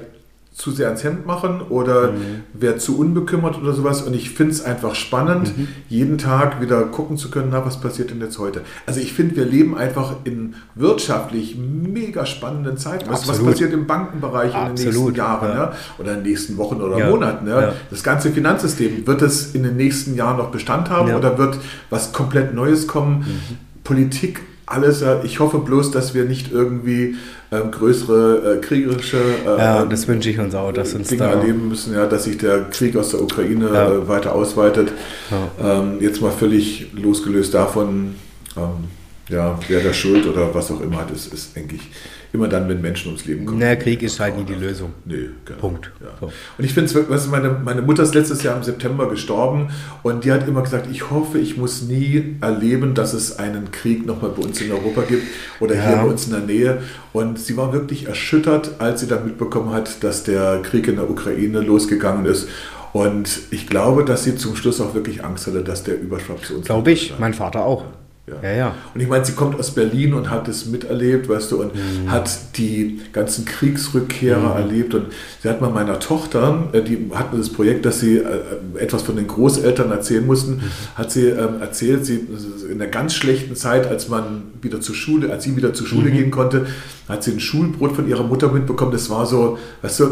zu sehr ans Hemd machen oder mhm. wer zu unbekümmert oder sowas. Und ich finde es einfach spannend, mhm. jeden Tag wieder gucken zu können, na, was passiert denn jetzt heute? Also ich finde, wir leben einfach in wirtschaftlich mega spannenden Zeiten. Was, was passiert im Bankenbereich Absolut. in den nächsten Jahren ja. ne? oder in den nächsten Wochen oder ja. Monaten? Ne? Ja. Das ganze Finanzsystem, wird es in den nächsten Jahren noch Bestand haben oder wird was komplett Neues kommen? Mhm. Politik alles, ich hoffe bloß, dass wir nicht irgendwie ähm, größere äh, kriegerische äh, ja, das wünsche ich uns auch, dass uns Dinge erleben müssen, ja, dass sich der Krieg aus der Ukraine ja. äh, weiter ausweitet. Ja. Ähm, jetzt mal völlig losgelöst davon, ähm, ja, wer da Schuld oder was auch immer hat, ist, ist denke ich, immer dann, wenn Menschen ums Leben kommen. Naja, Krieg ist halt nie die Lösung. Nee, genau. Punkt. Ja. So. Und ich finde es, meine, meine Mutter ist letztes Jahr im September gestorben und die hat immer gesagt, ich hoffe, ich muss nie erleben, dass es einen Krieg nochmal bei uns in Europa gibt oder ja. hier bei uns in der Nähe. Und sie war wirklich erschüttert, als sie dann mitbekommen hat, dass der Krieg in der Ukraine losgegangen ist. Und ich glaube, dass sie zum Schluss auch wirklich Angst hatte, dass der überschwappt zu uns. Glaube ich, mein Vater auch. Ja. ja, ja. Und ich meine, sie kommt aus Berlin und hat es miterlebt, weißt du, und mhm. hat die ganzen Kriegsrückkehrer mhm. erlebt. Und sie hat mal meiner Tochter, äh, die hatten das Projekt, dass sie äh, etwas von den Großeltern erzählen mussten, mhm. hat sie ähm, erzählt, sie in der ganz schlechten Zeit, als man wieder zur Schule, als sie wieder zur Schule mhm. gehen konnte, hat sie ein Schulbrot von ihrer Mutter mitbekommen. Das war so, weißt du,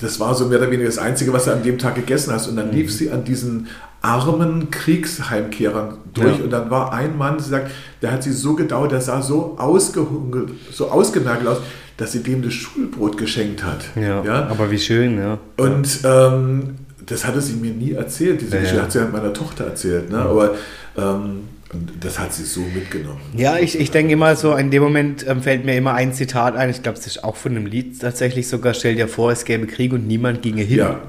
das war so mehr oder weniger das Einzige, was du an dem Tag gegessen hast. Und dann lief mhm. sie an diesen armen Kriegsheimkehrern durch. Ja. Und dann war ein Mann, sie sagt, der hat sie so gedauert, der sah so ausgehungelt, so ausgemergelt aus, dass sie dem das Schulbrot geschenkt hat. Ja, ja? aber wie schön, ja. Und ähm, das hatte sie mir nie erzählt. Diese ja, Geschichte hat sie halt meiner Tochter erzählt. Ne? Aber ähm, und das hat sie so mitgenommen. Ja, ich, ich denke immer so, in dem Moment ähm, fällt mir immer ein Zitat ein, ich glaube, es ist auch von einem Lied tatsächlich sogar, stell dir vor, es gäbe Krieg und niemand ginge hin. Ja.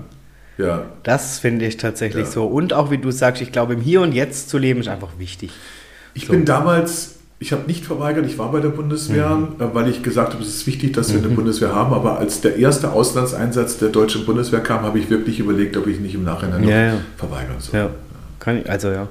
Ja. Das finde ich tatsächlich ja. so. Und auch wie du sagst, ich glaube, im Hier und Jetzt zu leben ist einfach wichtig. Ich so. bin damals, ich habe nicht verweigert, ich war bei der Bundeswehr, mhm. Äh, weil ich gesagt habe, es ist wichtig, dass wir eine mhm. Bundeswehr haben. Aber als der erste Auslandseinsatz der deutschen Bundeswehr kam, habe ich wirklich überlegt, ob ich nicht im Nachhinein ja, ja. verweigern soll. Ja. Kann ich, also ja.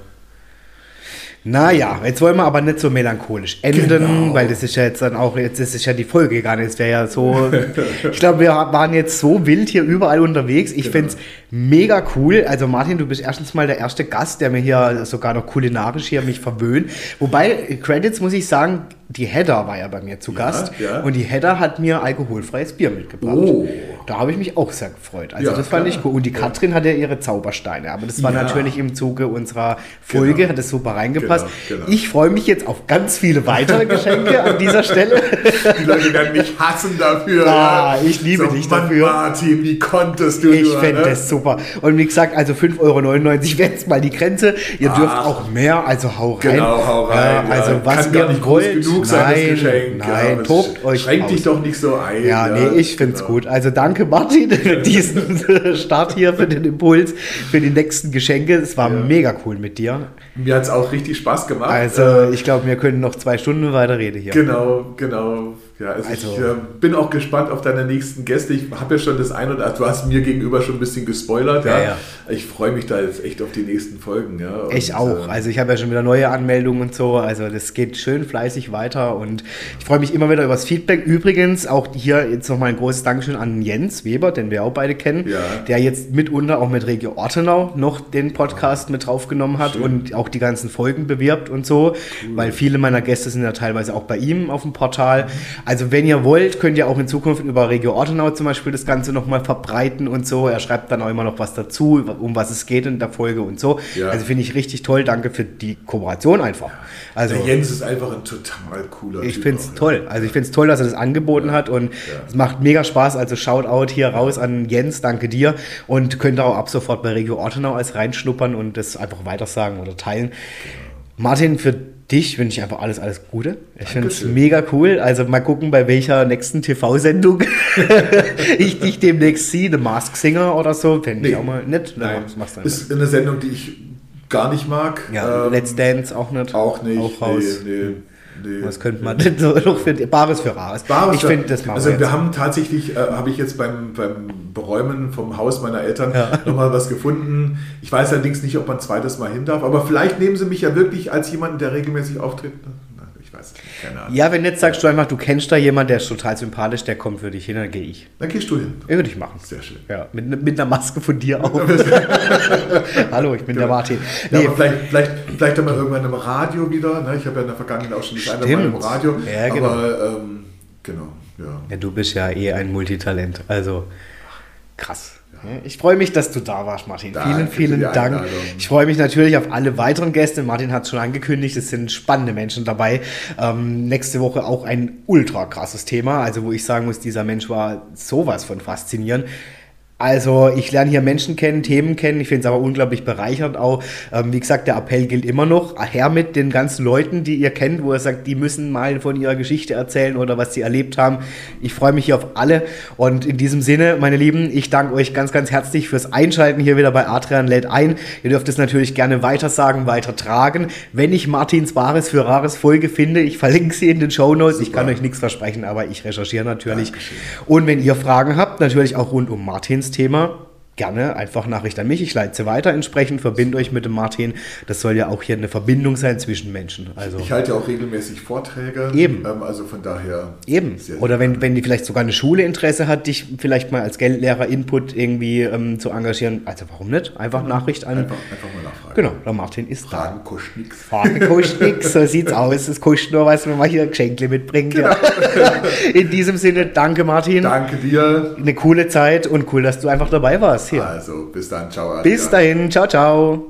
Naja, jetzt wollen wir aber nicht so melancholisch enden, genau. weil das ist ja jetzt dann auch, jetzt ist ja die Folge gegangen. Es wäre ja so, ich glaube, wir waren jetzt so wild hier überall unterwegs. Ich genau. finde es mega cool. Also Martin, du bist erstens mal der erste Gast, der mir hier sogar noch kulinarisch hier mich verwöhnt. Wobei, Credits muss ich sagen, die Hedda war ja bei mir zu Gast ja, ja. und die Hedda hat mir alkoholfreies Bier mitgebracht. Oh. Da habe ich mich auch sehr gefreut. Also ja, das fand klar. ich cool. Und die Katrin hatte ihre Zaubersteine, aber das war natürlich im Zuge unserer Folge, genau. hat das super reingepasst. Genau, genau. Ich freue mich jetzt auf ganz viele weitere Geschenke an dieser Stelle. Die Leute werden mich hassen dafür. Ah, ich liebe so, dich Mann, dafür. Martin, wie konntest du Ich fände ne? das super. Und wie gesagt, also 5,99 Euro wäre jetzt mal die Grenze. Ihr Ach. dürft auch mehr, also hau rein. Genau, hau rein. also was Kann ihr wollt. Genug sein, nein, das Geschenk. Nein, ja, tobt euch Schränk dich doch nicht so ein. Ja, ja nee, ich finde es genau. gut. Also danke Martin für diesen Start hier, für den Impuls, für die nächsten Geschenke. Es war ja. mega cool mit dir. Mir hat es auch richtig Spaß gemacht. Also äh, ich glaube, wir können noch zwei Stunden weiter reden hier. Genau, genau. Ja, also, also ich äh, bin auch gespannt auf deine nächsten Gäste. Ich habe ja schon das eine oder du hast mir gegenüber schon ein bisschen gespoilert. Ja, ja. Ich freue mich da jetzt echt auf die nächsten Folgen. Ja. Und, ich auch. Äh, also ich habe ja schon wieder neue Anmeldungen und so. Also das geht schön fleißig weiter und ich freue mich immer wieder über das Feedback. Übrigens auch hier jetzt nochmal ein großes Dankeschön an Jens Weber, den wir auch beide kennen, ja. der jetzt mitunter auch mit Regio Ortenau noch den Podcast mit draufgenommen hat schön. und auch die ganzen Folgen bewirbt und so, cool. weil viele meiner Gäste sind ja teilweise auch bei ihm auf dem Portal. Also wenn ihr wollt, könnt ihr auch in Zukunft über Regio Ortenau zum Beispiel das Ganze nochmal verbreiten und so. Er schreibt dann auch immer noch was dazu, um was es geht in der Folge und so. Ja. Also finde ich richtig toll. Danke für die Kooperation einfach. Also, der Jens ist einfach ein total cooler Ich finde es toll. Also ich finde es toll, dass er das angeboten ja. hat und es macht mega Spaß. Also Shoutout hier raus an Jens, danke dir. Und könnt auch ab sofort bei Regio Ortenau als reinschnuppern und das einfach weitersagen oder teilen. Martin, für dich wünsche ich einfach alles, alles Gute. Ich finde es mega cool. Also mal gucken, bei welcher nächsten TV-Sendung ich dich demnächst sehe. The Mask Singer oder so. Fände nee. ich auch mal nett. Nein, Nein. ist eine Sendung, die ich gar nicht mag. Ja, ähm, Let's Dance auch nicht. Auch nicht. Auch raus. Nee, nee. Was könnte man denn so noch für Bares für Rares? Bares ich finde das mal. Also wir haben tatsächlich, äh, habe ich jetzt beim, beim Beräumen vom Haus meiner Eltern ja. nochmal was gefunden. Ich weiß allerdings nicht, ob man ein zweites Mal hin darf, aber vielleicht nehmen sie mich ja wirklich als jemanden, der regelmäßig auftritt. Ich weiß es nicht, keine Ahnung. Ja, wenn jetzt sagst du einfach, du kennst da jemanden, der ist total sympathisch, der kommt für dich hin, dann gehe ich. Dann gehst du hin. Ja, würde ich machen. Sehr schön. Ja, mit, mit einer Maske von dir auch. Hallo, ich bin genau. der Martin. Nee. Ja, vielleicht, vielleicht, vielleicht haben wir irgendwann im Radio wieder. Ne? Ich habe ja in der Vergangenheit auch schon das eine Mal im Radio. Ja, genau. Aber, ähm, genau, ja. ja. Du bist ja eh ein Multitalent. Also krass. Ich freue mich, dass du da warst, Martin. Danke vielen, vielen Dank. Einladung. Ich freue mich natürlich auf alle weiteren Gäste. Martin hat es schon angekündigt, es sind spannende Menschen dabei. Ähm, nächste Woche auch ein ultra krasses Thema, also wo ich sagen muss, dieser Mensch war sowas von faszinierend. Also ich lerne hier Menschen kennen, Themen kennen. Ich finde es aber unglaublich bereichernd auch. Ähm, wie gesagt, der Appell gilt immer noch. Her mit den ganzen Leuten, die ihr kennt, wo ihr sagt, die müssen mal von ihrer Geschichte erzählen oder was sie erlebt haben. Ich freue mich hier auf alle. Und in diesem Sinne, meine Lieben, ich danke euch ganz, ganz herzlich fürs Einschalten hier wieder bei Adrian lädt ein. Ihr dürft es natürlich gerne weitersagen, weitertragen. Wenn ich Martins Wahres für Rares Folge finde, ich verlinke sie in den Show Notes. Ich kann euch nichts versprechen, aber ich recherchiere natürlich. Dankeschön. Und wenn ihr Fragen habt, natürlich auch rund um Martins Thema gerne einfach Nachricht an mich. Ich leite sie weiter entsprechend, verbinde euch mit dem Martin. Das soll ja auch hier eine Verbindung sein zwischen Menschen. Also ich halte ja auch regelmäßig Vorträge. Eben. Ähm, also von daher. Eben. Oder wenn, wenn die vielleicht sogar eine Schule Interesse hat, dich vielleicht mal als Geldlehrer Input irgendwie ähm, zu engagieren. Also warum nicht? Einfach. Nachricht an. Einfach, einfach mal nachfragen. Genau, der Martin ist Fragen da. kostet nichts. Fragen kostet nichts. So sieht's aus. Es kostet nur was, wenn man hier Geschenkle mitbringt. Genau. Ja. In diesem Sinne, danke Martin. Danke dir. Eine coole Zeit und cool, dass du einfach dabei warst hier. Also, bis dann, ciao. Adrian. Bis dahin, ciao, ciao.